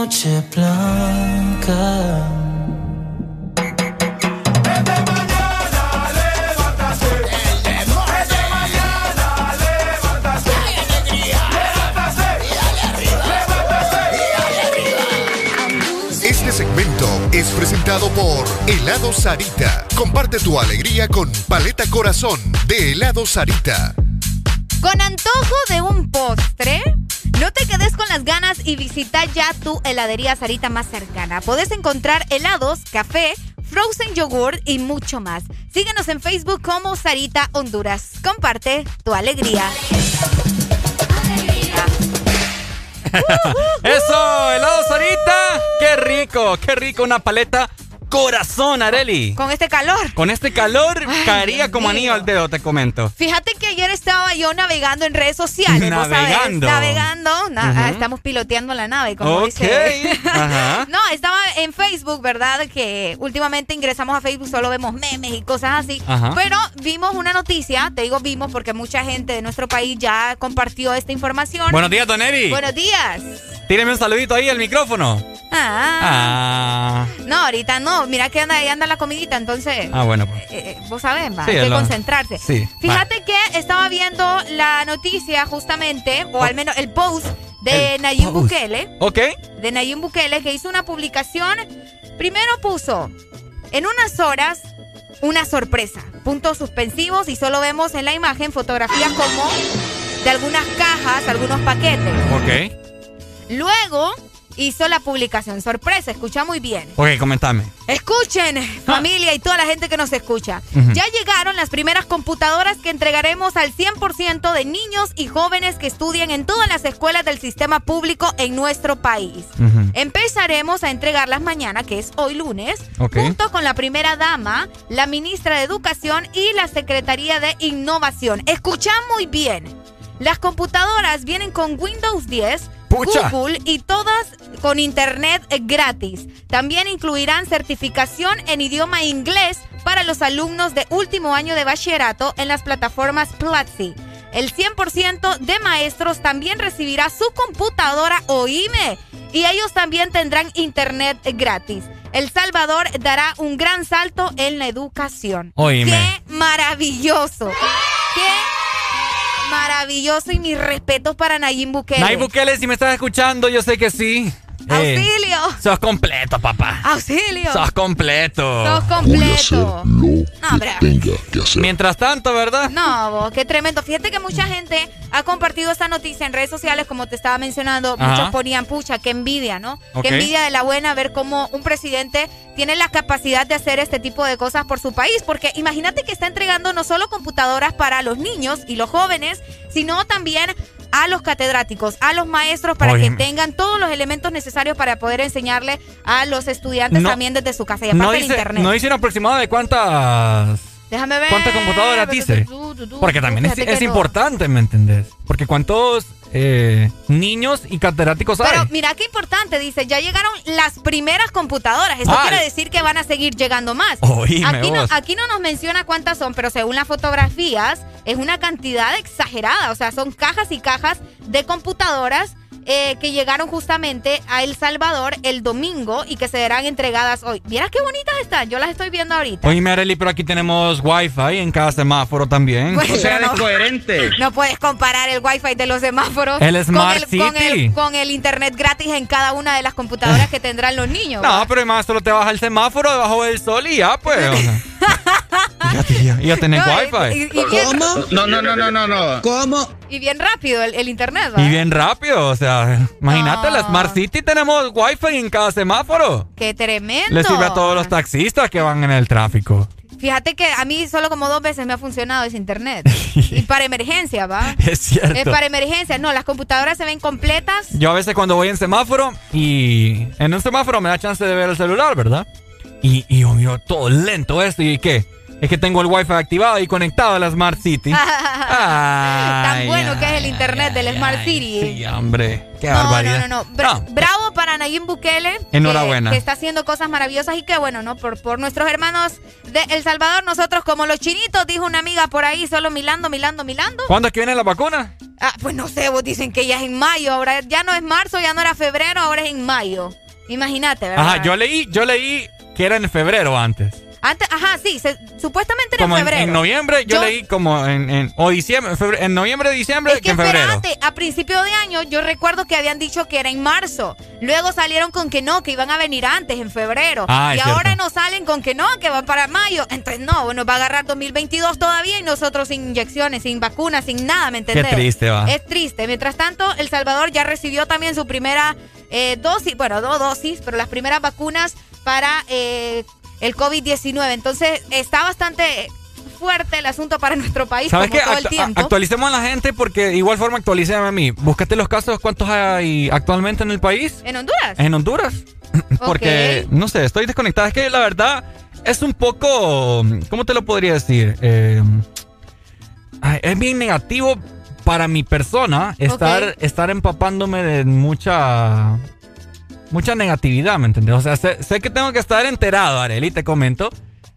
Noche blanca. Este segmento es presentado por Helado Sarita. Comparte tu alegría con Paleta Corazón de Helado Sarita. Con antojo de un postre, no te quedes con las ganas y visita ya tu heladería Sarita más cercana. Puedes encontrar helados, café, frozen yogurt y mucho más. Síguenos en Facebook como Sarita Honduras. Comparte tu alegría. Eso, helado Sarita. Qué rico, qué rico. Una paleta corazón, Areli. Con este calor. Con este calor Ay, caería como anillo al dedo, te comento. Fíjate que ayer estaba yo navegando en redes sociales. Navegando. Navegando. Na- ah, estamos piloteando la nave, como Ok. dice. Ajá. No, estaba en Facebook, ¿verdad? Que últimamente ingresamos a Facebook, solo vemos memes y cosas así. Ajá. Pero vimos una noticia, te digo vimos porque mucha gente de nuestro país ya compartió esta información. Buenos días, Don Eri. Buenos días. Tíreme un saludito ahí al micrófono. Ah. Ah. No, ahorita no. Mira que anda, ahí anda la comidita, entonces. Ah, bueno. pues. eh, eh, vos sabés, va, Sí, hay que lo- concentrarse. Sí. Fíjate que estaba viendo la noticia justamente, o al menos el post de El Nayib post. Bukele. Ok. De Nayib Bukele, que hizo una publicación. Primero puso, en unas horas, una sorpresa. Puntos suspensivos y solo vemos en la imagen fotografías como de algunas cajas, algunos paquetes. Ok. Luego hizo la publicación sorpresa, escucha muy bien. Ok, comentame. Escuchen, familia y toda la gente que nos escucha. Ya llegaron las primeras computadoras que entregaremos al 100% de niños y jóvenes que estudian en todas las escuelas del sistema público en nuestro país. Empezaremos a entregarlas mañana, que es hoy lunes, junto con la primera dama, la ministra de Educación y la Secretaría de Innovación. Escucha muy bien. Las computadoras vienen con Windows 10, Pucha. Google y todas con internet eh, gratis. También incluirán certificación en idioma inglés para los alumnos de último año de bachillerato en las plataformas Platzi. El 100% de maestros también recibirá su computadora OIME y ellos también tendrán internet gratis. El Salvador dará un gran salto en la educación. Oíme. ¡Qué maravilloso! ¡Qué maravilloso! Y mis respetos para Nayib Bukele. Nayib Bukele, si me estás escuchando, yo sé que sí. Eh, ¡Auxilio! sos completo, papá. ¡Auxilio! Sos completo. Sos completo. No, hombre. Tenga que hacer. Mientras tanto, ¿verdad? No, vos, qué tremendo. Fíjate que mucha gente ha compartido esta noticia en redes sociales, como te estaba mencionando. Ajá. Muchos ponían, pucha, qué envidia, ¿no? Qué envidia de la buena ver cómo un presidente tiene la capacidad de hacer este tipo de cosas por su país. Porque imagínate que está entregando no solo computadoras para los niños y los jóvenes, sino también a los catedráticos, a los maestros, para que tengan todos los elementos necesarios para poder enseñarle a los estudiantes No- también desde su casa y aparte No el internet. no dice un aproximado de cuántas. Déjame ver. ¿Cuántas computadoras dice? Porque también es, no. importante, ¿me entendés? Porque cuántos eh, niños y catedráticos hay. Pero mira qué importante, dice, ya llegaron las primeras computadoras. Eso Ah, quiere decir que van a seguir llegando más. Aquí, no, aquí no nos menciona cuántas son, pero según las fotografías, es una cantidad exagerada. O sea, son cajas y cajas de computadoras eh, que llegaron justamente a El Salvador el domingo y que se serán entregadas hoy. Vieras qué bonitas están, yo las estoy viendo ahorita. Oye, Arely, pero aquí tenemos wifi en cada semáforo también. Pues, O sea, no. puedes comparar el wifi de los semáforos El Smart con, el, con, City. el, con el internet gratis en cada una de las computadoras que tendrán los niños. No, pero además solo te baja el semáforo debajo del sol y ya, pues. o sea. y ya, te- ya- ya tenés No, wifi. y- y- y bien- No, no, no, no, no, no. ¿Cómo? Y bien rápido el, el internet, ¿va? Y bien rápido, o sea, imagínate, la No. Smart City tenemos wifi en cada semáforo. Qué tremendo. Le sirve a todos los taxistas que van en el tráfico. Fíjate que a mí solo como dos veces me ha funcionado ese internet. y para emergencia, ¿va? Es cierto. Es para emergencia. No, las computadoras se ven completas. Yo a veces cuando voy en semáforo y en un semáforo me da chance de ver el celular, ¿verdad? Y, y yo miro todo lento esto y ¿qué? Es que tengo el wifi activado y conectado a la Smart City. Tan Ay, bueno ay, que es el internet del Smart City. Sí, hombre. Qué no, barbaridad. no, no, no. Bra- No. Bravo para Nayib Bukele. que- Enhorabuena. Que, está haciendo cosas maravillosas y que bueno, ¿no? Por, por nuestros hermanos de El Salvador, nosotros como los chinitos, dijo una amiga por ahí, solo milando, milando, milando. ¿Cuándo es que viene la vacuna? Ah, pues no sé, vos dicen que ya es en mayo, ahora ya no es marzo, ya no era febrero, ahora es en mayo. Imagínate, ¿verdad? Ajá, yo leí, yo leí que era en febrero antes. Antes, ajá, sí, se- supuestamente era Como en febrero. en noviembre, yo, Yo- leí como en, en- o diciembre, febre- en noviembre, diciembre, Es que, en febrero. espérate, a principio de año yo recuerdo que habían dicho que era en marzo. Luego salieron con que no, que iban a venir antes, en febrero. Ah, y ahora nos salen con que no, que van para mayo. Entonces no, nos va a agarrar 2022 todavía y nosotros sin inyecciones, sin vacunas, sin nada, ¿me entendés? triste, va. Es triste. Mientras tanto, El Salvador ya recibió también su primera eh, dosis, bueno, dos dosis, pero las primeras vacunas para eh, el COVID-19. Entonces está bastante fuerte el asunto para nuestro país, ¿Sabes como todo el tiempo. actualicemos a la gente porque de igual forma actualicéme a mí. Búscate los casos, ¿cuántos hay actualmente en el país? ¿En Honduras? En Honduras. Porque, no sé, estoy desconectada. Es que la verdad es un poco, ¿cómo te lo podría decir? Eh, ay, es bien negativo para mi persona estar, estar empapándome de mucha... Mucha negatividad, ¿me entiendes? O sea, sé, sé que tengo que estar enterado, Areli, te comento,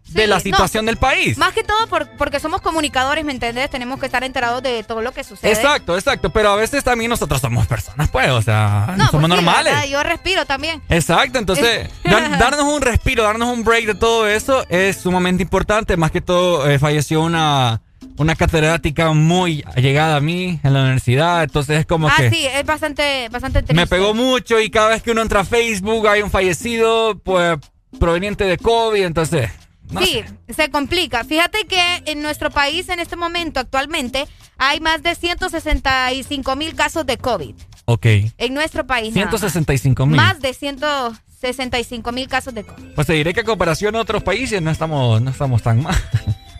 de la no, situación del país. Más que todo por- porque somos comunicadores, ¿me entendés? Tenemos que estar enterados de todo lo que sucede. Exacto, exacto. Pero a veces también nosotros somos personas, pues, o sea, No, somos pues sí, normales. Yo respiro también. Exacto, entonces dar- darnos un respiro, darnos un break de todo eso es sumamente importante. Más que todo, eh, falleció una, una catedrática muy allegada a mí en la universidad, entonces es como ah, que sí, es bastante, bastante triste. me pegó mucho y cada vez que uno entra a Facebook hay un fallecido, pues, proveniente de COVID, entonces... no sí, se complica. Fíjate que en nuestro país en este momento, actualmente, hay más de 165 mil casos de COVID. Ok. En nuestro país. nada más. 165 mil. Más de 165 mil casos de COVID. Pues te diré que a comparación a otros países no estamos, no estamos tan mal.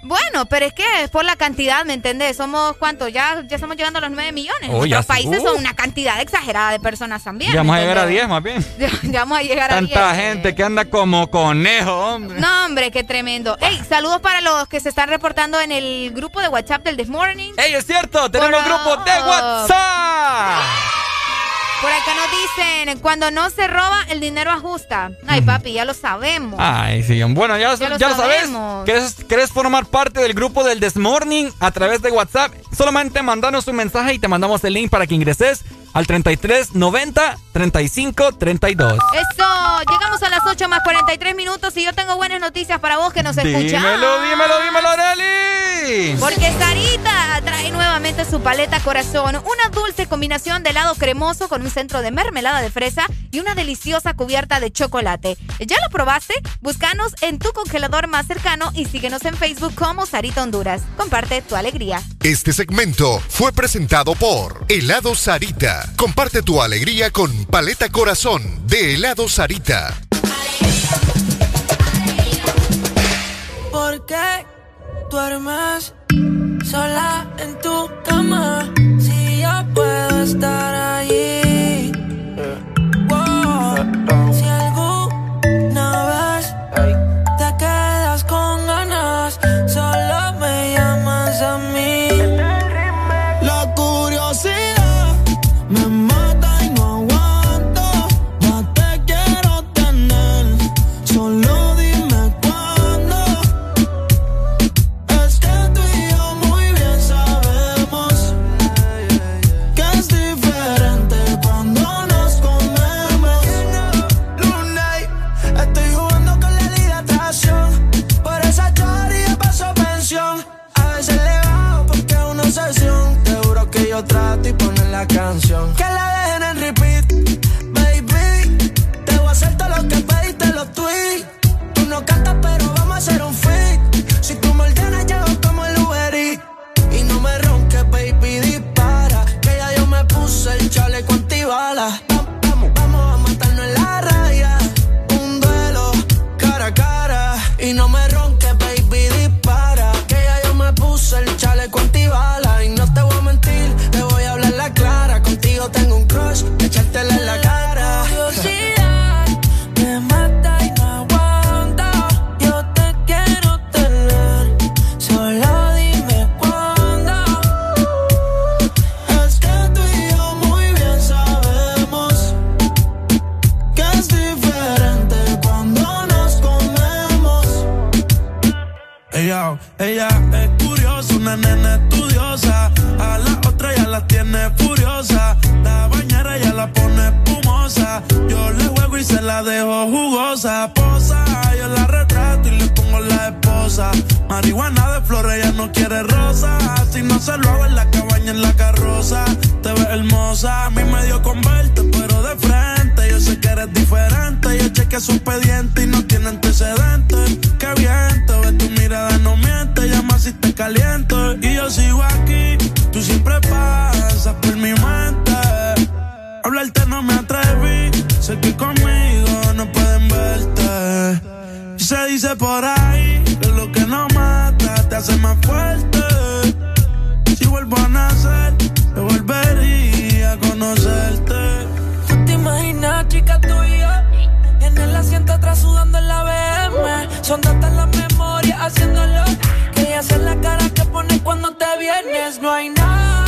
Bueno, pero es que es por la cantidad, ¿me entendés? Somos, ¿cuánto? Ya, ya estamos llegando a los 9 millones. Oh, sí. países Uh. son una cantidad exagerada de personas también. Ya vamos ¿me a llegar a entendés? 10 más bien. Ya, ya vamos a llegar a 10. Tanta gente que anda como conejo, hombre. No, hombre, qué tremendo. Hey, saludos para los que se están reportando en el grupo de WhatsApp del This Morning. ¡Ey, es cierto! ¡Tenemos Por- grupo de WhatsApp! Por acá nos dicen, cuando no se roba, el dinero ajusta. Ay, papi, ya lo sabemos. Ay, sí. Bueno, ya, Ya lo ya lo sabes. sabemos. ¿Quieres, ¿Quieres formar parte del grupo del This Morning a través de WhatsApp? Solamente mandanos un mensaje y te mandamos el link para que ingreses al 33 90 35 32. Eso, llegamos a las 8 más 43 minutos y yo tengo buenas noticias para vos que nos escuchás. Dímelo, dímelo, dímelo, Arely. Porque Sarita trae nuevamente su paleta corazón, una dulce combinación de helado cremoso con un centro de mermelada de fresa y una deliciosa cubierta de chocolate. ¿Ya lo probaste? Búscanos en tu congelador más cercano y síguenos en Facebook como Sarita Honduras. Comparte tu alegría. Este segmento fue presentado por Helado Sarita. Comparte tu alegría con Paleta Corazón de Helado Sarita. ¿Por qué duermes sola en tu cama? Si yo puedo estar allí. Que la dejen en repeat, baby. Te voy a hacer todo lo que pediste los tweets. Tú no cantas, pero vamos a hacer un fit. Si tú me ordenas, llego como el Uber Eats. Y no me ronques, baby, dispara. Que ya yo me puse el chaleco antibala. Ella es curiosa, una nena estudiosa. A la otra ya la tiene furiosa. La bañera ya la pone dejo jugosa. Posa, yo la retrato y le pongo la esposa. Marihuana de flores, ella no quiere rosa. Si no se lo hago en la cabaña, en la carroza. Te ves hermosa, a mí me dio con verte, pero de frente. Yo sé que eres diferente. Yo chequeé su expediente y no tiene antecedentes. Qué bien, te ves tu mirada, no miente. Llama si te caliento. Y yo sigo aquí, tú siempre pasas por mi mente. Hablarte no me atreví, sé que conmigo no pueden verte. Se dice por ahí que lo que no mata te hace más fuerte. Si vuelvo a nacer, te volvería a conocerte. ¿Tú te imaginas, chica, yo? En el asiento atrás sudando en la BM. Son tantas las memorias haciéndolo. Que ella hace la cara que pone cuando te vienes. No hay nadie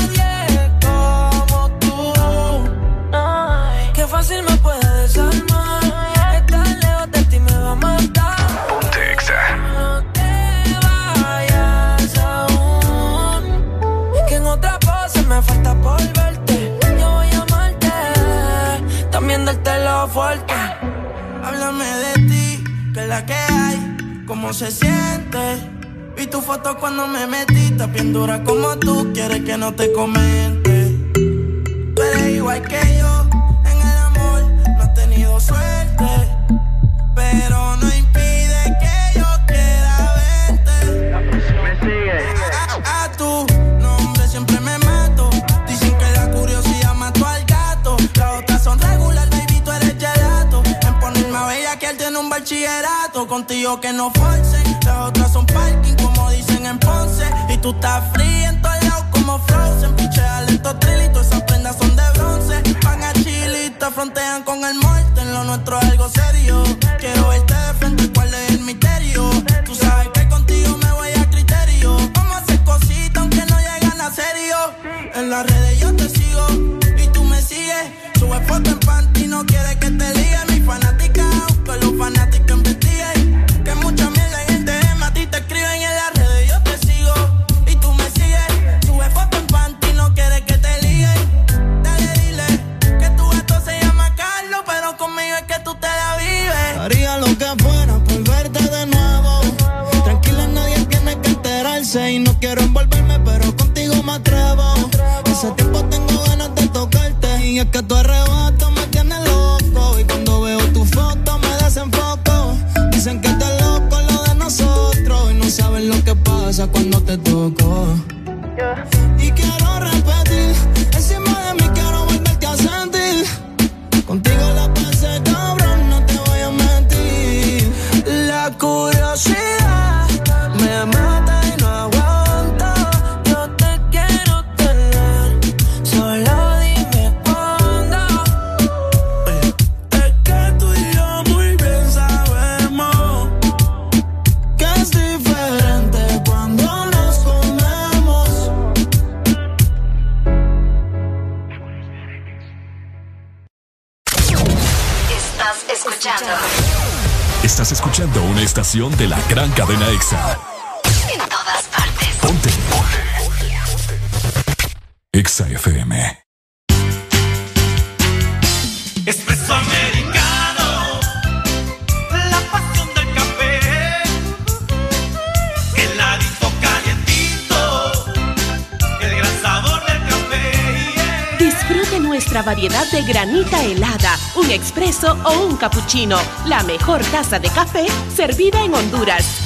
fácil me puede desarmar. Estar lejos de ti me va a matar. Ponte Exa. No te vayas aún. Que en otra pose me falta por verte. Yo voy a amarte. También darte lo fuerte. Háblame de ti, que es la que hay, cómo se siente. Vi tu foto cuando me metiste, bien dura como tú, quieres que no te comente. Tú eres igual que yo, Contigo que no forcen. Las otras son parking, como dicen en Ponce. Y tú estás fría en todos lados como Frozen. Pichea lento trilito, esas prendas son de bronce. Van a chilita, frontean con el muerte. Nuestro es algo serio. Quiero verte de frente, cuál es el misterio. Tú sabes que contigo me voy a criterio. Vamos a hacer cositas aunque no llegan a serio. En las redes yo te sigo y tú me sigues. Sube foto en panty, no quiere que te Haría lo que fuera por verte de nuevo. Tranquila, nadie tiene que enterarse. Y no quiero envolverme, pero contigo me atrevo. Hace tiempo tengo ganas de tocarte. Y es que tu arrebato me tiene loco. Y cuando veo tu foto me desenfoco. Dicen que estás loco lo de nosotros. Y no saben lo que pasa cuando te toco. Y quiero repetir, cadena EXA. en todas partes. Ponte. EXA FM. Espresso americano, la pasión del café, heladito calientito, el gran sabor del café. Disfrute nuestra variedad de granita helada, un expreso o un cappuccino. La mejor taza de café servida en Honduras.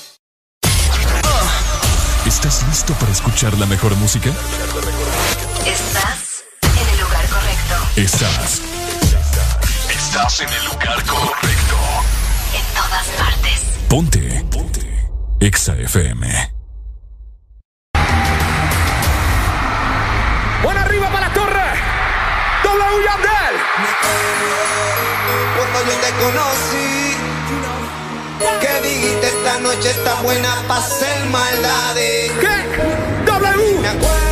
¿Estás listo para escuchar la mejor música? Estás en el lugar correcto. Estás. Estás en el lugar correcto. En todas partes. Ponte. Ponte. Exa FM. Buena arriba para la torre. W Yandel. Cuando yo te conocí, que dijiste la noche está buena para hacer maldades. ¿Qué? W. Me acuerdo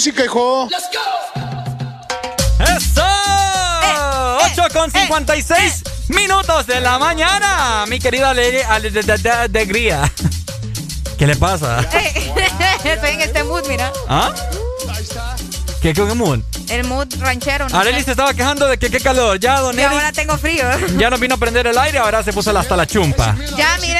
música, hijo. ¡Eso! Eh, 8 con 56 minutos de la mañana, mi querida Alegría. ¿Qué le pasa? Eh, Estoy en este mood, mira. ¿Ah? ¿Qué, qué mood? El mood ranchero. No Arely sé. se estaba quejando de que qué calor. Ya, don Y ahora tengo frío. ya nos vino a prender el aire, ahora se puso hasta la chumpa. Ya, miren, ve,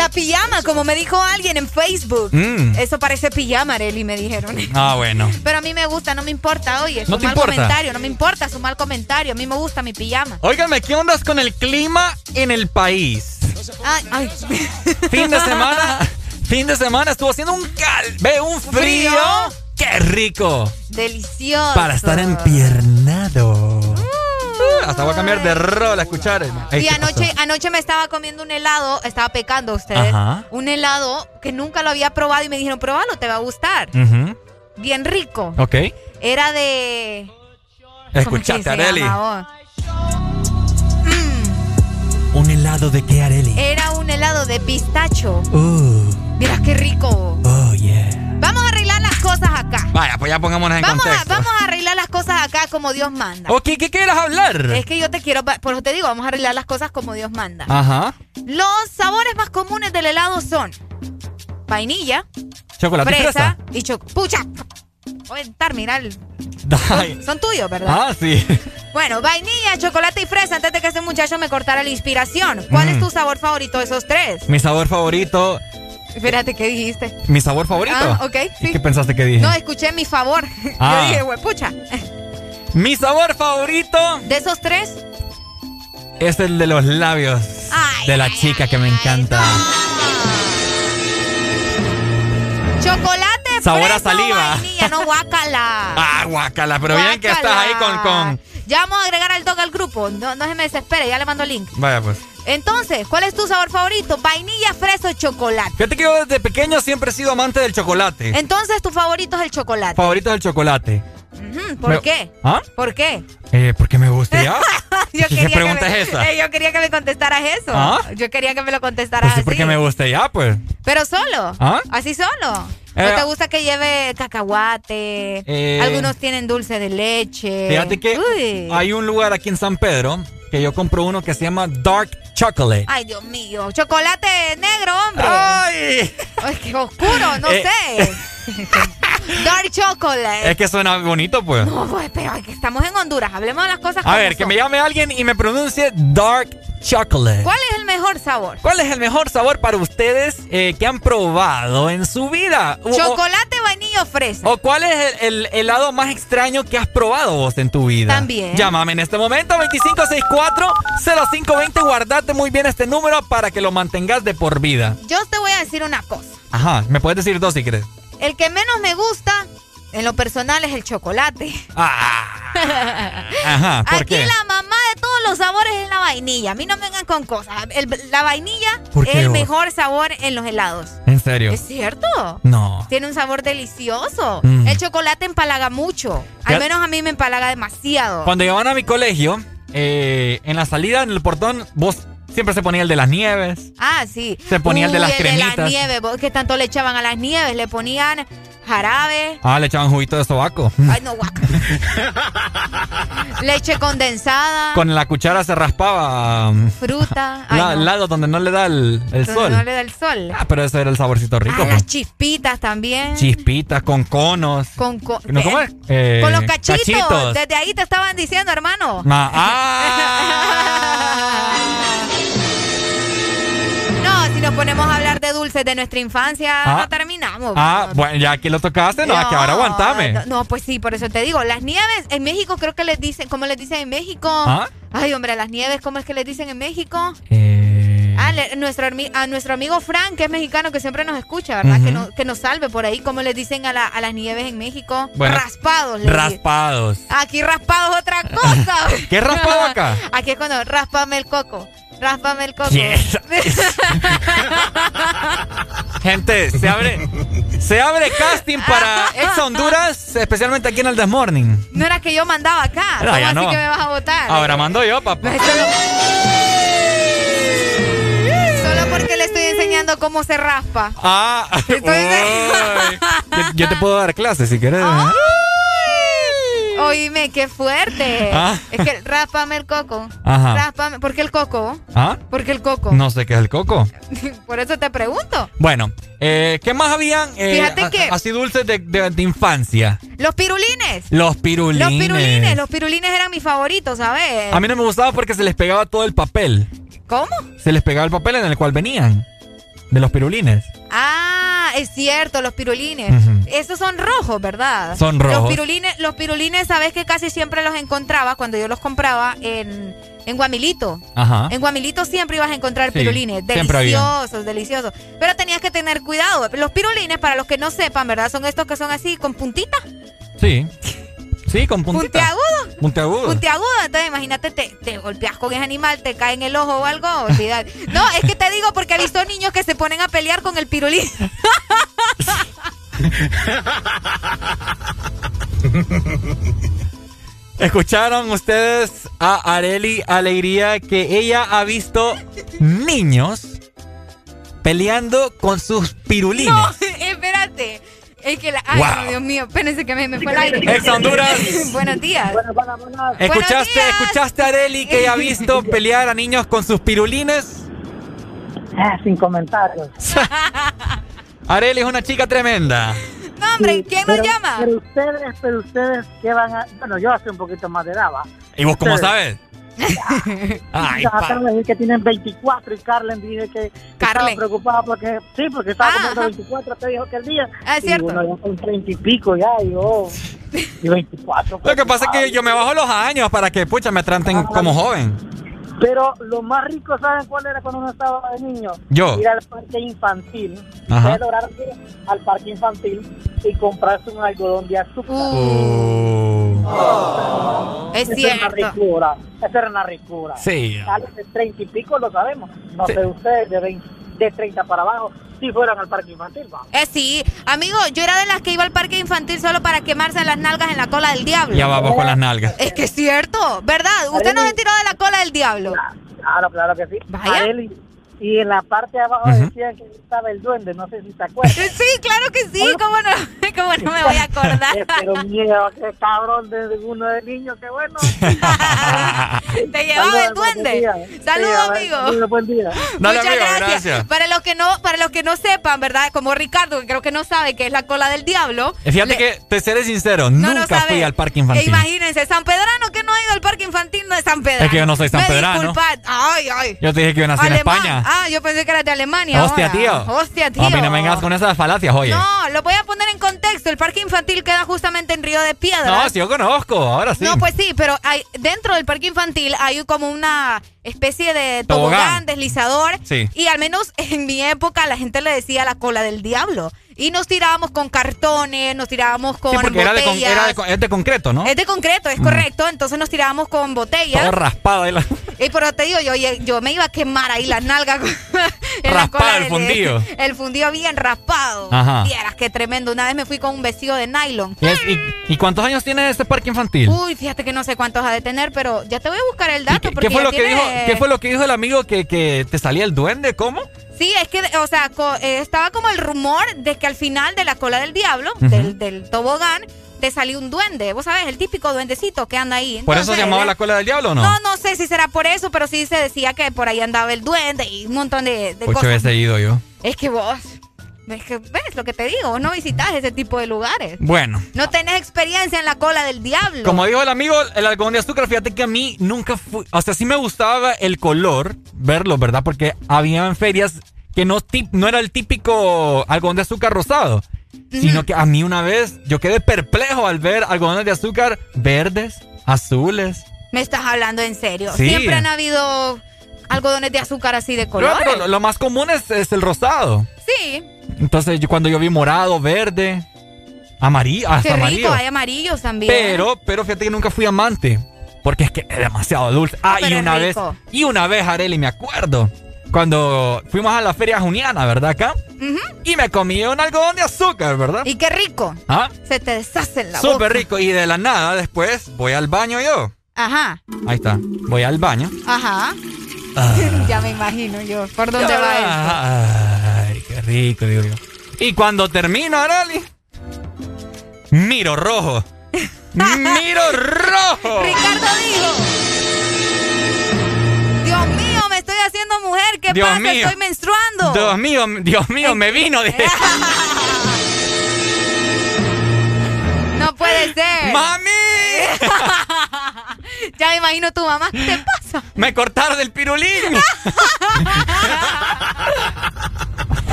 la pijama, como me dijo alguien en Facebook. Mm. Eso parece pijama, Arely, me dijeron. Ah, bueno. Pero a mí me gusta, no me importa, oye, su ¿No te mal importa? comentario, no me importa su mal comentario, a mí me gusta mi pijama. Óigame, ¿qué ondas con el clima en el país? Ay, ay. Fin de semana, fin de semana estuvo haciendo un cal, ve, un frío. Frío. ¡Qué rico! Delicioso. Para estar empiernado. Hasta voy a cambiar de rol a escuchar. Y ¿qué anoche, pasó? anoche me estaba comiendo un helado, estaba pecando ustedes. Ajá. Un helado que nunca lo había probado y me dijeron, probalo, te va a gustar. Bien rico. Ok. Era de. ¿cómo es que Escuchate, Areli. llama, ¿Un helado de qué, Areli? Era un helado de pistacho. Uh, Mira qué rico. oh, yeah. Vamos a cosas acá. Vaya, pues ya pongámonos en Vamos a, contexto. vamos a arreglar las cosas acá como Dios manda. Ok, ¿qué quieres hablar? Es que yo te quiero, por eso te digo, vamos a arreglar las cosas como Dios manda. Ajá. Los sabores más comunes del helado son vainilla, Chocolate y fresa fresa. y chocolate. ¡Pucha! Voy a estar, mira, el- son tuyos, ¿verdad? Ah, sí. Bueno, vainilla, chocolate y fresa, antes de que ese muchacho me cortara la inspiración. ¿Cuál Mm. es tu sabor favorito de esos tres? Mi sabor favorito. Espérate, ¿qué dijiste? ¿Mi sabor favorito? Ah, ok, ¿Y sí. ¿Qué pensaste que dije? No, escuché mi favor. Ah. Yo dije, huepucha. Mi sabor favorito ¿De esos tres? es el de los labios de la chica que me encanta. Chocolate, Sabor a fresa saliva. vainilla, no guácala. Ah, guácala, pero bien que estás ahí con, con... Ya vamos a agregar al dog al grupo. No, no se me desespere, ya le mando el link. Vaya pues. Entonces, ¿cuál es tu sabor favorito? ¿Vainilla, fresa o chocolate? Fíjate que yo desde pequeño siempre he sido amante del chocolate. Entonces, tu favorito es el chocolate. Favorito del chocolate. Ujú, ¿Por Me- qué? ¿Ah? ¿Por qué? Eh, porque me gusta ya. Yo ¿Qué quería pregunta que me, es esa? Eh, yo quería que me contestaras eso. ¿Ah? Yo quería que me lo contestaras Pues sí, así. porque me gusta ya, pues. Pero solo. ¿Ah? Así solo. Eh, ¿No te gusta que lleve cacahuate? Eh, Algunos tienen dulce de leche. Fíjate que Uy. hay un lugar aquí en San Pedro que yo compro uno que se llama Dark Chocolate. Ay, Dios mío. Chocolate negro, hombre. ¡Ay! Ay, qué oscuro, no Eh. sé. Dark chocolate. Es que suena bonito, pues. No, pues, pero es que estamos en Honduras. Hablemos de las cosas A ver, que me llame alguien y me pronuncie Dark Chocolate. ¿Cuál es el mejor sabor? ¿Cuál es el mejor sabor para ustedes eh, que han probado en su vida? O- o- Chocolate, vainilla o fresa. ¿O cuál es el, el helado más extraño que has probado vos en tu vida? También. Llámame en este momento 2564-0520. Guardate muy bien este número para que lo mantengas de por vida. Yo te voy a decir una cosa. Ajá, me puedes decir dos si quieres. El que menos me gusta, en lo personal, es el chocolate. Ajá, ¿por Aquí qué? la mamá de todos los sabores es la vainilla. A mí no me vengan con cosas. El- la vainilla ¿Por es el vos? mejor sabor en los helados. ¿En serio? ¿Es cierto? No. Tiene un sabor delicioso. Mm. El chocolate empalaga mucho. Al menos a mí me empalaga demasiado. Cuando llegaban a mi colegio, eh, en la salida, en el portón, vos siempre se ponía el de las nieves. Ah, sí. Se ponía el de las Uy, de las cremitas. nieves. Que tanto le echaban a las nieves. Le ponían jarabe. Ah, le echaban juguito de sobaco. Ay, no, guaca. Leche condensada. Con la cuchara se raspaba um, Fruta. Ay, la- no. lado donde no le da el, el sol. No le da el sol. Ah, pero ese era el saborcito rico. Ah, pues. las chispitas también. Chispitas con conos. Con, co- ¿No, cómo es? Eh, Con los cachitos. cachitos. Desde ahí te estaban diciendo, hermano. Ma- ah, No, si nos ponemos a hablar de dulces de nuestra infancia, Ah. no terminamos. ah, bueno, ya que lo tocaste, no, que ahora aguantame. No, no, pues sí, por eso te digo. Las nieves en México creo que les dicen, ¿cómo les dicen en México? ¿Ah? Ay, hombre, las nieves, ¿cómo es que les dicen en México? Eh, Ah, le- nuestro, a nuestro amigo Frank, que es mexicano, que siempre nos escucha, ¿verdad? Que, no- que nos salve por ahí, ¿cómo les dicen a, la- a las nieves en México? Bueno, raspados. raspados. Aquí raspados otra cosa. ¿Qué raspado acá? Aquí es cuando raspame el coco. Raspame el coco. Yes. Gente, se abre, se abre casting para Ex Honduras, especialmente aquí en el This Morning. No era que yo mandaba acá. No, ¿Cómo ya así no. que me vas a votar? Ahora mando yo, papá. Solo porque le estoy enseñando cómo se raspa. Ah, Entonces-. Yo, yo te puedo dar clases si quieres. Ah. Oíme, qué fuerte. Ah. Es que ráspame el coco. Ajá. Ráspame. ¿Por qué el coco? ¿Ah? ¿Por qué el coco? No sé qué es el coco. Por eso te pregunto. Bueno, eh, ¿qué más habían? eh, Fíjate a- que- Así dulces de, de- de infancia. Los pirulines. Los pirulines. Los pirulines. Los pirulines eran mis favoritos, ¿sabes? A mí no me gustaba porque se les pegaba todo el papel. ¿Cómo? Se les pegaba el papel en el cual venían. De los pirulines. Ah, es cierto, los pirulines. Esos son rojos, ¿verdad? Son Los rojos. pirulines, los pirulines, sabes que casi siempre los encontraba cuando yo los compraba en, en Guamilito. Ajá. En Guamilito siempre ibas a encontrar Sí, pirulines. Deliciosos, deliciosos. Pero tenías que tener cuidado. Los pirulines, para los que no sepan, ¿verdad? Son estos que son así, con puntita. Sí. Sí, con puntita. Puntiagudo. Puntiagudo. Puntiagudo, entonces imagínate, te, te golpeas con ese animal, te cae en el ojo o algo, olvidar. No, es que te digo porque he visto niños que se ponen a pelear con el pirulín. ¿Escucharon ustedes a Areli Alegría que ella ha visto niños peleando con sus pirulines? No, espérate. Es que la. Ay, Wow. Dios mío, espérense que me, me fue el aire. Ex Honduras. Buenos días. ¿Escuchaste, ¿Escuchaste a Areli que ella ha visto pelear a niños con sus pirulines? Ah, sin comentarios. Areli es una chica tremenda. No, hombre, ¿quién nos Pero- llama? Pero ustedes, pero ustedes, ¿qué van a...? Bueno, yo hace un poquito más de edad, ¿va? ¿Y vos cómo Ustedes. sabes? Ay, que tienen 24 y Carlen dije que estaba Carlen. preocupada porque... Sí, porque estaba Ah, cumpliendo ajá. 24, te dijo que el día. Ah, es y cierto. uno ya son 30 y pico ya, y yo... Y 24. Lo que pasa es que yo me bajo los años para que, pucha, me traten como joven. Pero lo más rico, ¿saben cuál era cuando uno estaba de niño? Yo. Ir al parque infantil. Ajá. Al parque infantil y comprarse un algodón de azúcar. Es Esa era una cierto. ricura. Esa era una ricura. Sí. A los de 30 y pico lo sabemos. No Sí. sé ustedes, de, 20 de 30 para abajo, si fueran al parque infantil, va. Eh, sí, amigo, yo era de las que iba al parque infantil solo para quemarse las nalgas en la cola del diablo. Ya vamos con las nalgas. Es que es cierto, ¿verdad? Usted no se tiró de la cola del diablo. Claro, claro que sí. Vaya. Y, en la parte de abajo Ujú. decían que estaba el duende, no sé si te acuerdas. Sí, claro que sí, ¿cómo no, cómo no me voy a acordar? Pero miedo, qué cabrón de uno de niño, qué bueno. Te llevaba el duende. Saludos, amigo. amigo. Buen día. Dale, Muchas amigo, gracias. gracias. Para los que no, para los que no sepan, ¿verdad? Como Ricardo, que creo que no sabe qué es la cola del diablo. Eh, Fíjate le- que, te seré sincero, No, nunca fui al parque E infantil. imagínense, San Pedrano que no ha ido al parque infantil no es San Pedrano. Es que yo no soy Me sanpedrano. disculpa. Ay, ay. Yo te dije que yo nací en Alemán. España. Ah, yo pensé que era de Alemania. Hostia, ahora. tío. Hostia, tío. A mí no me vengas con esas falacias, oye. No, lo voy a poner en contexto. El parque infantil queda justamente en Río de Piedras. No, sí, yo conozco, ahora sí. No, pues sí, pero hay, dentro del parque infantil hay como una especie de tobogán, Tobogán. deslizador. Sí. Y al menos en mi época la gente le decía la cola del diablo. Y nos tirábamos con cartones, nos tirábamos con Sí, porque era de, con- botellas. era de es de concreto, ¿no? Es de concreto, es correcto. Entonces nos tirábamos con botellas. Todo raspado ahí la- Y pero te digo, yo, yo me iba a quemar ahí las nalgas. con- en la Raspado el fundido. El fundido bien raspado. Ajá. Vieras qué tremendo. Una vez me fui con un vestido de nylon. ¿Y, es- y- y cuántos años tiene este parque infantil? Uy, fíjate que no sé cuántos ha de tener, pero ya te voy a buscar el dato. ¿Qué, porque qué fue lo que dijo, ¿Qué fue lo que dijo el amigo que, que te salía el duende? ¿Cómo? Sí, es que, o sea, co- eh, estaba como el rumor de que al final de la cola del diablo, del, del tobogán, te salió un duende. Vos sabés, el típico duendecito que anda ahí. ¿Por eso se llamaba la cola del diablo o no? No, no sé si será por eso, pero sí se decía que por ahí andaba el duende y un montón de, de Ocho cosas. veces he ido yo. Es que vos, es que ves lo que te digo, vos no visitas ese tipo de lugares. Bueno, No tenés experiencia en la cola del diablo. como dijo el amigo, el algodón de azúcar, fíjate que a mí nunca fui, o sea, sí me gustaba el color, verlo, ¿verdad? Porque había en ferias que no, no era el típico algodón de azúcar rosado, sino que a mí una vez yo quedé perplejo al ver algodones de azúcar verdes, azules. Me estás hablando en serio. Sí. Siempre han habido algodones de azúcar así de Pero, colores. pero lo, más común es, es el rosado. Sí. Entonces, yo, cuando yo vi morado, verde, amarillo, hasta Qué rico, amarillo. hay amarillos también. Pero, pero fíjate que nunca fui amante. Porque es que es demasiado dulce. Ah, y pero es una vez, y una vez, Areli, me acuerdo. Cuando fuimos a la feria juniana, ¿verdad? Acá. Ujú. Y me comí un algodón de azúcar, ¿verdad? Y qué rico. Ah, Se te deshace en la boca. súper rico. Y de la nada, después, voy al baño yo. Ajá, Ahí está. Voy al baño. ajá. Ah. ya me imagino yo. ¿Por dónde va esto? Ay, qué rico, digo yo. Y cuando termino, Areli, Miro rojo. Miro rojo. Ricardo dijo. Haciendo mujer. ¿Qué Dios pasa? mío. Estoy menstruando. Dios mío, Dios mío, me vino de. No puede ser. ¡Mami! ya me imagino tu mamá. ¿Qué te pasa? Me cortaron el pirulín.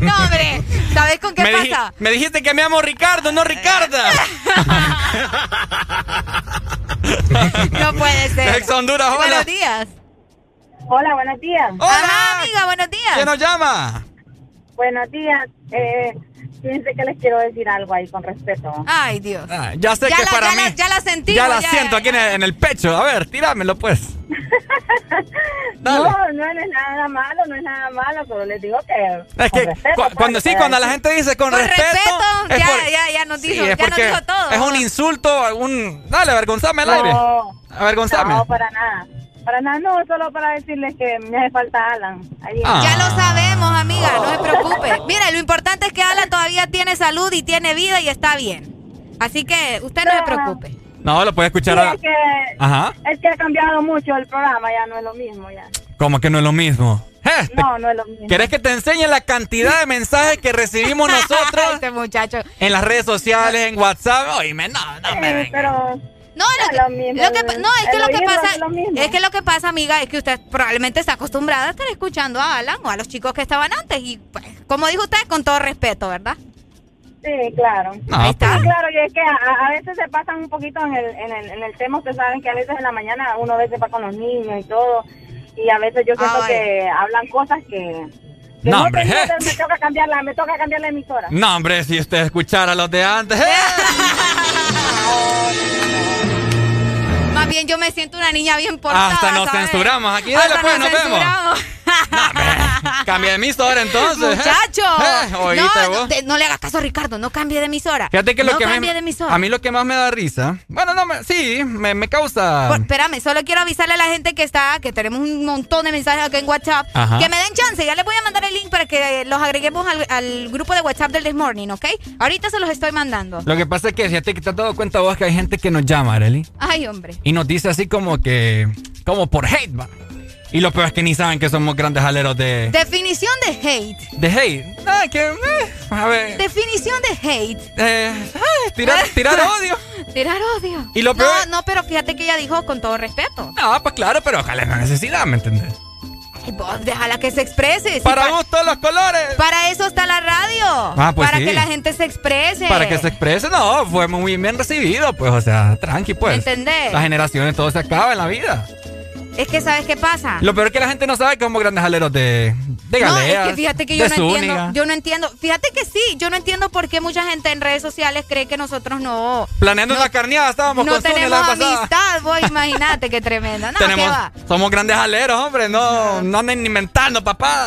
No, hombre. ¿Sabes con qué me, dij- pasa? me dijiste que me llamo Ricardo, no Ricarda. No puede ser. Ex Honduras, hola. Buenos días. Hola, buenos días. Ajá, amiga, buenos días. ¿Quién nos llama? Buenos días. Eh, fíjense que les quiero decir algo ahí con respeto. Ay, Dios. Ah, ya sé Ya que la- para ya mí. la- ya la sentimos, Ya la ya. siento aquí en el, en el pecho. A ver, tíramelo pues. Dale. No, no es nada malo, no es nada malo, pero les digo que. Es con que respeto, cu- pues, cuando sí, cuando la gente dice con, Con respeto, respeto, es ya, por- ya, ya nos dijo, ya nos dijo todo. Es un insulto, un dale, avergonzame al No, aire. Avergonzame. No, para nada. Para nada, no, solo para decirles que me hace falta Alan. Ahí. Ah. Ya lo sabemos, amiga, no se preocupe. Mira, lo importante es que Alan todavía tiene salud y tiene vida y está bien. Así que usted no se preocupe. No, lo puede Sí, escuchar. a- es, que, Ajá. es que ha cambiado mucho el programa, ya no es lo mismo. ya Como que no es lo mismo. Eh, No, no es lo mismo. ¿Querés que te enseñe la cantidad de mensajes que recibimos nosotros este muchacho. en las redes sociales, en WhatsApp? Oíme, no, no me Eh, venga. pero No, lo que, lo mismo, lo que pa- no, es que lo que pasa es lo mismo. es que lo que pasa, amiga, es que usted probablemente está acostumbrada a estar escuchando a Alan o a los chicos que estaban antes y pues, como dijo usted, con todo respeto, ¿verdad? Sí, claro. No, Ahí está. pero- Claro, y es que a, a veces se pasan un poquito en el, en, el, en el tema. Ustedes saben que a veces en la mañana uno a veces va con los niños y todo. Y a veces yo siento Ay. que hablan cosas que. que No, hombre, eh. me toca cambiarla, me toca cambiar la emisora. No, hombre, si usted escuchara a los de antes. ¡eh! Más bien yo me siento una niña bien portada. Hasta nos ¿sabes? censuramos. Aquí, dale, Hasta pues, nos vemos. Censuramos. Cambia de emisora entonces. Muchacho. Eh, oíste no, no, te- no le hagas caso a Ricardo, no cambie de emisora. Fíjate que lo no que cambie me, de emisora. a mí lo que más me da risa. Bueno, no, me, sí, me, me causa. Por- espérame, solo quiero avisarle a la gente que está, que tenemos un montón de mensajes acá en WhatsApp, Ajá. que me den chance. Ya les voy a mandar el link para que los agreguemos al, al grupo de WhatsApp del This Morning, ¿ok? Ahorita se los estoy mandando. Lo que pasa es que fíjate que te has dado cuenta vos que hay gente que nos llama, Arely, Ay, hombre. y nos dice así como que. como por hate, va. Y lo peor es que ni saben que somos grandes aleros de. Definición de hate. de hate. Ah, que. eh, a ver. Definición de hate. eh, ay, tirar, tirar odio. Tirar odio. Y lo peor- No, no, pero fíjate que ella dijo con todo respeto. No, pues claro, pero ojalá no necesidad, ¿me entendés? Ay, vos déjala que se exprese. Para pa- gusto los colores. Para eso está la radio. Ah, pues para sí. que la gente se exprese. Para que se exprese, no, fue muy bien recibido, pues, o sea, tranqui, pues. ¿Entendés? Las generaciones, todo se acaba en la vida. Es que, ¿sabes qué pasa? Lo peor es que la gente no sabe que somos grandes aleros de, de no, es que fíjate que yo no entiendo. Yo no entiendo. Fíjate que sí, yo no entiendo por qué mucha gente en redes sociales cree que nosotros no. Planeando una carneada estábamos No con tenemos la amistad, vos imagínate qué tremenda. No, ¿qué Tenemos, va? somos grandes aleros, hombre, no, no anden ni inventando, papá.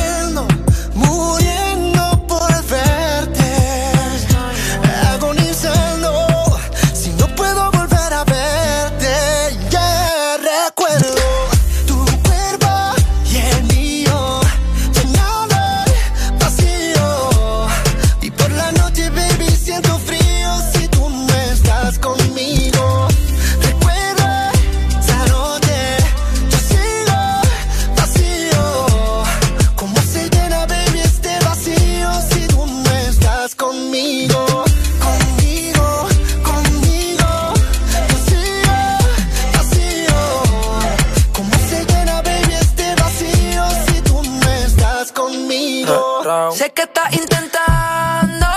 Que estás intentando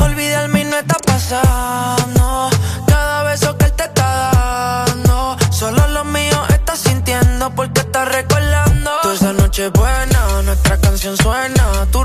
olvidarme y no está pasando. Cada beso que él te está dando, solo lo mío estás sintiendo porque estás recordando. Toda esa noche buena, nuestra canción suena. Tu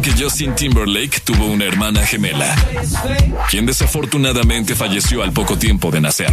que Justin Timberlake tuvo una hermana gemela, quien desafortunadamente falleció al poco tiempo de nacer.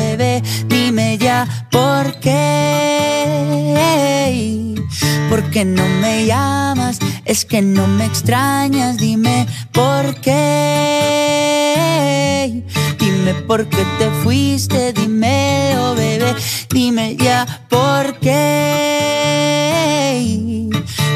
por qué. ¿Por qué no me llamas? Es que no me extrañas. Dime por qué. Dime por qué te fuiste, dímelo, bebé. Dime ya por qué.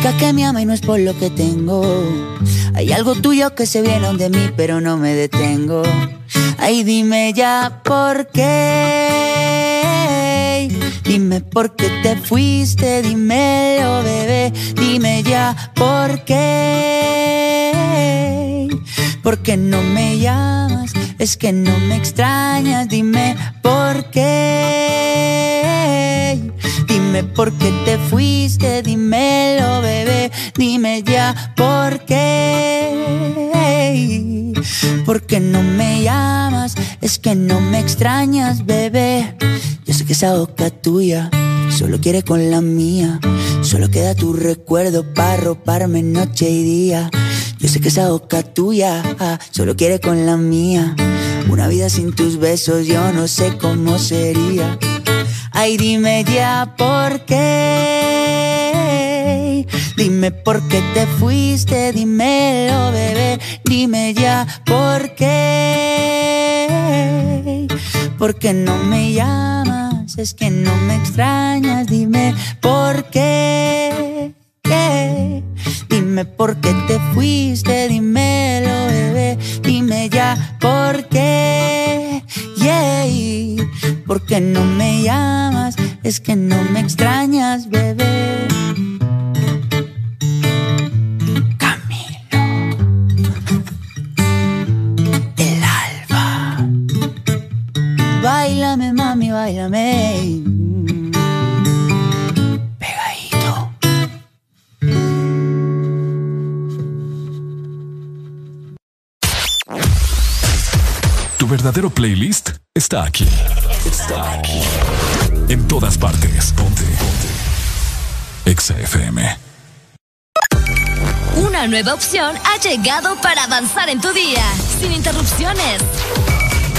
que me ama y no es por lo que tengo. Hay algo tuyo que se viene de mí, pero no me detengo. Ay, dime ya por qué. Dime por qué te fuiste, dímelo, bebé. Dime ya por qué. ¿Por qué no me llamas? Es que no me extrañas, dime por qué. Dime por qué te fuiste, dímelo, bebé. Dime ya por qué. ¿Por qué no me llamas? Es que no me extrañas, bebé. Yo sé que esa boca tuya solo quiere con la mía. Solo queda tu recuerdo para roparme noche y día. Yo sé que esa boca tuya ah, solo quiere con la mía. Una vida sin tus besos yo no sé cómo sería. Ay, dime ya por qué. Dime por qué te fuiste, dímelo, bebé. Dime ya por qué. ¿Por qué no me llamas? Es que no me extrañas, dime por qué. Dime por qué te fuiste, dímelo, bebé. Dime ya por qué. Yeah. ¿Por qué no me llamas? Es que no me extrañas, bebé. Báilame, mami, báilame. Pegadito. Tu verdadero playlist está aquí. Está aquí. En todas partes. Ponte. Ponte. Exa FM. Una nueva opción ha llegado para avanzar en tu día, sin interrupciones.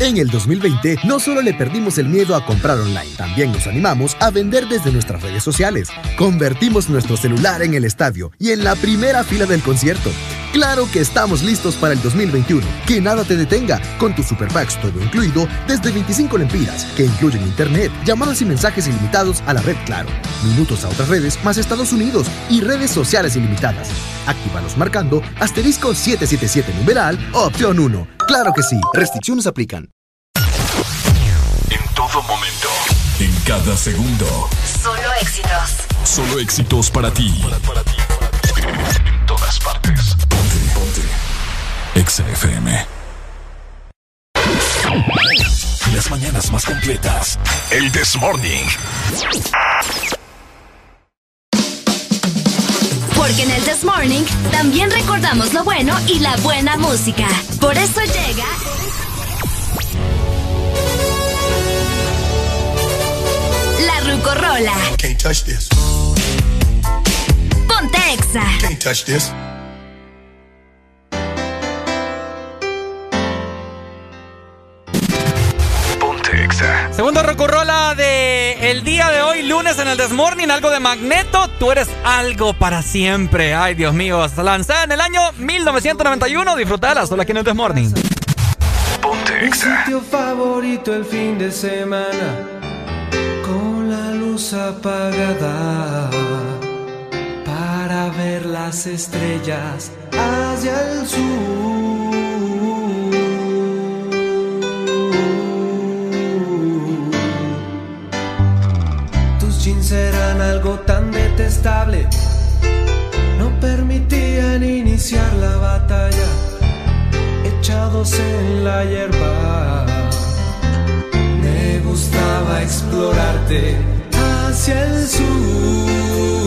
En el 2020 no solo le perdimos el miedo a comprar online, también nos animamos a vender desde nuestras redes sociales. Convertimos nuestro celular en el estadio y en la primera fila del concierto. Claro que estamos listos para el 2021. Que nada te detenga con tus super packs todo incluido desde 25 lempiras, que incluyen internet, llamadas y mensajes ilimitados a la red Claro, minutos a otras redes más Estados Unidos y redes sociales ilimitadas. Actívalos marcando asterisco 777 numeral opción 1. Claro que sí, restricciones aplican. En todo momento. En cada segundo. Solo éxitos. Solo éxitos para ti. En XFM. Las mañanas más completas. El This Morning. Porque en el This Morning también recordamos lo bueno y la buena música. Por eso llega. La Rucorola. Can't touch this. Can't touch this. Exa. Segundo Rocorrola de el día de hoy, lunes en el Desmorning, algo de Magneto. Tú eres algo para siempre. Ay, Dios mío. Lanzada en el año 1991. Disfrutala solo aquí en el Desmorning. Ponte Exa. Sitio favorito el fin de semana. Con la luz apagada. Para ver las estrellas hacia el sur serán algo tan detestable. No permitían iniciar la batalla, echados en la hierba. Me gustaba explorarte hacia el sur.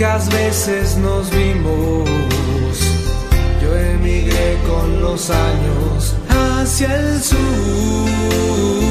Pocas veces nos vimos. Yo emigré con los años hacia el sur.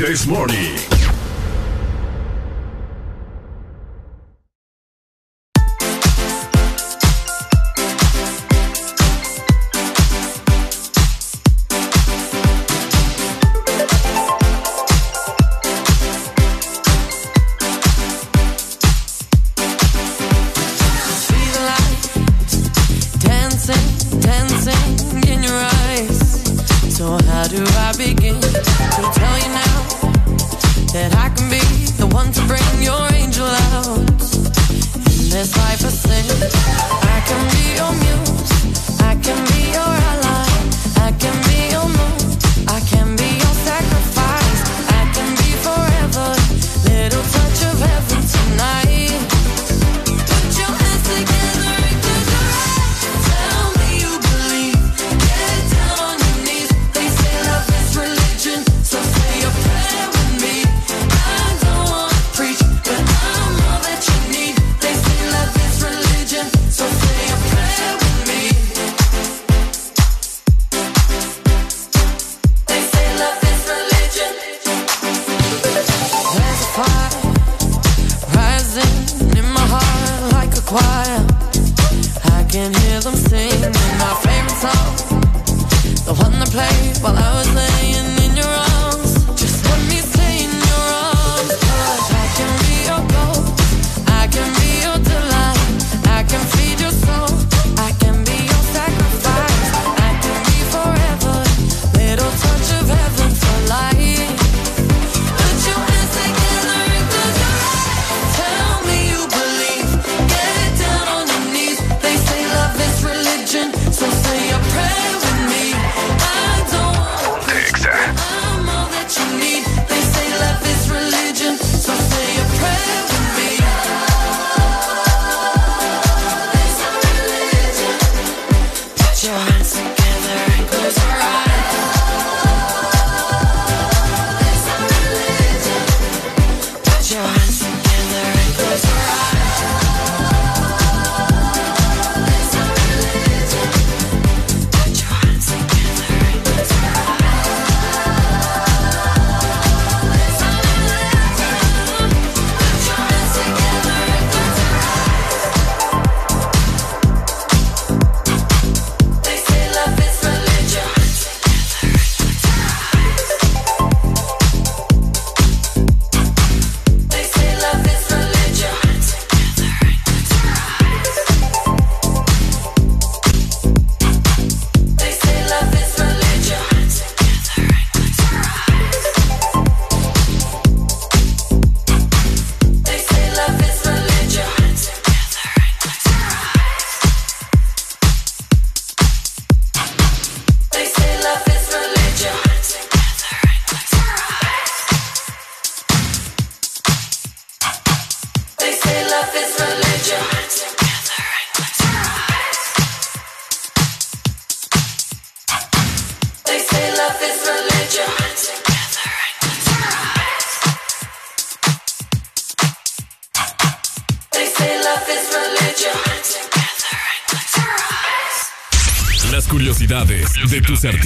This Morning.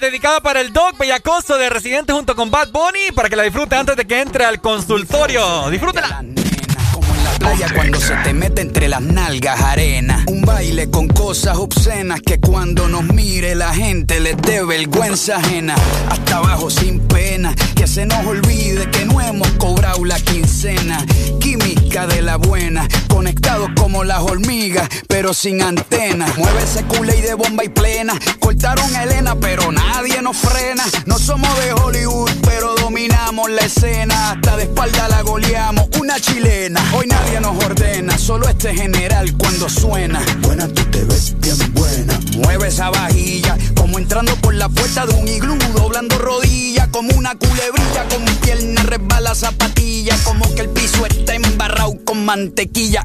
Dedicada para el Doc Bellacoso de Residente junto con Bad Bunny para que la disfrute antes de que entre al consultorio. Disfrútela. playa cuando se te mete entre las nalgas arena. Un baile con cosas obscenas que cuando nos mire la gente les dé vergüenza ajena. Hasta abajo sin pena, que se nos olvide que no hemos cobrado la quincena. Química de la buena, conectados como las hormigas, pero sin antena. Mueve ese culé y de bomba y plena. Cortaron a Elena, pero nadie nos frena. No somos de Hollywood, pero dominamos la escena. Hasta de espalda la goleamos, una chilena. Hoy nadie nos ordena, solo este general cuando suena. Buena, tú te ves bien buena. Mueve esa vajilla, como entrando por la puerta de un iglú, doblando rodillas, como una culebrilla, con pierna resbala zapatilla, como que el piso está embarrado con mantequilla,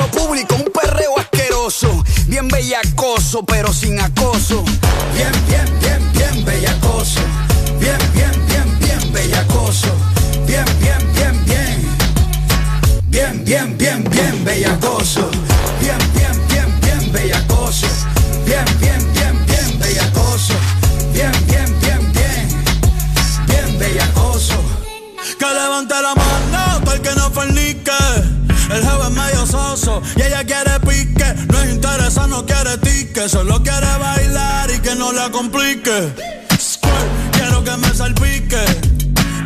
Bien bellacoso, pero sin acoso. Bien, bien, bien, bien bellacoso. Bien, bien, bien, bien bellacoso. Bien, bien, bien, bien. Bien, bien, bien, bien bellacoso. Bien, bien, bien, bien bellacoso. Bien, bien, bien, bien bellacoso. Bien, bien, bien, bien. Bien bellacoso. Que levante la mano, el que no fornique. El es medio soso y ella quiere pique. No es interesa, no quiere tique. Solo quiere bailar y que no la complique. Quiero que me salpique.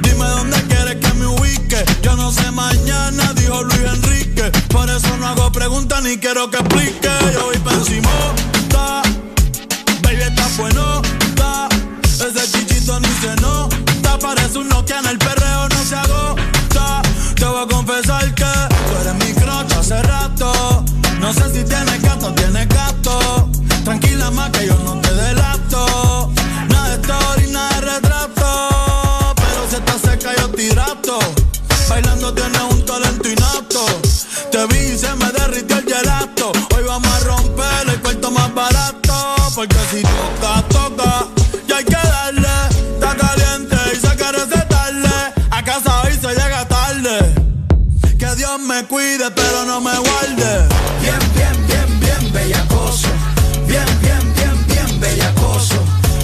Dime dónde quieres que me ubique. Yo no sé mañana, dijo Luis Enrique. Por eso no hago preguntas ni quiero que explique. Yo voy pa' encima, baby, está bueno, Ese chichito ni se nota. Parece un cuide, pero no me guarde. Bien, bien, bien, bien, bellacoso. Bien, bien, bien, bien, bellacoso.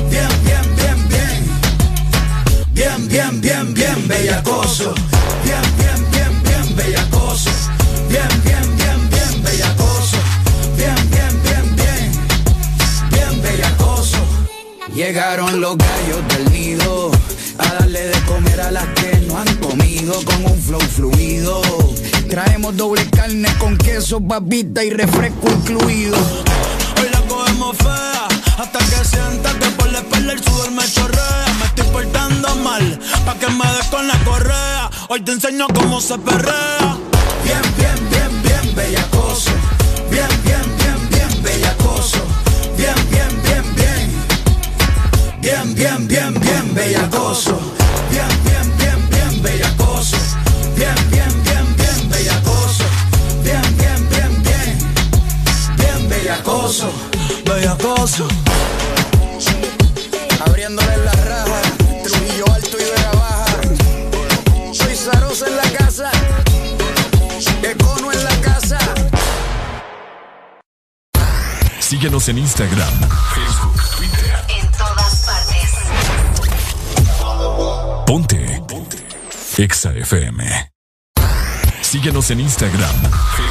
Bien, bien, bien, bien. Bien, bien, bien, bien, bellacoso. Bien, bien, bien, bien. Bien, bien, bien, bien, bellacoso. Bien, bien, bien, bien. Bien, bellacoso. Llegaron los gallos del nido a darle de comer a las que no han comido con un flow fluido. Traemos doble carne con queso, babita y refresco incluido. Hoy la cogemos fea hasta que sienta que por la espalda el sudor me chorrea. Me estoy portando mal pa' que me des con la correa. Hoy te enseño cómo se perrea. Bien, bien, bien, bien, bellacoso. Bien, bien, bien, bien, bellacoso. Bien, bien, bien, bien. Bien, bien, bien, bien, bellacoso. Bellacoso. Abriéndole la raja, Trujillo alto y Vega baja. Soy Zarosa en la casa, Econo en la casa. Síguenos en Instagram, Facebook, Twitter. En todas partes. Ponte. Ponte. Exa FM. Síguenos en Instagram, Facebook,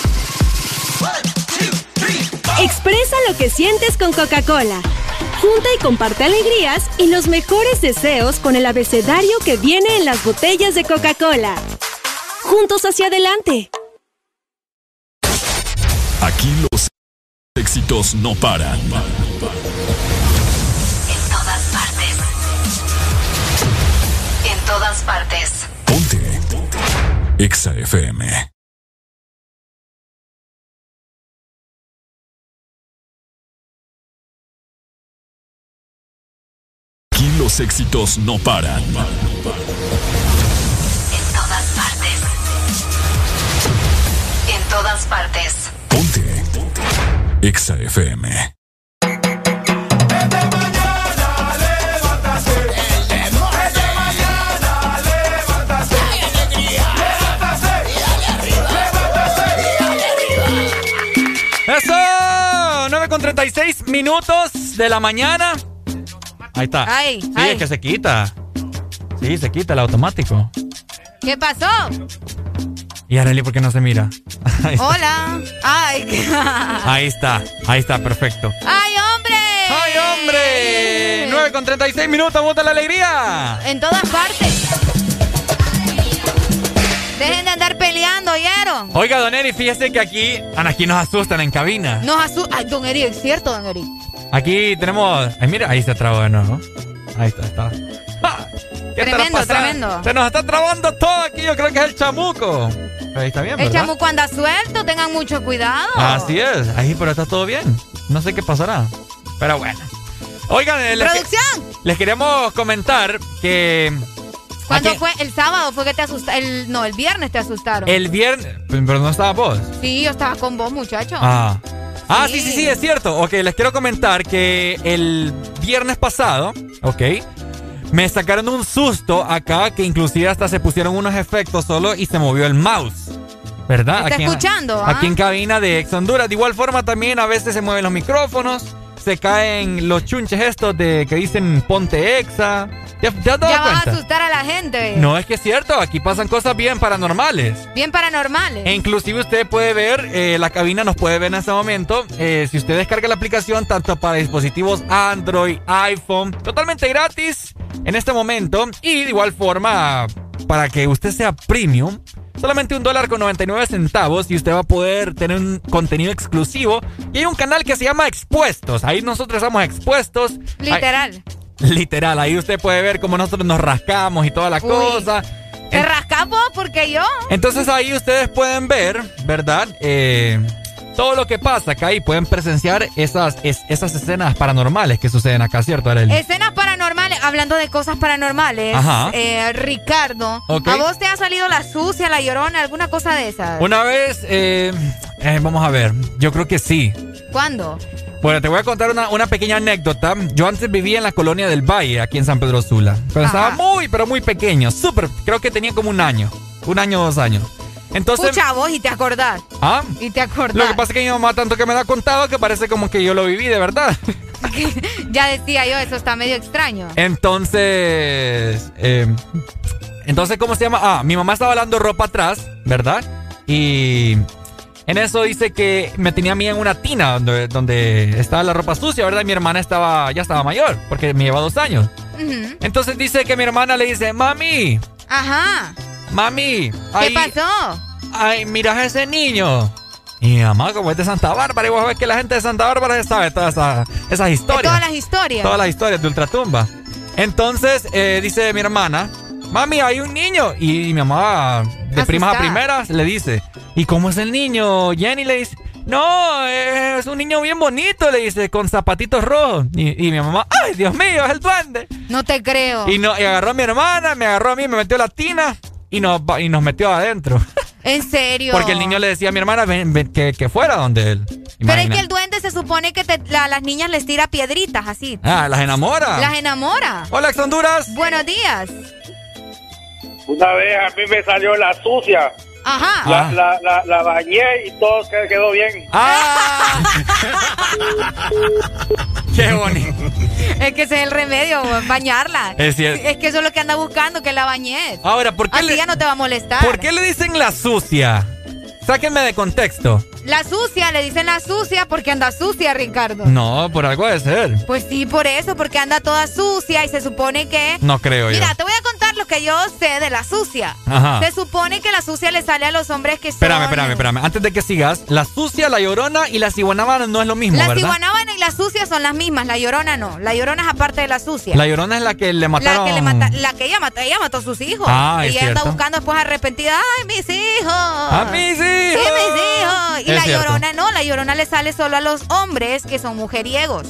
Expresa lo que sientes con Coca-Cola. Junta y comparte alegrías y los mejores deseos con el abecedario que viene en las botellas de Coca-Cola. Juntos hacia adelante. Aquí los éxitos no paran. En todas partes. En todas partes. Ponte. Exa FM. Los éxitos no paran. En todas partes. En todas partes. Ponte. Exa FM. ¡Eso! 9 con 36 minutos de la mañana. Ahí está. Ay, sí, ay. es que se quita. Sí, se quita el automático. ¿Qué pasó? ¿Y Arely por qué no se mira? Ahí. Hola. Ay. Ahí está, ahí está, perfecto. ¡Ay, hombre! ¡Ay, hombre! 9 con 36 minutos, ¡Muta la alegría! En todas partes. Dejen de andar peleando, ¿oyeron? Oiga, Don Eri, fíjese que aquí, aquí nos asustan en cabina. Nos asu... Ay, don Eri, es cierto, don Eri. Aquí tenemos. Ay, mira, ahí se trabó de nuevo. Ahí está, está. ¡Ah! ¿Qué Tremendo, tremendo. Se nos está trabando todo aquí, yo creo que es el chamuco. Ahí está bien, El ¿verdad? chamuco anda suelto, tengan mucho cuidado. Así es, ahí pero está todo bien. No sé qué pasará. Pero bueno. Oigan, les, ¡Producción! les queríamos comentar que ¿Cuándo aquí- fue? El sábado fue que te asustaron. El, no, el viernes te asustaron. el viernes... Pero no estaba vos. Sí, yo estaba con vos, muchacho. Ah. Ah, sí, Sí. sí, es cierto. Ok, les quiero comentar que el viernes pasado, ok, me sacaron un susto acá que inclusive hasta se pusieron unos efectos solo y se movió el mouse. ¿Verdad? ¿Está escuchando, ah? Aquí en cabina de Ex Honduras. De igual forma también a veces se mueven los micrófonos, se caen los chunches estos de que dicen ponte exa. ¿Ya, te ya vas a asustar a la gente. No, es que es cierto, aquí pasan cosas bien paranormales. Bien paranormales. E inclusive usted puede ver, eh, la cabina nos puede ver en este momento. eh, si usted descarga la aplicación tanto para dispositivos Android, iPhone, totalmente gratis en este momento. Y de igual forma, para que usted sea premium, solamente un dólar con 99 centavos y usted va a poder tener un contenido exclusivo. Y hay un canal que se llama Expuestos. Ahí nosotros estamos expuestos. Ahí- Literal. ahí usted puede ver cómo nosotros nos rascamos y toda la Uy. cosa. Te rascas vos porque yo. Entonces ahí ustedes pueden ver, ¿verdad? Eh, todo lo que pasa acá y pueden presenciar esas, es- esas escenas paranormales que suceden acá, ¿cierto, Arely? Escenas paranormales, hablando de cosas paranormales. Ajá. eh, Ricardo. ¿a vos te ha salido la sucia, la llorona, alguna cosa de esas? Una vez, eh, eh, vamos a ver, yo creo que sí. ¿Cuándo? Bueno, te voy a contar una, una pequeña anécdota. Yo antes vivía en la colonia del Valle, aquí en San Pedro Sula. Pero Ajá. estaba muy, pero muy pequeño. Súper, creo que tenía como un año. Un año o dos años. Entonces... Pucha, vos y te acordás. ¿Ah? Y te acordás. Lo que pasa es que mi mamá tanto que me lo ha contado que parece como que yo lo viví de verdad. ya decía yo, eso está medio extraño. Entonces, eh, entonces, ¿cómo se llama? Ah, mi mamá estaba lavando ropa atrás, ¿verdad? Y en eso dice que me tenía a mí en una tina donde, donde estaba la ropa sucia, ¿verdad? Y mi hermana estaba, ya estaba mayor, porque me lleva dos años. Entonces dice que mi hermana le dice, mami, Ajá. mami, ¿Qué ay, pasó? ay, miras a ese niño. Y mamá, como es de Santa Bárbara, y vos ves que la gente de Santa Bárbara sabe todas esas, esas De historias. todas las historias. Todas las historias de Ultratumba. Entonces, eh, dice mi hermana, mami, hay un niño. Y, mi mamá, de primas a primeras, le dice, ¿y cómo es el niño? Jenny le dice, no, es un niño bien bonito, le dice, con zapatitos rojos. Y, y mi mamá, ay, Dios mío, es el duende. No te creo. Y, no, y agarró a mi hermana, me agarró a mí, me metió la tina y nos, y nos metió adentro. En serio. Porque el niño le decía a mi hermana ven, ven, que, que fuera donde él. Pero es que el duende se supone que te- la- las niñas les tira piedritas así. Ah, las enamora. Las enamora. Hola, ex Honduras. Buenos días. Una vez a mí me salió la sucia. Ajá. La, la, la, la bañé y todo que- quedó bien. ¡Ah! ¡Qué bonito! Es que ese es el remedio, bañarla. Es cierto. Es que eso es lo que anda buscando, que la bañes. Ahora, ¿por qué, Así le, ya no te va a molestar. ¿por qué le dicen la sucia? Sáquenme de contexto. La sucia, le dicen la sucia porque anda sucia, Ricardo. No, por algo de ser. Pues sí, por eso, porque anda toda sucia y se supone que... No creo yo. Mira, te voy a contar lo que yo sé de la sucia. Ajá. Se supone que la sucia le sale a los hombres que son... Espérame, espérame, espérame. Antes de que sigas, la sucia, la llorona y la ciguanábana no es lo mismo, La ¿verdad? ciguanábana y la sucia son las mismas, la llorona no. La llorona es aparte de la sucia. La llorona es la que le mataron. La que le mata, la que ella mató, ella mató a sus hijos. Ah, y es ella anda buscando después arrepentida, ay, mis hijos. ¡A mis hijos! Sí, mis hijos. Y Es la cierto. llorona no, la llorona le sale solo a los hombres que son mujeriegos.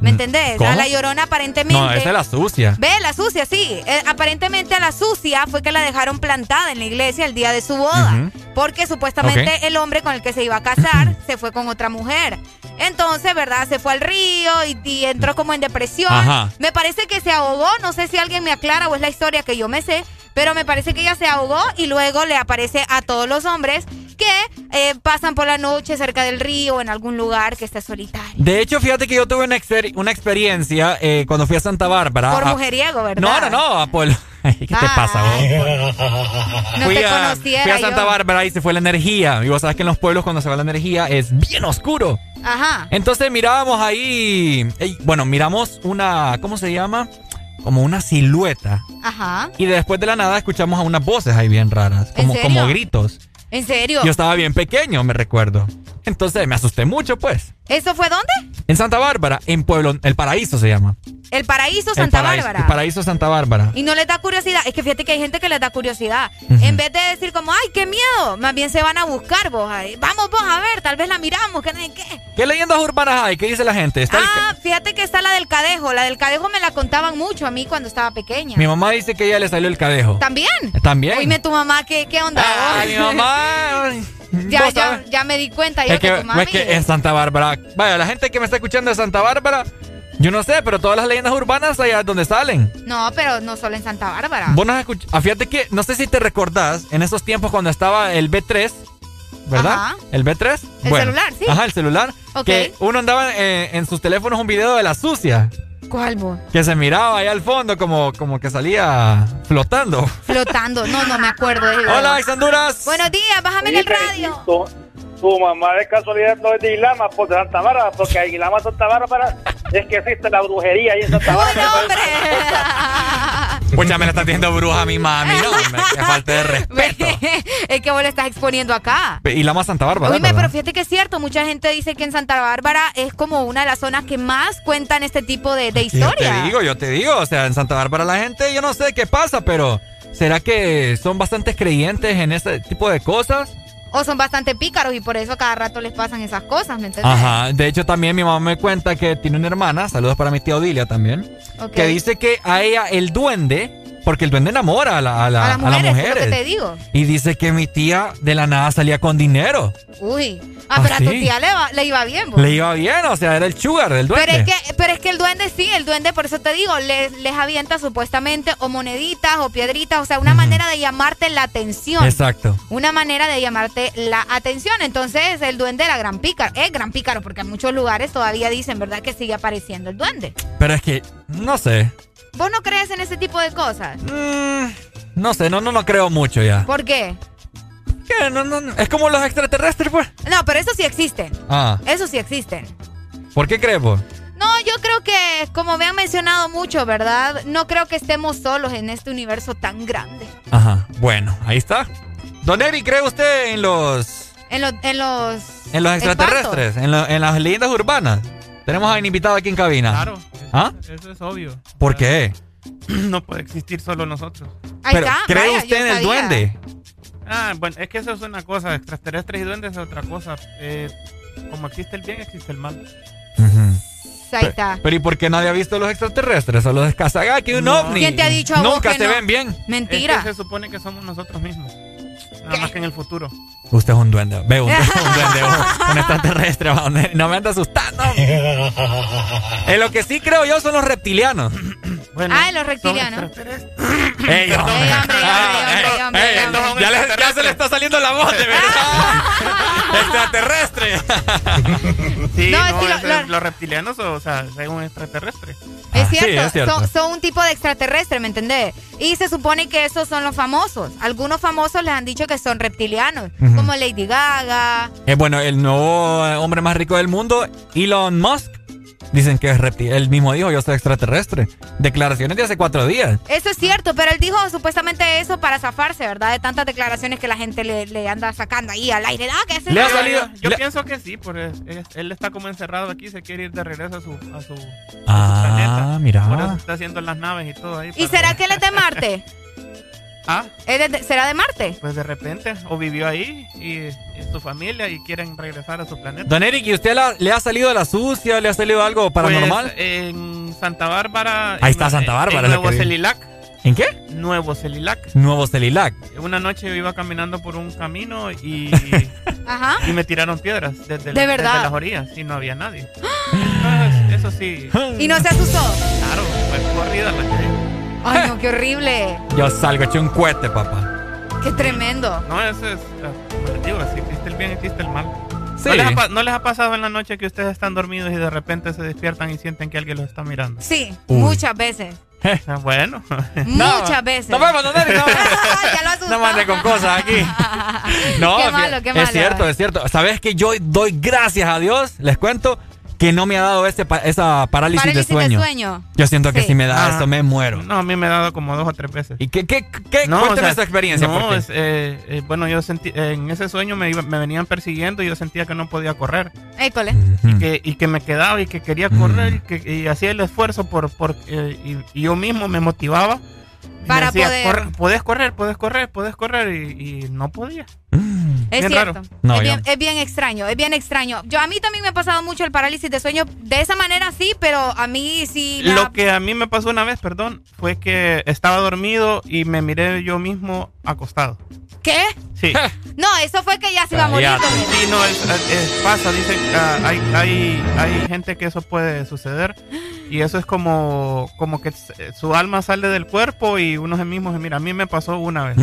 ¿Me entendés? ¿Cómo? A la llorona aparentemente. No, esa es la sucia. Ve, la sucia, sí. Eh, aparentemente a la sucia fue que la dejaron plantada en la iglesia el día de su boda. Porque supuestamente el hombre con el que se iba a casar se fue con otra mujer. Entonces, ¿verdad? Se fue al río y, y entró como en depresión. Ajá. Me parece que se ahogó. No sé si alguien me aclara o es la historia que yo me sé. Pero me parece que ella se ahogó y luego le aparece a todos los hombres que eh, pasan por la noche cerca del río o en algún lugar que esté solitario. De hecho, fíjate que yo tuve una, exper- una experiencia eh, cuando fui a Santa Bárbara. Por a- mujeriego, ¿verdad? No, no, no, a ¿Qué te Ah, pasa, vos? No fui, te a, fui a Santa yo. Bárbara y se fue la energía. Y vos sabes que en los pueblos cuando se va la energía es bien oscuro. Ajá. Entonces mirábamos ahí, bueno, miramos una, ¿cómo se llama? Como una silueta. Ajá. Y después de la nada escuchamos a unas voces ahí bien raras, ¿En como, serio? como gritos. ¿En serio? Yo estaba bien pequeño, me recuerdo. Entonces me asusté mucho, pues. ¿Eso fue dónde? En Santa Bárbara, en Pueblo, El Paraíso se llama. El Paraíso, El Santa Paraíso- Bárbara. El Paraíso Santa Bárbara. Y no les da curiosidad. Es que fíjate que hay gente que les da curiosidad. En vez de decir como, ay, qué miedo, más bien se van a buscar vos. ahí. Vamos vos a ver, tal vez la miramos. ¿Qué? qué? ¿Qué leyendas urbanas hay? ¿Qué dice la gente? Está el- Ah, fíjate que está la del cadejo. La del cadejo me la contaban mucho a mí cuando estaba pequeña. Mi mamá dice que ella le salió el cadejo. ¿También? También. Oíme tu mamá, ¿qué, qué onda? Ay, mi mamá. ya, ya, ya me di cuenta yo Es que, que tu mami. es que en Santa Bárbara. Vaya, la gente que me está escuchando de Santa Bárbara, yo no sé, pero todas las leyendas urbanas allá es donde salen. No, pero no solo en Santa Bárbara. Vos no escuch- ah, Fíjate que, no sé si te recordás, en esos tiempos cuando estaba el B3, ¿verdad? Ajá. El B3. El celular, sí. Ajá, el celular. Ok. Que uno andaba eh, en sus teléfonos un video de la sucia. ¿Cuál vos? Que se miraba ahí al fondo como, como que salía flotando. Flotando. No, no me acuerdo. de Hola, Honduras. Buenos días, bájame en el radio. Tu, tu mamá de casualidad no es de Islama, pues de Santa Bárbara, porque en Islama, Santa Bárbara, es que existe la brujería ahí en Santa Bárbara. Pues ya me la está diciendo bruja a mi mami, no, que falta de respeto. es que vos le estás exponiendo acá. Y la más Santa Bárbara. Oíme, pero fíjate que es cierto, mucha gente dice que en Santa Bárbara es como una de las zonas que más cuentan este tipo de, de Yo te digo, yo te digo, o sea, en Santa Bárbara la gente, yo no sé qué pasa, pero ¿será que son bastantes creyentes en ese tipo de cosas? O son bastante pícaros y por eso cada rato les pasan esas cosas, ¿me entiendes? Ajá, de hecho también mi mamá me cuenta que tiene una hermana, saludos para mi tía Odilia también, que dice que a ella el duende, porque el duende enamora a, la- a la- a las a las mujeres, es lo que te digo. Y dice que mi tía de la nada salía con dinero. Uy. Ah, ¿Ah, pero a tu tía le, va- le iba bien, vos. Le iba bien, o sea, era el sugar del duende. Pero es, que, pero es que el duende sí, el duende, por eso te digo, les, les avienta supuestamente o moneditas o piedritas, o sea, una manera de llamarte la atención. Exacto. Una manera de llamarte la atención. Entonces, el duende era gran pícaro. Es gran pícaro, porque en muchos lugares todavía dicen, ¿verdad?, que sigue apareciendo el duende. Pero es que, no sé, ¿Vos no crees en ese tipo de cosas? no sé, no, no, no creo mucho ya. ¿Por qué? ¿Qué? No, no, no. Es como los extraterrestres, pues. No, pero eso sí existen. Ah, Eso sí existen. ¿por qué crees, vos? No, yo creo que, como me han mencionado mucho, ¿verdad? No creo que estemos solos en este universo tan grande. Ajá, bueno, ahí está. Don Eri, ¿cree usted en los En, los en los... en los extraterrestres? En, lo- en las leyendas urbanas? Tenemos a un invitado aquí en cabina. Claro. ¿Ah? Eso es obvio. ¿Por qué? No puede existir solo nosotros. Ahí Pero, está, ¿cree vaya, usted en el sabía. duende? Ah, bueno, es que eso es una cosa. Extraterrestres y duendes es otra cosa. Eh, como existe el bien, existe el mal. Ahí está. Pero ¿y por qué nadie ha visto los extraterrestres? Solo es casa que un No. ovni. ¿Quién te ha dicho a vos Nunca que se no? ven bien. Mentira. Es que se supone que somos nosotros mismos. Nada más que en el futuro. Usted es un duende. Ve, un, un duende, un, un extraterrestre. No me anda asustando. en lo que sí creo yo son los reptilianos. Bueno, Ah, los reptilianos. Ey, hombre. Ah, hombre, ey, hombre, ya, se le está saliendo la voz, de verdad. extraterrestre. Sí, No, no, es que lo- ese- lo- los reptilianos, o sea, es un extraterrestre. Es sí, cierto, es cierto. Son, son un tipo de extraterrestre, ¿me entendés? Y se supone que esos son los famosos. Algunos famosos les han dicho que son reptilianos, como Lady Gaga. Eh, bueno, el nuevo hombre más rico del mundo, Elon Musk, dicen que es reptil. Él mismo dijo, yo soy extraterrestre. Declaraciones de hace cuatro días. Eso es cierto, pero él dijo supuestamente eso para zafarse, ¿verdad? De tantas declaraciones que la gente le, le anda sacando ahí al aire. Ah, que Le ha salido- Yo le- pienso que sí, porque es- es- él está como encerrado aquí, se quiere ir de regreso a su, a su, Ah, planeta. mira. Eso está haciendo las naves y todo ahí. ¿Y para- será que él es de Marte? Ah, ¿Él es de- ¿Será de Marte? pues de repente, o vivió ahí y, y su familia y quieren regresar a su planeta. Don Eric, ¿y usted la- le ha salido la sucia? ¿Le ha salido algo paranormal? Pues, en Santa Bárbara. Ahí en- está Santa Bárbara, En Nuevo. Celilac. ¿En qué? Nuevo Celilac. Nuevo Celilac. Una noche yo iba caminando por un camino y, Ajá. y me tiraron piedras desde, ¿De verdad? desde las orillas y no había nadie. Entonces, eso sí. ¿Y no se asustó? Claro, fue corrida la que. Ay, no, qué horrible. Yo salgo hecho un cohete, papá. Qué tremendo. No, eso es. eh, digo, si existe el bien, existe el mal. Sí. ¿No, les ha, pa- no les ha pasado en la noche que ustedes están dormidos y de repente se despiertan y sienten que alguien los está mirando? Sí, Uy. muchas veces. Bueno. Muchas veces. Nos vemos, don Eric. No, ya lo asustó. no mande con cosas aquí. No, Qué malo, qué es malo. cierto, es cierto. ¿Sabes que yo doy gracias a Dios? Les cuento que no me ha dado ese pa- esa parálisis, Parálisis de, sueño. de sueño. Yo siento que Sí. si me da Ah. esto me muero. No, a mí me ha dado como dos o tres veces. ¿Y qué, qué, qué? No, Cuéntame o sea, esa experiencia. No, es, eh, eh, bueno, yo sentí, en ese sueño me, iba- me venían persiguiendo y yo sentía que no podía correr. École. Y que, y que me quedaba y que quería correr y que y hacía el esfuerzo por, por eh, y, y yo mismo me motivaba. Para decía, poder- "Corre, puedes correr, puedes correr, puedes correr y, y no podía. Es Bien cierto. raro. No, es, bien, es bien extraño, es bien extraño. Yo a mí también me ha pasado mucho el parálisis de sueño. De esa manera sí, pero a mí sí ha- Lo que a mí me pasó una vez, perdón, fue que estaba dormido y me miré yo mismo acostado. ¿Qué? Sí. No, eso fue que ya se iba a morir. Sí, no, es, es- pasa, dicen, ah, hay, hay, hay gente que eso puede suceder y eso es como, como que su alma sale del cuerpo y uno se mismo se mira. A mí me pasó una vez.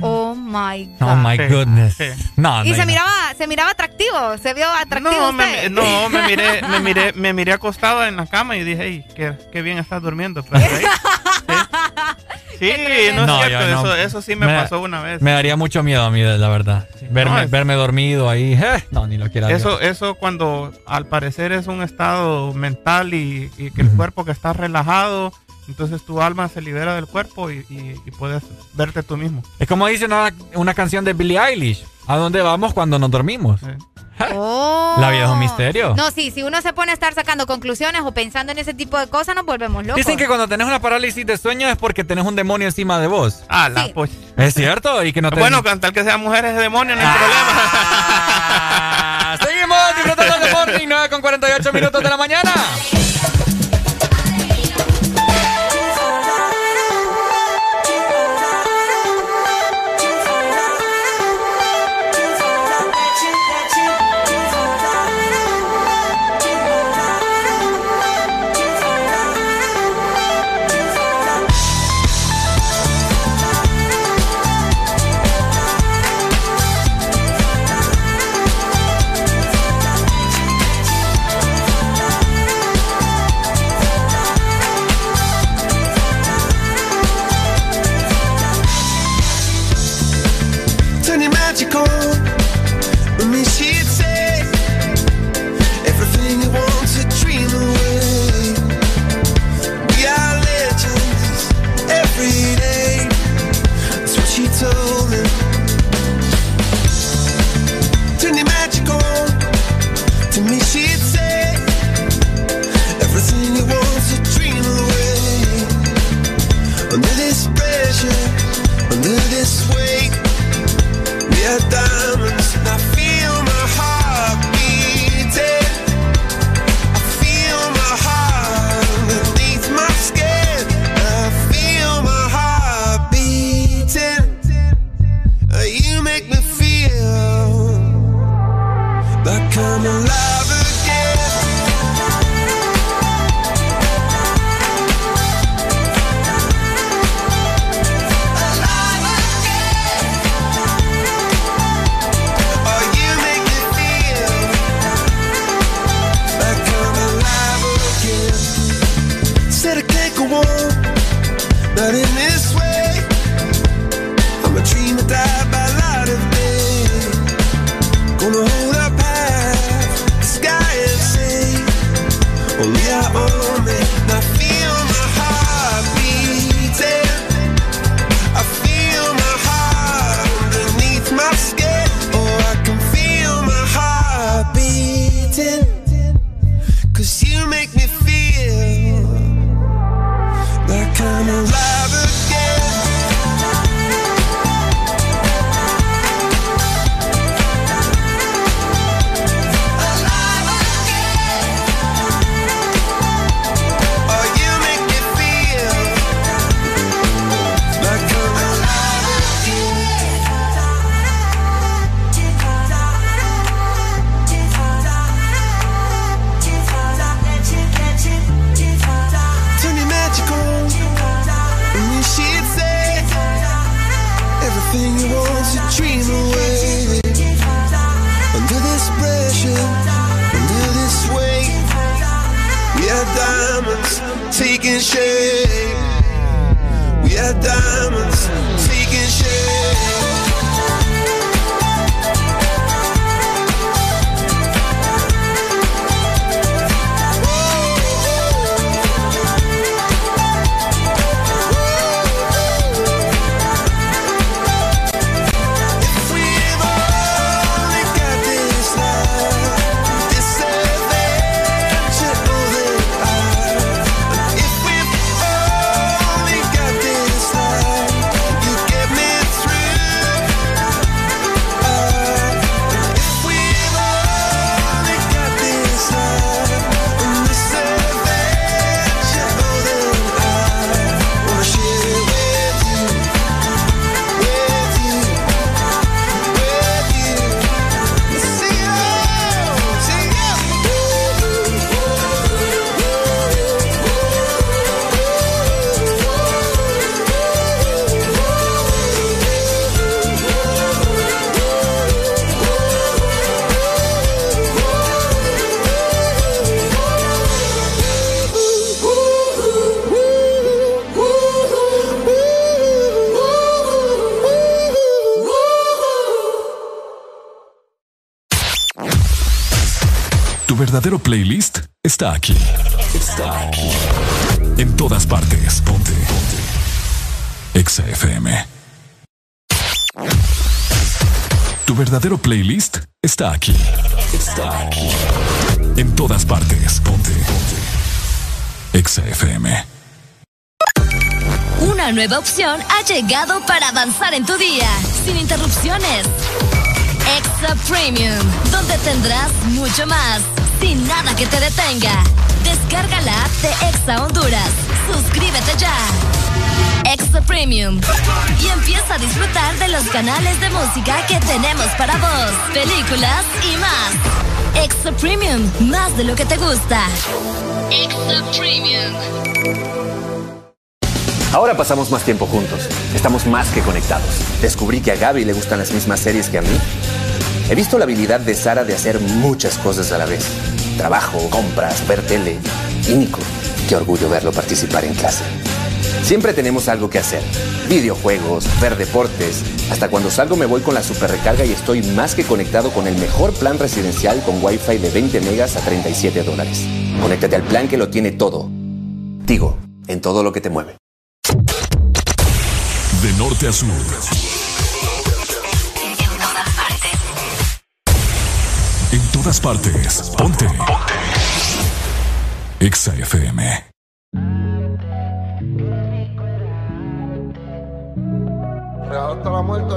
Oh my God. Oh my Sí, goodness. sí. No, y se no. miraba, se miraba atractivo, se vio atractivo No, usted. me, no, me miré, me miré, me miré acostado en la cama y dije, hey, qué, qué bien estás durmiendo. Pero ahí- sí, sí no es cierto, eso, eso sí me, Me- pasó una vez. Me daría mucho miedo a mí, la verdad. Verme, No, es- verme dormido ahí. eh, no, ni lo quiera. Eso, eso cuando al parecer es un estado mental y, y que el cuerpo que está relajado, entonces tu alma se libera del cuerpo y, y- y puedes verte tú mismo. Es como dice una, una canción de Billie Eilish. ¿A dónde vamos cuando nos dormimos? Oh. La vida es un misterio. No, sí, si uno se pone a estar sacando conclusiones o pensando en ese tipo de cosas, nos volvemos locos. Dicen que cuando tenés una parálisis de sueño es porque tenés un demonio encima de vos. Ah, la pues. ¿Es cierto? Y que no te... Bueno, con tal que sea mujer es demonio, no hay Ah, Seguimos disfrutando de Morning 9 con 48 minutos de la mañana. Like I'm alive está aquí. Está aquí. En todas partes. Ponte. Ponte. Exa FM. Tu verdadero playlist está aquí. Está aquí. En todas partes. Ponte. Ponte. Exa FM. Una nueva opción ha llegado para avanzar en tu día, sin interrupciones. Extra Premium, donde tendrás mucho más, sin nada que te detenga. Descarga la app de Exa Honduras. Suscríbete ya. Extra Premium. Y empieza a disfrutar de los canales de música que tenemos para vos, películas y más. Extra Premium, más de lo que te gusta. Extra Premium. Ahora pasamos más tiempo juntos. Estamos más que conectados. Descubrí que a Gaby le gustan las mismas series que a mí. He visto la habilidad de Sara de hacer muchas cosas a la vez. Trabajo, compras, ver tele. Y Nico, qué orgullo verlo participar en clase. Siempre tenemos algo que hacer. Videojuegos, ver deportes. Hasta cuando salgo me voy con la super recarga y estoy más que conectado con el mejor plan residencial con Wi-Fi de 20 megas a 37 dólares. Conéctate al plan que lo tiene todo. Tigo, en todo lo que te mueve. De norte a sur. En todas partes. Ponte. Ponte. Exa FM. Hasta la muerte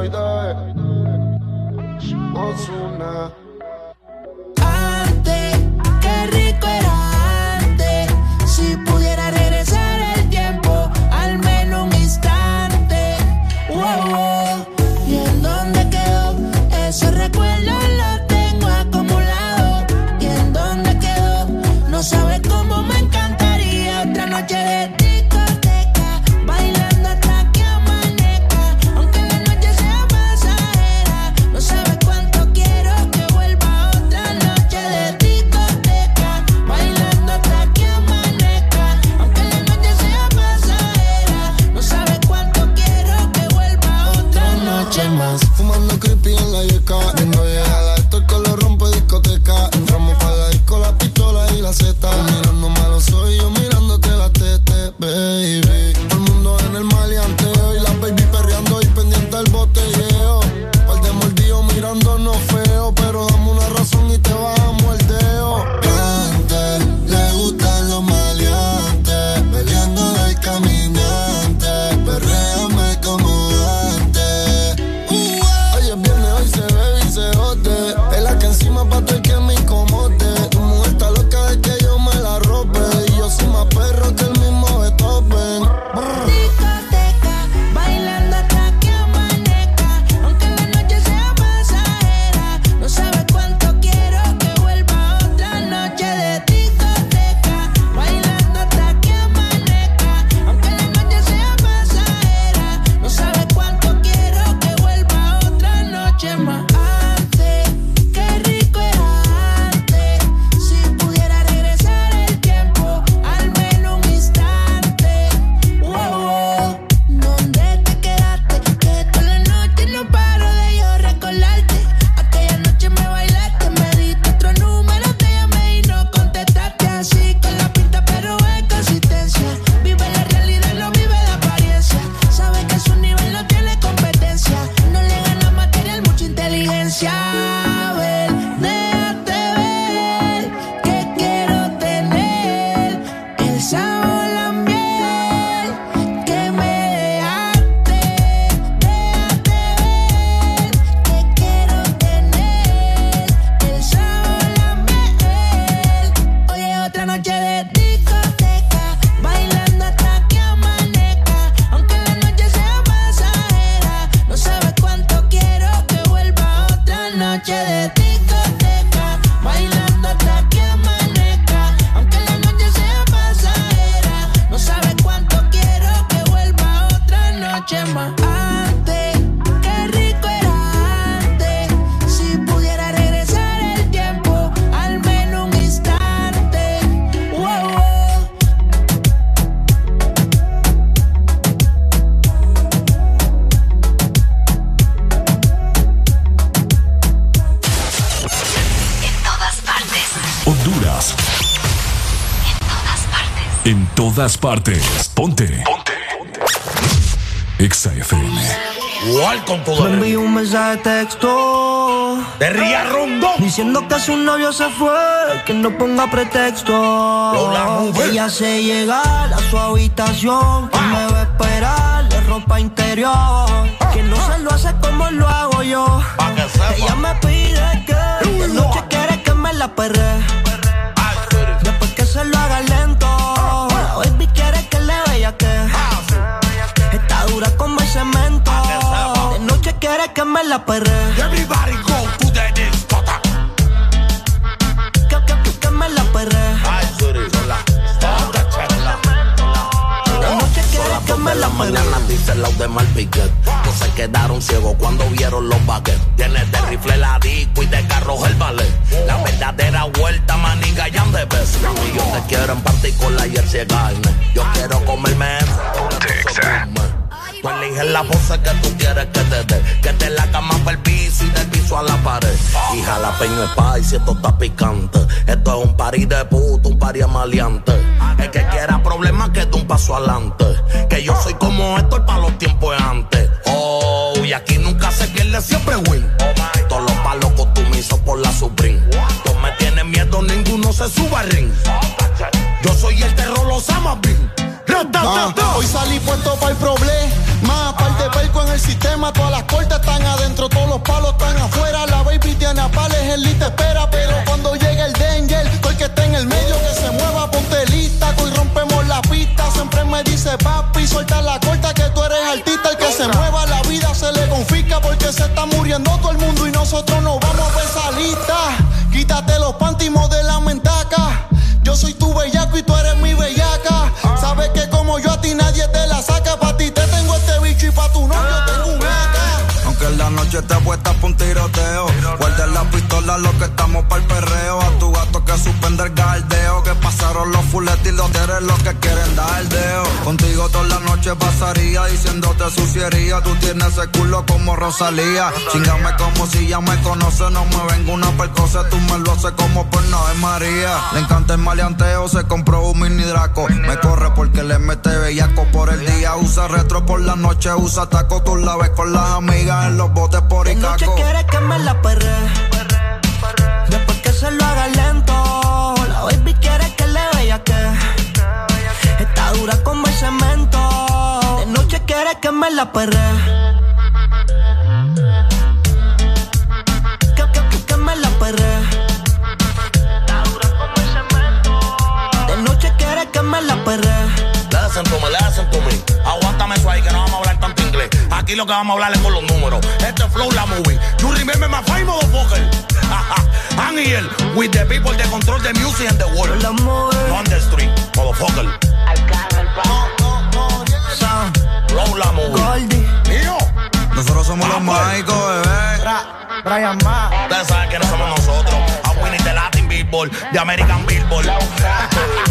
partes. Ponte. Ponte. Exa FM. Welcome to Me envió un mensaje de texto de Ría Rondón diciendo que su novio se fue, que no ponga pretexto. Ella se llega a su habitación, que me va a esperar de ropa interior, que no se lo hace como lo hago yo. Ella me pide que de noche quiere que me la perre. Quiere que me la perre. Everybody go to the discotheque. Que, que, que, que me la perre. De noche quiere que me la perre. mañana dice el de Malpiquet. Que se quedaron ciegos cuando vieron los baguettes. Tiene de rifle la disco y de carros el ballet. La verdadera vuelta, maniga y de best. Y yo te quiero en particular y el ciegarme. Yo quiero comerme Texas. Tú eliges la pose que tú quieres que te dé. Que te la cama para el piso y del piso a la pared. Y jalapeño es y esto está picante. Esto es un party de puto, un party maleante. El que quiera problemas que dé un paso adelante. Que yo soy como esto para los tiempos de antes. Oh, y aquí nunca se pierde, siempre win. Todos los palos costumizo por la Supreme. No me tienen miedo, ninguno se suba al ring. Yo soy el terror, los amas bien. Palos están afuera. La baby tiene a pales, el espera. Pero cuando llegue el danger, todo el que esté en el medio que se mueva, ponte lista. Hoy rompemos la pista. Siempre me dice papi, suelta la corta que tú eres artista. El que se mueva, la vida se le confisca porque se está muriendo todo el mundo y nosotros nos vamos a esa lista. Quítate los pantimos de la mentaca. Yo soy tu bellaco y tú eres mi bellaca. Sabes que como yo a ti nadie te la saca. Pa' ti te tengo este bicho y pa' tu novio tengo un AK. Aunque en la noche te apuestas tiroteo. Guarda la pistola lo que estamos para el perreo. A tu gato que suspende el galdeo. Que pasaron los fuletes y los eres los que quieren dar deo. Contigo toda la noche pasaría diciéndote suciería. Tú tienes ese culo como Rosalía. Chingame como si ya me conoce. No me vengo una percosa. Tú me lo haces como por no es María. Le encanta el maleanteo. Se compró un mini draco. Me corre porque le mete bellaco por el día. Usa retro por la noche. Usa taco. Tú la ves con las amigas en los botes por De Icaco. Quiere que me la perre. Después que se lo haga lento. La baby quiere que le vaya que. Está dura como el cemento. De noche quiere que me la perre. Aquí lo que vamos a hablar es con los números. Este es Flow la movie. You remember my fine motherfucker. Here with the people that control the music and the world. On the street, motherfucker. Flow la movie. Mío. Nosotros somos los mágicos, bebé. Brian Ma. Ustedes saben que no somos nosotros. A winning the Latin Billboard, the American Billboard.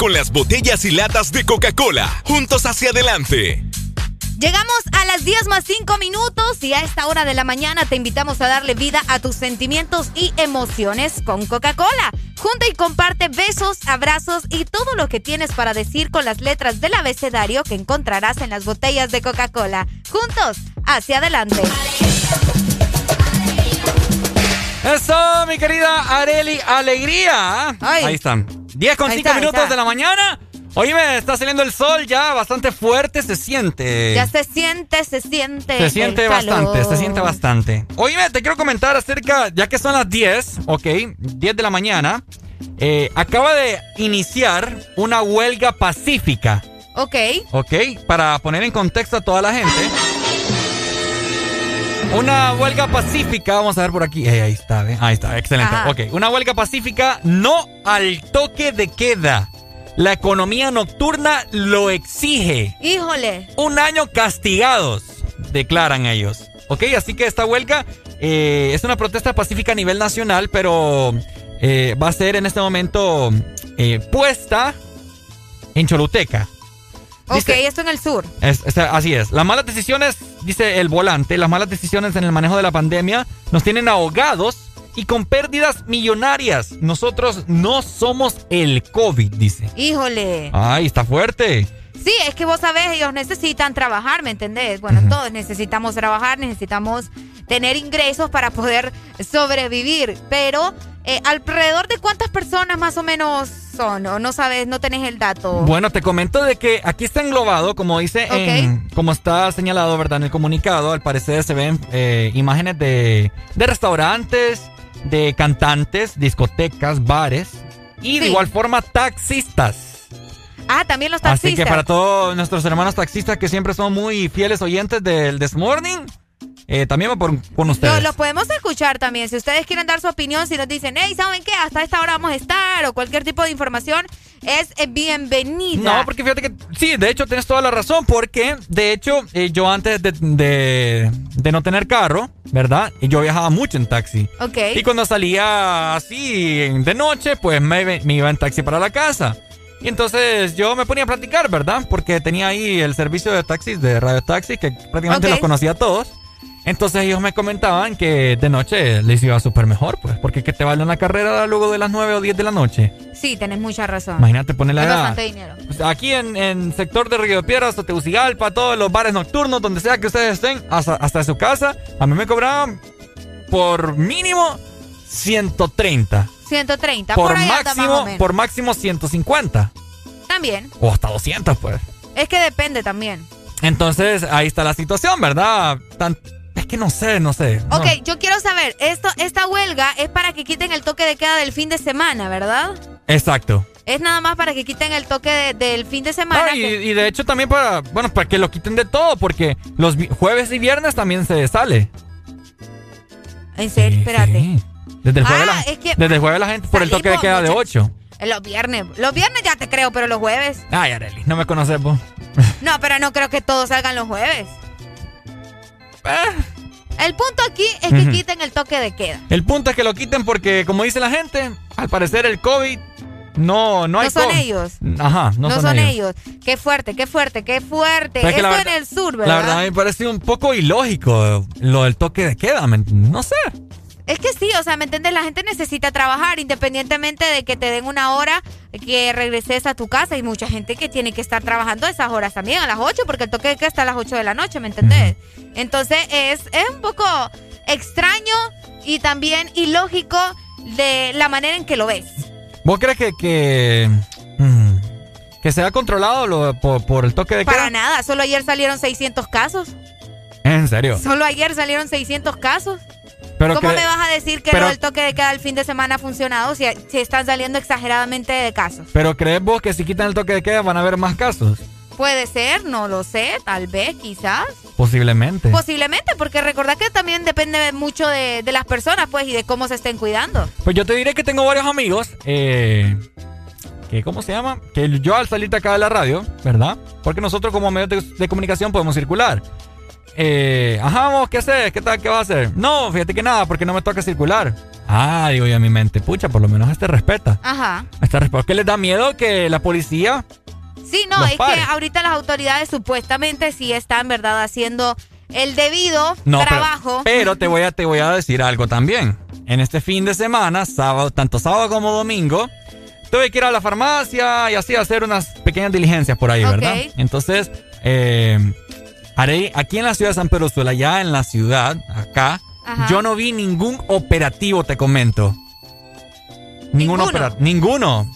con las botellas y latas de Coca-Cola. Juntos hacia adelante. Llegamos a las 10 más 5 minutos y a esta hora de la mañana te invitamos a darle vida a tus sentimientos y emociones con Coca-Cola. Junta y comparte besos, abrazos y todo lo que tienes para decir con las letras del abecedario que encontrarás en las botellas de Coca-Cola. Juntos, hacia adelante. Eso, mi querida Areli Alegría. Ahí están. 10 con Ahí 5 está, ahí minutos de la mañana. Oíme, está saliendo el sol ya bastante fuerte, se siente. Ya se siente, se siente. Se siente calor. bastante, se siente bastante. Oíme, te quiero comentar acerca, ya que son las 10, ok, 10 de la mañana, eh, acaba de iniciar una huelga pacífica, Ok. ok, para poner en contexto a toda la gente. Una huelga pacífica, vamos a ver por aquí. Eh, ahí está, ¿ve? ahí está, excelente. Ajá. Ok, una huelga pacífica no al toque de queda. La economía nocturna lo exige. Híjole. Un año castigados, declaran ellos. Ok, así que esta huelga eh, es una protesta pacífica a nivel nacional, pero eh, va a ser en este momento eh, puesta en Choluteca. Ok, esto en el sur. Es- es- así es. Las malas decisiones, dice el volante, las malas decisiones en el manejo de la pandemia nos tienen ahogados y con pérdidas millonarias. Nosotros no somos el COVID, dice. Híjole. Ay, está fuerte. Sí, es que vos sabés, ellos necesitan trabajar, ¿me entendés? Bueno, todos necesitamos trabajar, necesitamos tener ingresos para poder sobrevivir, pero eh, alrededor de cuántas personas más o menos son, o no sabes, no tenés el dato. Bueno, te comento de que aquí está englobado, como dice, en- como está señalado, ¿verdad? En el comunicado, al parecer se ven eh, imágenes de, de restaurantes, de cantantes, discotecas, bares y de igual forma taxistas. Ah, también los taxistas. Así que para todos nuestros hermanos taxistas que siempre son muy fieles oyentes del This Morning, eh, también va por, con ustedes. Lo, lo podemos escuchar también. Si ustedes quieren dar su opinión, si nos dicen, hey, ¿saben qué? Hasta esta hora vamos a estar, o cualquier tipo de información, es eh, bienvenida. No, porque fíjate que sí, de hecho tienes toda la razón, porque de hecho eh, yo antes de, de- de no tener carro, ¿verdad? Y Yo viajaba mucho en taxi. Ok. Y cuando salía así de noche, pues me, me iba en taxi para la casa. Y entonces yo me ponía a platicar, ¿verdad? Porque tenía ahí el servicio de taxis, de radio taxi, que prácticamente Ok. los conocía a todos. Entonces ellos me comentaban que de noche les iba súper mejor, pues, porque que te vale una carrera luego de las 9 o 10 de la noche. Sí, tenés mucha razón. Imagínate ponerle Es a- bastante dinero. pues, Aquí en, en sector de Río Piedras o Tegucigalpa, todos los bares nocturnos, donde sea que ustedes estén, hasta, hasta su casa, a mí me cobraban por mínimo 130. 130. Por, por ahí anda más o máximo, menos. por máximo 150. También. O hasta 200, pues. Es que depende también. Entonces, ahí está la situación, ¿verdad? Tan- es que no sé, no sé. no. Ok, yo quiero saber, esto, esta huelga es para que quiten el toque de queda del fin de semana, ¿verdad? Exacto. Es nada más para que quiten el toque de- del fin de semana. No, y, que- y de hecho también para, bueno, para que lo quiten de todo, porque los jueves y viernes también se sale. En serio, espérate. Desde el jueves, Ah, la, es que desde el jueves la gente por el toque de queda de muchachos. 8. En Los viernes. Los viernes ya te creo, pero los jueves. Ay, Arely, no me conoces vos. No, pero no creo que todos salgan los jueves. El punto aquí es que Eh. Quiten el toque de queda. El punto es que lo quiten porque, como dice la gente, al parecer el COVID no, no hay No son ellos. Ajá, no, No, son, ellos. Qué fuerte, qué fuerte, qué fuerte. Pero es que Esto la en verdad- el sur, ¿verdad? La verdad me parece un poco ilógico lo del toque de queda, ¿me ent- no sé. Es que sí, o sea, ¿me entiendes? La gente necesita trabajar independientemente de que te den una hora que regreses a tu casa. Hay mucha gente que tiene que estar trabajando esas horas también, a las 8, porque el toque de queda está a las 8 de la noche, ¿me entendés? Entonces es, es un poco extraño y también ilógico de la manera en que lo ves. ¿Vos crees que, que, mm, que se ha controlado lo, por, por el toque de queda? Para nada, solo ayer salieron 600 casos. En serio. Solo ayer salieron 600 casos. Pero ¿Cómo que- me vas a decir que pero- del toque de queda el fin de semana ha funcionado si, si están saliendo exageradamente de casos? Pero crees vos que si quitan el toque de queda van a haber más casos? Puede ser, no lo sé, tal vez, quizás. Posiblemente. Posiblemente, porque recordad que también depende mucho de, de las personas, pues, y de cómo se estén cuidando. Pues yo te diré que tengo varios amigos, eh, que ¿cómo se llama? Que yo al salir de acá de la radio, ¿verdad? Porque nosotros como medios de, de comunicación podemos circular. Eh, ajá, vos, ¿qué haces? ¿Qué tal? ¿Qué vas a hacer? No, fíjate que nada, porque no me toca circular. Ah, digo yo a mi mente, pucha, por lo menos este respeta. Ajá. Este respeta. ¿Por qué les da miedo que la policía? Sí, no, es pare. que ahorita las autoridades supuestamente sí están, ¿verdad?, haciendo el debido No, pero- trabajo. Pero, te voy a te voy a decir algo también. En este fin de semana, sábado, tanto sábado como domingo, tuve que ir a la farmacia y así hacer unas pequeñas diligencias por ahí, Ok. ¿verdad? Entonces, eh, haré aquí en la ciudad de San Pedro Sula, ya en la ciudad, acá, Ajá. yo no vi ningún operativo, te comento. Ningún Ninguno. operativo. Ninguno.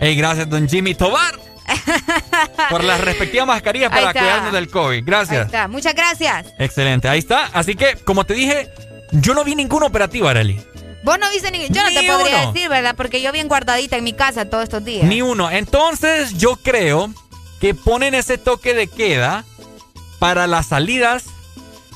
Ey, gracias, don Jimmy Tobar. por las respectivas mascarillas para cuidarnos del COVID. Ahí Gracias. está, muchas gracias. Excelente, ahí está. Así que, como te dije, yo no vi ningún operativo, Arely. Vos no viste ni... Yo no te podría uno. decir, ¿verdad? Porque yo bien guardadita en mi casa todos estos días. Ni uno. Entonces, yo creo que ponen ese toque de queda para las salidas.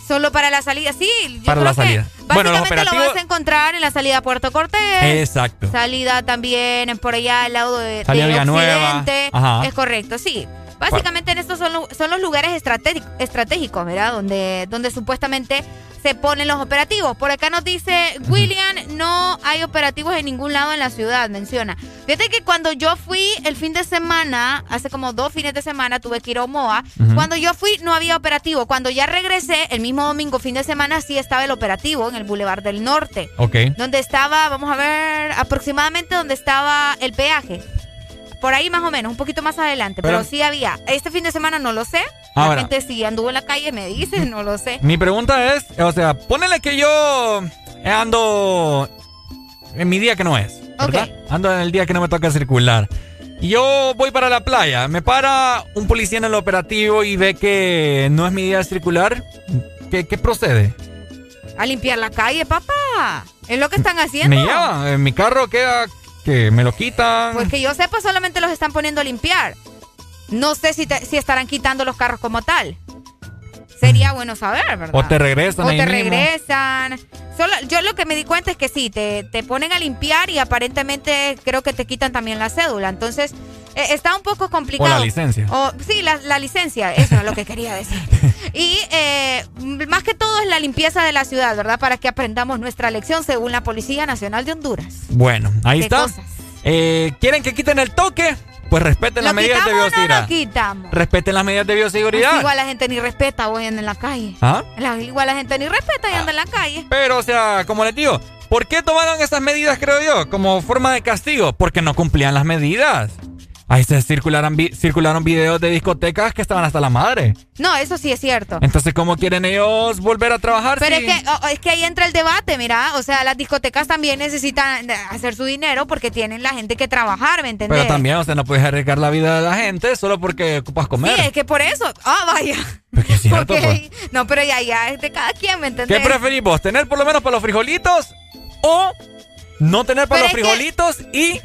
Solo para la salida, sí. Yo Para creo la que. Bueno, Básicamente lo vas a encontrar en la salida a Puerto Cortés. Exacto. Salida también por allá al lado de, Salida de Villanueva. Occidente. Ajá. Es correcto, sí. Básicamente en estos son, lo- son los lugares estratégic- estratégicos, ¿verdad? Donde, donde supuestamente se ponen los operativos. Por acá nos dice William, no hay operativos en ningún lado en la ciudad, menciona. Fíjate que cuando yo fui el fin de semana, hace como dos fines de semana, tuve que ir a Omoa. Cuando yo fui no había operativo. Cuando ya regresé, el mismo domingo, fin de semana, sí estaba el operativo en el Boulevard del Norte. Ok. Donde estaba, vamos a ver, aproximadamente donde estaba el peaje. Por ahí más o menos, un poquito más adelante. Pero, Pero- sí había. Este fin de semana no lo sé. Ahora. La gente sí anduvo en la calle, me dice, no lo sé. Mi pregunta es, o sea, ponele que yo ando en mi día que no es, ¿verdad? Ando en el día que no me toca circular. Y yo voy para la playa, me para un policía en el operativo y ve que no es mi día de circular. ¿Qué, qué procede? A limpiar la calle, papá. Es lo que están haciendo. Me lleva, mi carro queda que me lo quitan. Pues que yo sepa, solamente los están poniendo a limpiar. No sé si, te- si estarán quitando los carros como tal. Sería bueno saber, ¿verdad? o te regresan O ahí te mismo. regresan. Solo, yo lo que me di cuenta es que sí, te, te ponen a limpiar y aparentemente creo que te quitan también la cédula. Entonces, eh, está un poco complicado. O la licencia. O- sí, la, la licencia, eso es lo que quería decir. Y eh, más que todo es la limpieza de la ciudad, ¿verdad? Para que aprendamos nuestra lección según la Policía Nacional de Honduras. Bueno, ahí ¿Qué está. Eh, ¿Quieren que quiten el toque? Pues respeten las ¿Lo medidas de no bioseguridad. quitamos? Respeten las medidas de bioseguridad. Pues igual la gente ni respeta hoy en la calle. ¿Ah? La- igual la gente ni respeta y anda en la calle. Pero, o sea, como les digo, ¿por qué tomaron esas medidas, creo yo, como forma de castigo? Porque no cumplían las medidas. Ahí se circularon, vi- circularon videos de discotecas que estaban hasta la madre. No, eso sí es cierto. Entonces, ¿cómo quieren ellos volver a trabajar? Pero si- es que, oh, es que ahí entra el debate, mira, o sea, las discotecas también necesitan eh, hacer su dinero porque tienen la gente que trabajar, ¿me entendés? Pero también, o sea, no puedes arriesgar la vida de la gente solo porque ocupas comer. Sí, es que por eso, ah, vaya. Porque es cierto, Porque- pues. No, pero ya, ya, es de cada quien, ¿me entendés? ¿Qué preferís vos? ¿Tener por lo menos para los frijolitos o no tener para Pero los que- frijolitos y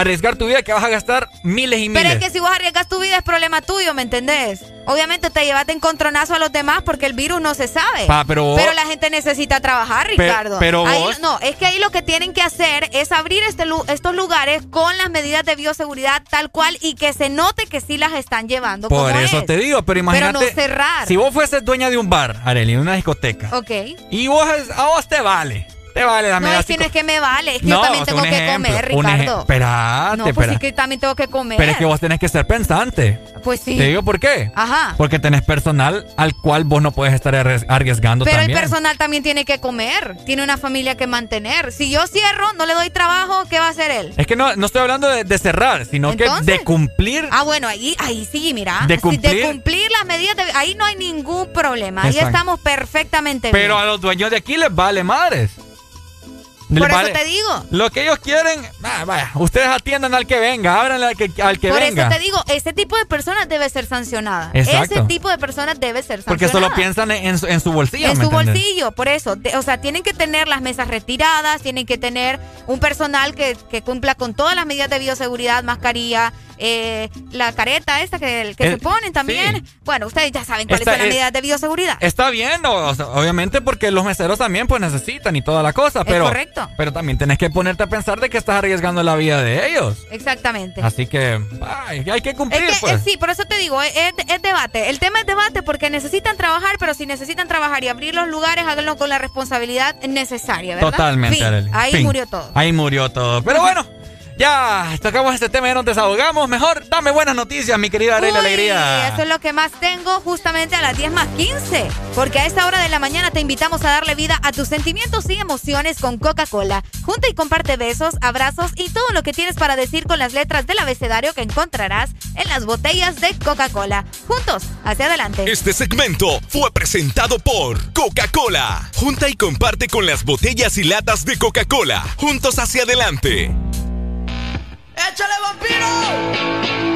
arriesgar tu vida que vas a gastar miles y miles? Pero es que si vos arriesgas tu vida es problema tuyo, ¿me entendés? Obviamente te llevas de encontronazo a los demás porque el virus no se sabe. Pa, pero vos- la gente necesita trabajar, Pe- Ricardo. pero Ahí- vos- no, es que ahí lo que tienen que hacer es abrir este lu- estos lugares con las medidas de bioseguridad tal cual y que se note que sí las están llevando. Por como eso es. te digo, pero imagínate. Pero no cerrar. Si vos fueses dueña de un bar, Arely, de una discoteca, Ok. y vos, a vos te vale. Te vale la No, es que no es que me vale, es que No, yo también tengo que ejemplo, comer, Ricardo. Espérate, no, pues espera. sí que también tengo que comer. Pero es que vos tenés que ser pensante. Pues sí. Te digo por qué. Ajá. Porque tenés personal al cual vos no puedes estar arries- arriesgando Pero también. el personal también tiene que comer, tiene una familia que mantener. Si yo cierro, no le doy trabajo, ¿qué va a hacer él? Es que no, no estoy hablando de, de cerrar, sino que de cumplir. Ah, bueno, ahí, ahí sí, mira. De cumplir- cumplir las medidas, de- ahí no hay ningún problema. Ahí estamos perfectamente Pero bien. a los dueños de aquí les vale madres. Por eso te digo. Lo que ellos quieren, ah, vaya, ustedes atiendan al que venga, ábranle al que, al que Por venga. eso te digo, ese tipo de personas debe ser sancionada. Exacto. Ese tipo de personas debe ser sancionada. Porque solo piensan en, en su, bolsillo. En ¿me su entendés? bolsillo, por eso. O sea, tienen que tener las mesas retiradas, tienen que tener un personal que, que cumpla con todas las medidas de bioseguridad, mascarilla, eh, la careta esta que, que Eh, se ponen también. Bueno, ustedes ya saben cuáles son las es- medidas de bioseguridad. Está bien, o- o sea, obviamente porque los meseros también pues necesitan y toda la cosa, pero, correcto. pero también tenés que ponerte a pensar de que estás arriesgando la vida de ellos. Exactamente. Así que ay, hay que cumplir, Es que, pues. eh, sí, por eso te digo, es, es- es debate. El tema es debate porque necesitan trabajar, pero si necesitan trabajar y abrir los lugares, háganlo con la responsabilidad necesaria, ¿verdad? Totalmente, Fin. Ahí Fin. murió todo. Ahí murió todo. Pero bueno, ya tocamos este tema y nos desahogamos. Mejor dame buenas noticias, mi querida Arely Alegría. Eso es lo que más tengo justamente a las 10 más 15. Porque a esta hora de la mañana te invitamos a darle vida a tus sentimientos y emociones con Coca-Cola. Junta y comparte besos, abrazos y todo lo que tienes para decir con las letras del abecedario que encontrarás en las botellas de Coca-Cola. Juntos, hacia adelante. Este segmento fue presentado por Coca-Cola. Junta y comparte con las botellas y latas de Coca-Cola. Juntos hacia adelante. ¡Échale vampiro!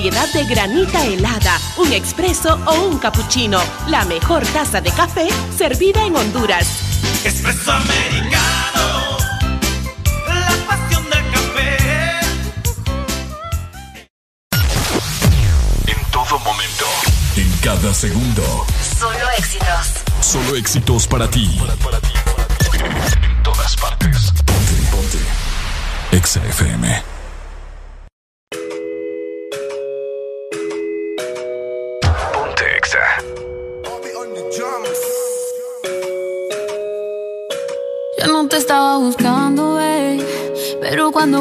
variedad de granita helada, un expreso o un cappuccino. La mejor taza de café servida en Honduras. Expreso americano. La pasión del café. En todo momento. En cada segundo. Solo éxitos. Solo éxitos para ti. Para ti. En todas partes. Ponte, ponte. XFM.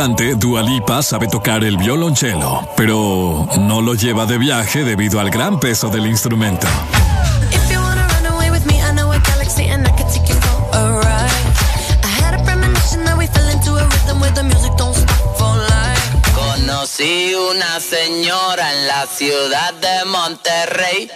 cantante, Dua Lipa sabe tocar el violonchelo, pero no lo lleva de viaje debido al gran peso del instrumento. Conocí una señora en la ciudad de Monterrey.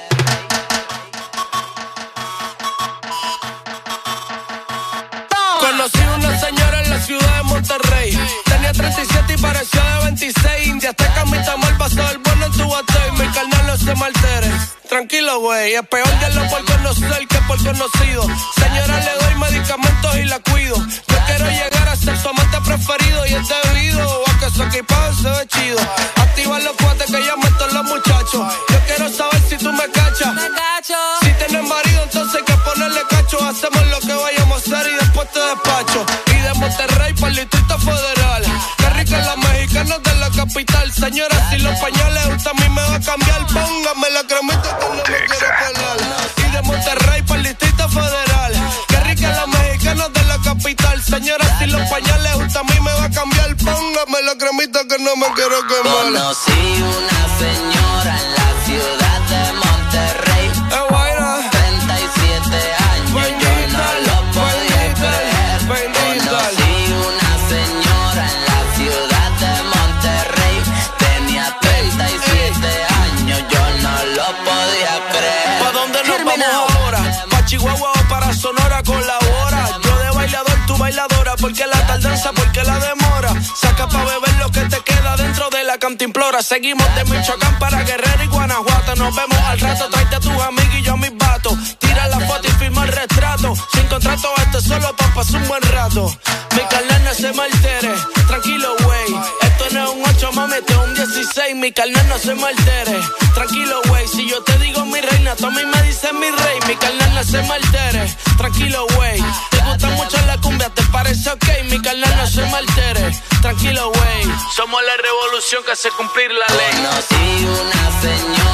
tranquilo, güey. Es peor de lo por conocer que por conocido. Señora, le doy medicamentos y la cuido. Yo quiero llegar a ser su amante preferido y es debido a que su equipado se ve chido. Activa los cuates que ya matan los muchachos. Yo quiero saber si tú me cachas. Si tienes marido, entonces hay que ponerle cacho. Hacemos lo que vayamos a hacer y después te despacho. Y de Monterrey para el Distrito Federal. Qué rica la mexicana de la capital. Señora, si los pañales usted a mí me va a cambiar no me quiero quemar. Conocí una señora Seguimos de Michoacán para Guerrero y Guanajuato. Nos vemos al rato, tráete a tus amigos y yo a mis vatos. Tira la foto y firma el retrato. Sin contrato, esto es solo para pasar un buen rato. Mi carnal no se maltere, tranquilo, güey. Esto no es un 8, mami, esto es un 16. Mi carnal no se maltere, tranquilo, güey. Si yo te digo mi reina, tú a mí me dices mi rey. Mi carnal no se maltere, tranquilo, güey. Te gusta mucho la cumbia, te parece ok. Mi carnal no se maltere Tranquilo, güey. Somos la revolución que hace cumplir la ley. Conocí una señora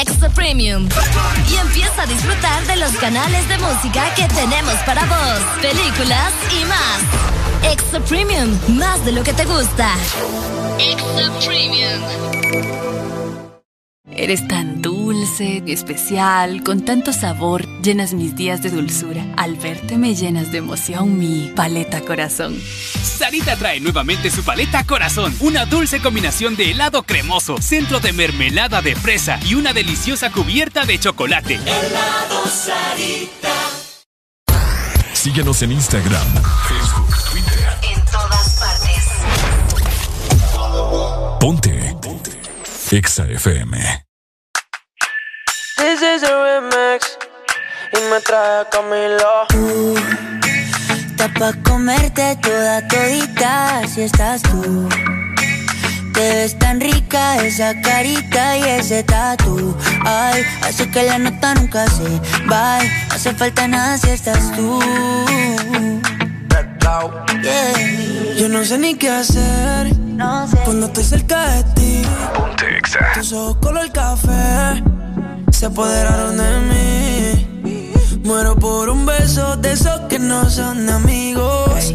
Extra Premium. Y empieza a disfrutar de los canales de música que tenemos para vos, películas y más. Extra Premium, más de lo que te gusta. Extra Premium. Eres tan dulce, especial, con tanto sabor, llenas mis días de dulzura. Al verte me llenas de emoción mi paleta corazón. Sarita trae nuevamente su paleta corazón, una dulce combinación de helado cremoso, centro de mermelada de fresa y una deliciosa cubierta de chocolate. Helado Sarita. Síguenos en Instagram, Facebook, Twitter. En todas partes. Ponte. Ponte. Exa FM. Estás tú. Te ves tan rica esa carita y ese tatu. Ay, hace que la nota nunca se. No hace falta nada si estás tú. Yeah. Yo no sé ni qué hacer cuando estoy cerca de ti. Ponte Exa. Tus ojos color café se apoderaron de mí. Muero por un beso de esos que no son amigos.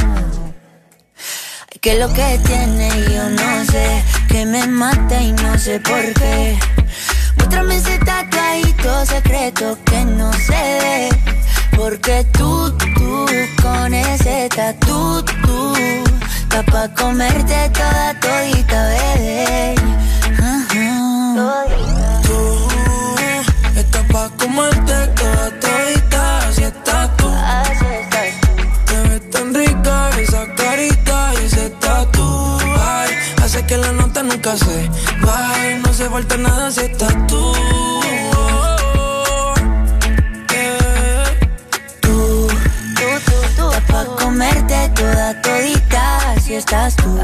Que lo que tiene yo no sé, que me mata y no sé por qué. Muéstrame ese tatuadito secreto que no ve. Porque tú, tú, con ese tatu, tú, está pa' comerte toda todita, bebé. Ajá. Tú estás pa' comerte toda todita, nunca se baje. No se falta nada si estás tú. Yeah. Tú, tú, tú, tú, está pa' comerte toda todita, así estás tú.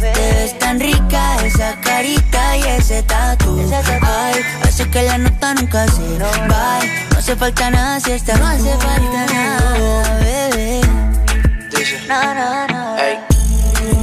Te ves tan rica esa carita y ese tatu. Ay, hace que la nota nunca se va. No hace falta nada si estás No hace falta nada, bebé. No, no, no.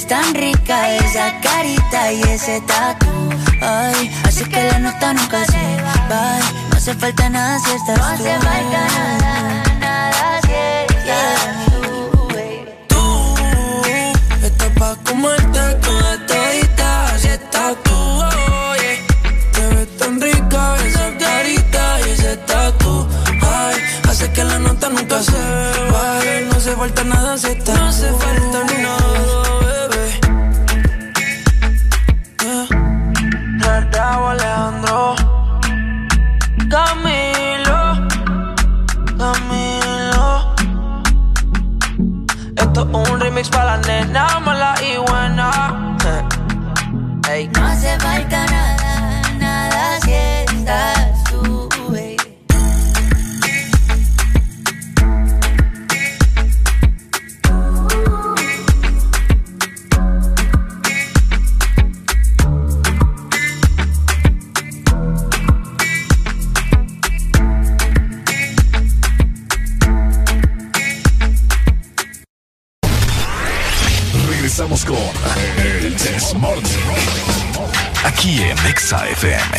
es tan rica esa carita y ese tatu. Ay, así que la nota nunca se va. No hace falta nada si estás no tú. No hace falta nada, nada si estás tú. Tú, estás pa' comerte toda todita si estás tú. Te ves tan rica esa carita y ese tatu. Ay, hace que la nota nunca se va. No hace falta nada si estás Esto es un remix para la nena mala y buena. Eh. Hey. Regresamos con El. Aquí en Exa FM.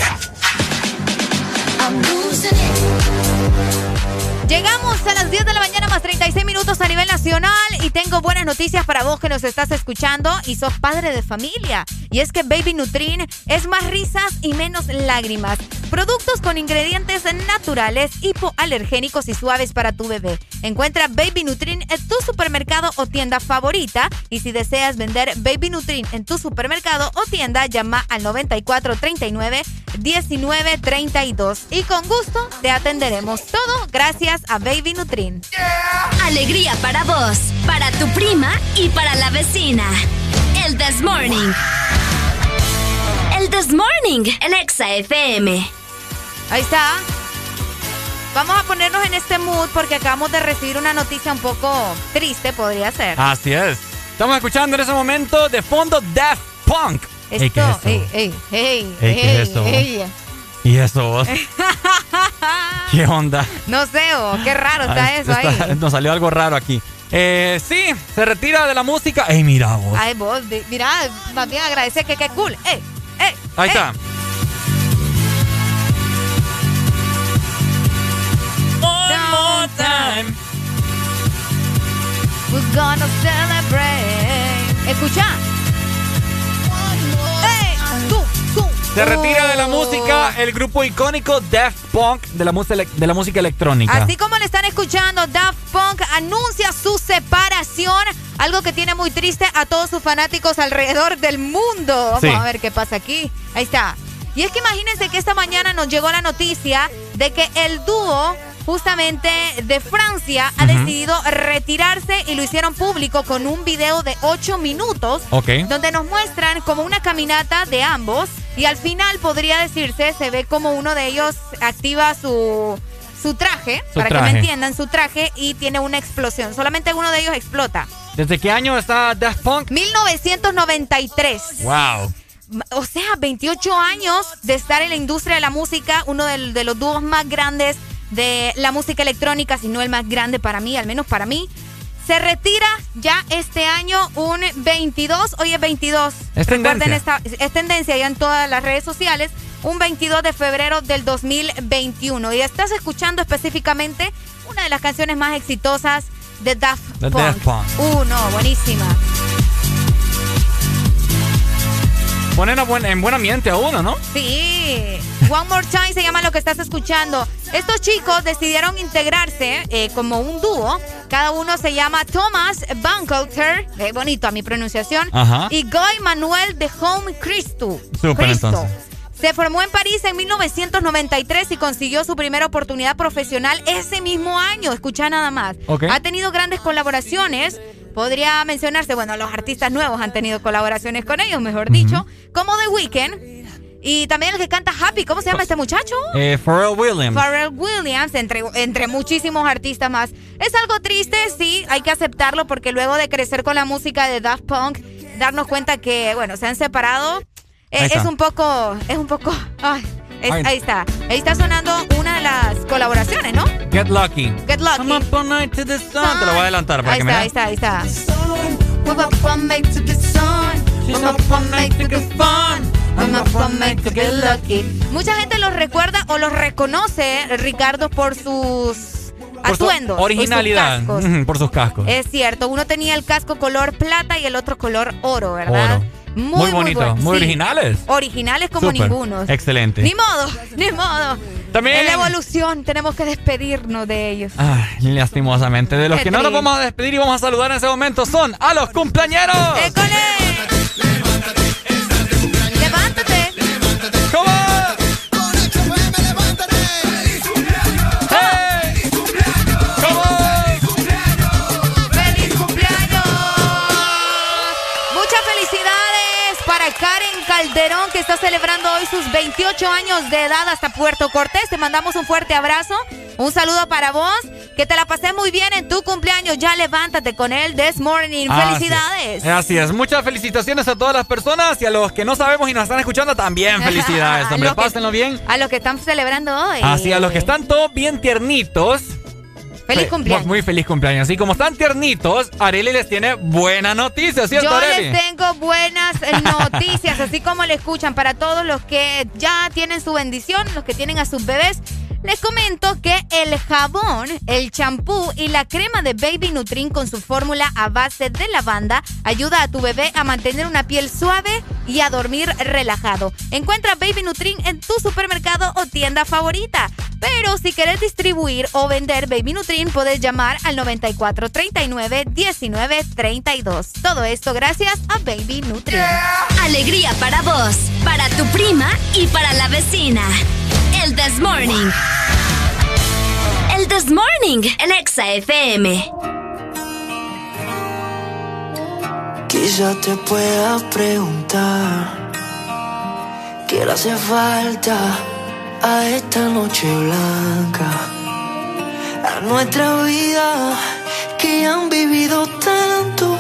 Llegamos a las 10 de la mañana más 36 minutos a nivel nacional y tengo buenas noticias para vos que nos estás escuchando y sos padre de familia. Y es que Baby Nutrin es más risas y menos lágrimas. Productos con ingredientes naturales, hipoalergénicos y suaves para tu bebé. Encuentra Baby Nutrin en tu supermercado o tienda favorita. Y si deseas vender Baby Nutrin en tu supermercado o tienda, llama al 9439 1932. Y con gusto te atenderemos todo gracias a Baby Nutrin. Alegría para vos, para tu prima y para la vecina. El This Morning. El This Morning, el Exa FM. Ahí está. Vamos a ponernos en este mood porque acabamos de recibir una noticia un poco triste, podría ser. Así es. Estamos escuchando en ese momento de fondo Daft Punk. Ey, ¿qué es Esto, esto? ey, ey, ey, Ey, ¿qué ¿Y eso vos? ¿Qué onda? No sé, oh, qué raro está Ah, eso está- ahí. Nos salió algo raro aquí. Eh, sí, se retira de la música. ¡Ey, mira vos! Ay, vos, mira, más bien agradecer que qué cool. ¡Ey! ¡Ey! Ahí está. One more time. We're gonna celebrate. Escucha. Se retira de la música el grupo icónico Daft Punk de la, música de la música electrónica. Así como le están escuchando, Daft Punk anuncia su separación, algo que tiene muy triste a todos sus fanáticos alrededor del mundo. Vamos Sí. a ver qué pasa aquí. Ahí está. Y es que imagínense que esta mañana nos llegó la noticia de que el dúo justamente de Francia ha decidido retirarse y lo hicieron público con un video de 8 minutos Ok. donde nos muestran como una caminata de ambos y al final podría decirse, se ve como uno de ellos activa su, su traje, Su para que me entiendan, su traje y tiene una explosión. Solamente uno de ellos explota. ¿Desde qué año está Daft Punk? 1993. ¡Wow! O sea, 28 años de estar en la industria de la música, uno del- de, los dúos más grandes de la música electrónica, si no el más grande para mí, al menos para mí. Se retira ya este año un 22, hoy es 22. Es tendencia. esta, es tendencia ya en todas las redes sociales, un 22 de febrero del 2021. Y estás escuchando específicamente una de las canciones más exitosas de Daft Punk. Daft Punk. Uh, no, buenísima. Ponen a buen- en buen ambiente a uno, ¿no? Sí, One More Time se llama lo que estás escuchando. Estos chicos decidieron integrarse eh, como un dúo. Cada uno se llama Thomas Bancoter, qué bonito a mi pronunciación, Ajá. y Guy Manuel de Home Cristo. Súper, Cristo. entonces. Se formó en París en 1993 y consiguió su primera oportunidad profesional ese mismo año. Escucha nada más. Ok. Ha tenido grandes colaboraciones. Podría mencionarse, bueno, los artistas nuevos han tenido colaboraciones con ellos, mejor dicho, como The Weeknd. Y también el que canta Happy, ¿cómo se llama este muchacho? Eh, Pharrell Williams. Pharrell Williams, entre, entre muchísimos artistas más. Es algo triste, sí, hay que aceptarlo porque luego de crecer con la música de Daft Punk, darnos cuenta que, bueno, se han separado, eh, es un poco, es un poco, ay, es- ahí está. Ahí está sonando una de las colaboraciones, ¿no? Get Lucky. Get Lucky. I'm up all night to the sun. Te lo voy a adelantar para Ahí que me está, ahí está, ahí está. We're up all night to get sun. We're up all night to get fun. We're up all night to get lucky. Mucha gente los recuerda o los reconoce, Ricardo, por sus Por su atuendos. o sus originalidad. cascos. Por sus cascos. Es cierto, uno tenía el casco color plata y el otro color oro, ¿verdad? Oro. Muy bonito, bueno, muy sí. originales. Originales como Súper. ninguno. Excelente. Ni modo, ni modo. También- En la evolución tenemos que despedirnos de ellos. Ay, lastimosamente. De los Qué que no nos vamos a despedir y vamos a saludar en ese momento son a los cumpleañeros. ¡Levántate! Está celebrando hoy sus 28 años de edad hasta Puerto Cortés. Te mandamos un fuerte abrazo. Un saludo para vos. Que te la pasé muy bien en tu cumpleaños. Ya levántate con él this morning. Felicidades. Así es. Muchas felicitaciones a todas las personas y a los que no sabemos y nos están escuchando también. Felicidades, hombre. Los que- Pásenlo bien. A los que están celebrando hoy. Así, a los que están todos bien tiernitos. Feliz fe- cumpleaños. Muy feliz cumpleaños. Y como están tiernitos, Areli les tiene buena noticia, ¿cierto, Yo les tengo buenas eh, noticias, así como le escuchan para todos los que ya tienen su bendición, los que tienen a sus bebés. Les comento que el jabón, el champú y la crema de Baby Nutrin con su fórmula a base de lavanda ayuda a tu bebé a mantener una piel suave y a dormir relajado. Encuentra Baby Nutrin en tu supermercado o tienda favorita. Pero si querés distribuir o vender Baby Nutrin, puedes llamar al 9439 1932. Todo esto gracias a Baby Nutrin. Alegría para vos, para tu prima y para la vecina. El This Morning. El This Morning, el Exa FM. Quizá te pueda preguntar qué le hace falta a esta noche blanca, a nuestra vida que han vivido tanto,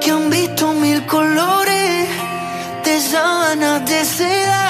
que han visto mil colores de sábanas de seda.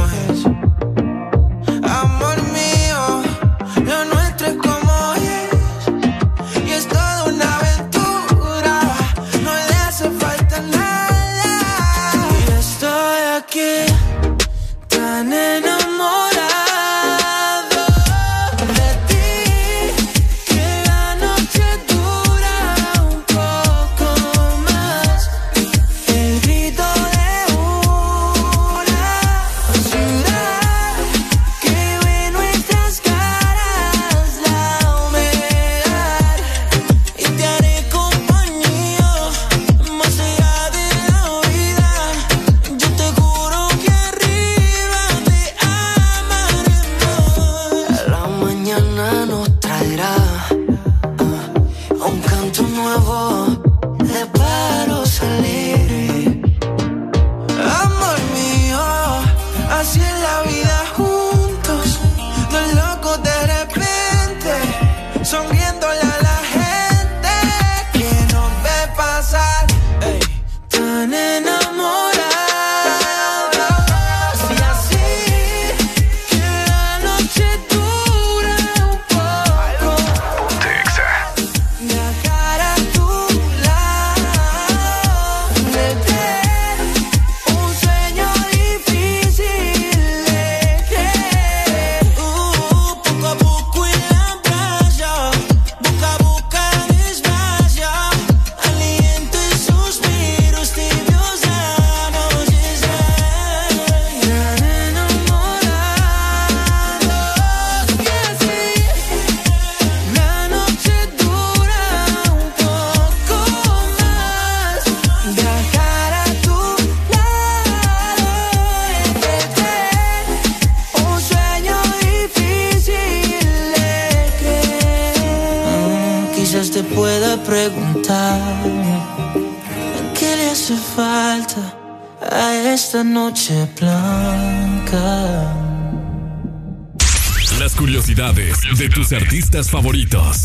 Favoritos.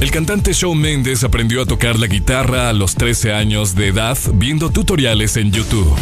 El cantante Shawn Mendes aprendió a tocar la guitarra a los 13 años de edad viendo tutoriales en YouTube.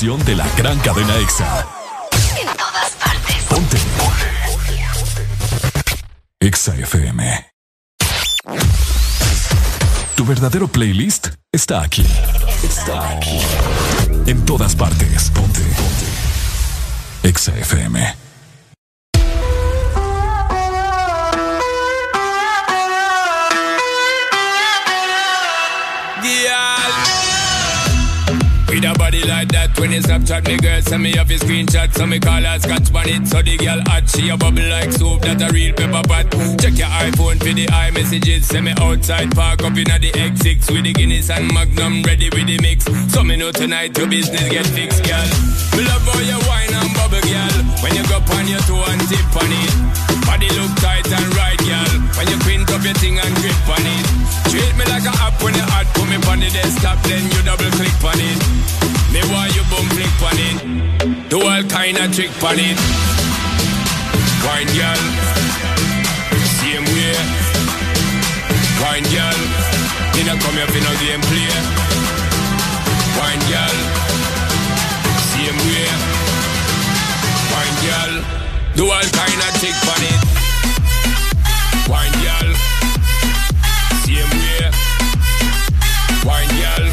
de la gran cadena EXA. En todas partes. Ponte. EXA FM. Tu verdadero playlist está aquí. Está aquí. En todas partes. Ponte. Ponte. EXA FM. Send me off your screenshot, so me call her scotch bonnet. So the girl hot, she a bubble like soap, that a real pepper pot. Check your iPhone for the iMessages. Send me outside, park up in the X6 with the Guinness and Magnum ready with the mix. So me know tonight your business get fixed, girl. Me love all your wine and bubble, girl. When you go on your toe and tip on it. Body look tight and right, girl. When you print up your thing and grip on it. Treat me like a app when you hot, put me on the desktop, then you kind of trick on it. Wine girl, same way. Wine girl, you not come here for no game play. Wine girl, same way. Wine girl, do all kind of trick on it. Wine girl, same way. Wine girl,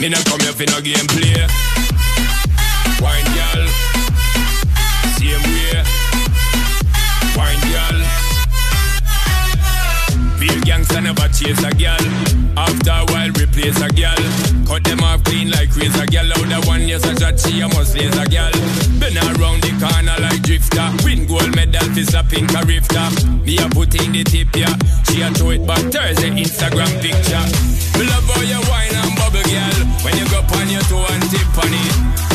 me not come here for no game play. Chase a girl. After a while, replace a gal. Cut them off clean like razor girl. Out the one yes a shot, she a must raise a gal. Been around the corner like drifter. Win gold medal slapping a rifter. Me a put in the tip yeah. She a throw it back Thursday Instagram picture. Me love how you wine and bubble girl. When you go on your toe and tip on it.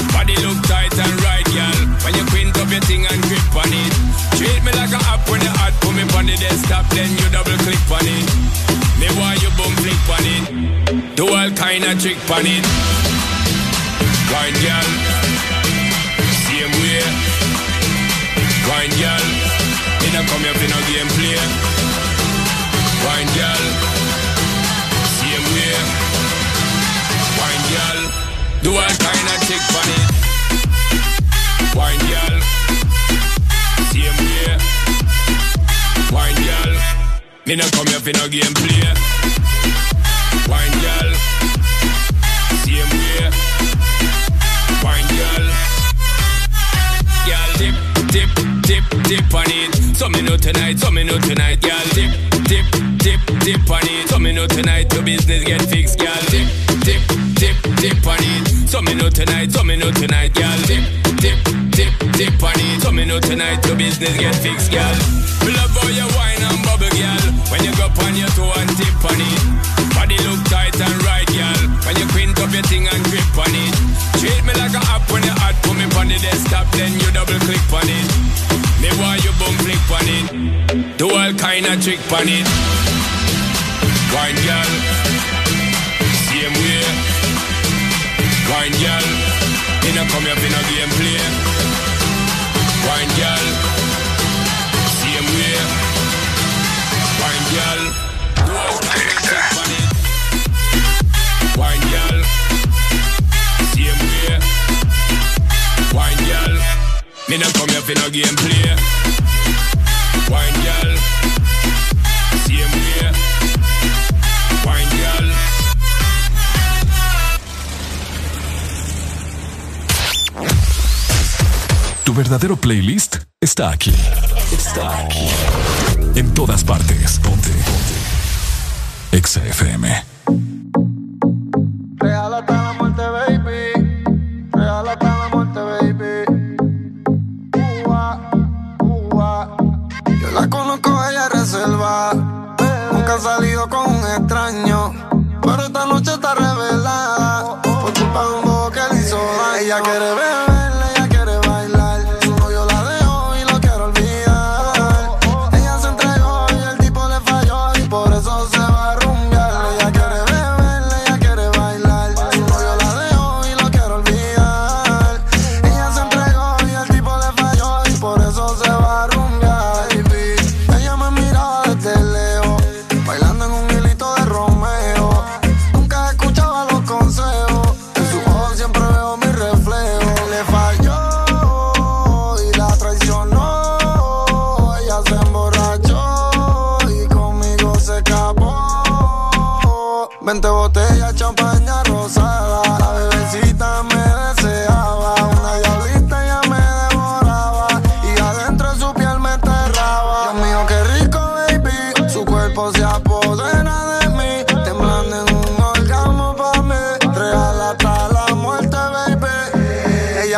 Kind of trick on it. Wine girl, same way. Wine girl, me not come here for no game play. Wine girl, same way. Wine girl, do all kind of trick on it. Wine girl, same way. Wine girl, me not come here for no game play. Know tonight, so me know tonight, girl dip, dip, dip, dip on it. So me know tonight your business get fixed, girl dip, dip, dip, dip on it. So me know tonight, so me know tonight, girl dip, dip, dip, dip on it. So me know tonight your business get fixed, girl. Me love how you wine and bubble, girl. When you go on your toe and tip on it. Body look tight and right, girl. When you quint up your thing and grip on it. Treat me like a app when you hot. Put me on the desktop, then you double click on it. Me want you boom flick on it. Do all kind of trick on it. Wine girl, same way. Wine girl, me not come here no me not come here for no game play. Wine girl, same way. Wine girl. Tu verdadero playlist está aquí. Está aquí. En todas partes. Ponte. Ponte. Exa FM.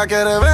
Quiere beber,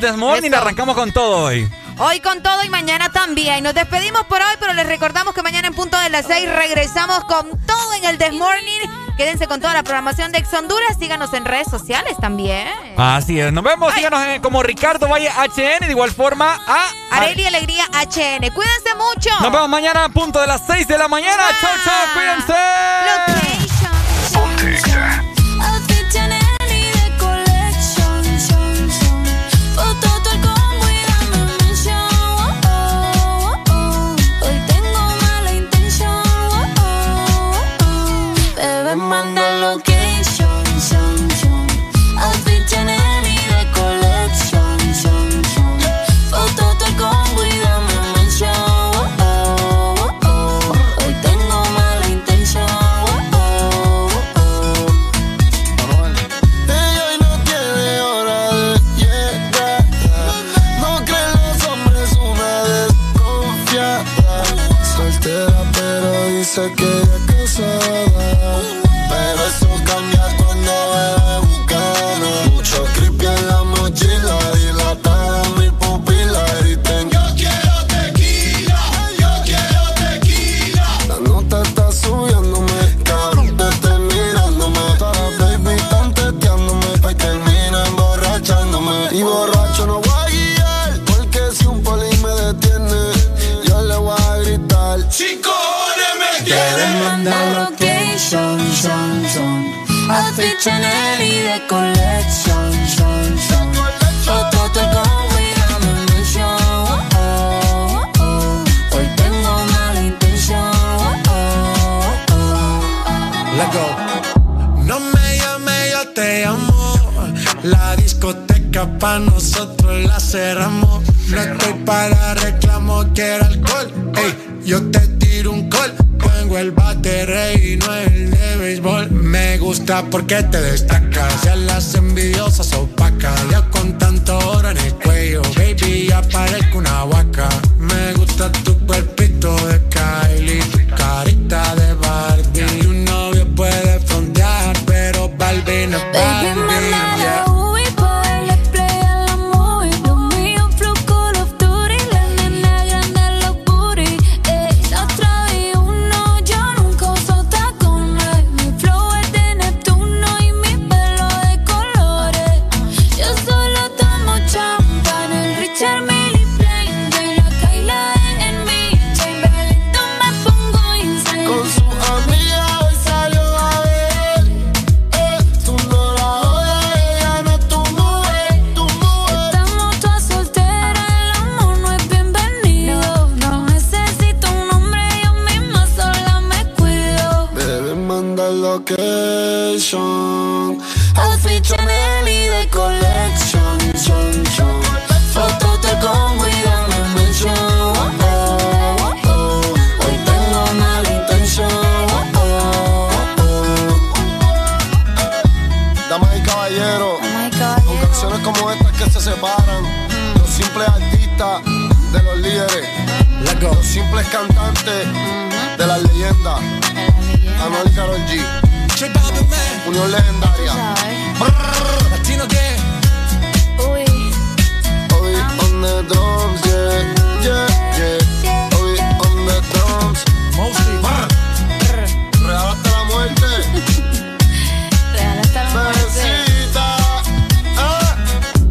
Desmorning. Arrancamos con todo hoy. Hoy con todo y mañana también. Nos despedimos por hoy, pero les recordamos que mañana en punto de las 6 regresamos con todo en el Desmorning. Quédense con toda la programación de Ex Honduras. Síganos en redes sociales también. Así es. Nos vemos. Síganos en, como Ricardo Valle HN. De igual forma a. Areli Alegría HN. Cuídense mucho. Nos vemos mañana a punto de las 6 de la mañana. Ah. Chau. Cuídense. nosotros la cerramos. No estoy para reclamo, quiero alcohol. Ey, yo te tiro un call. Pongo el bate rey y no el de béisbol. Me gusta porque te destacas. Ya las envidiosas opacas.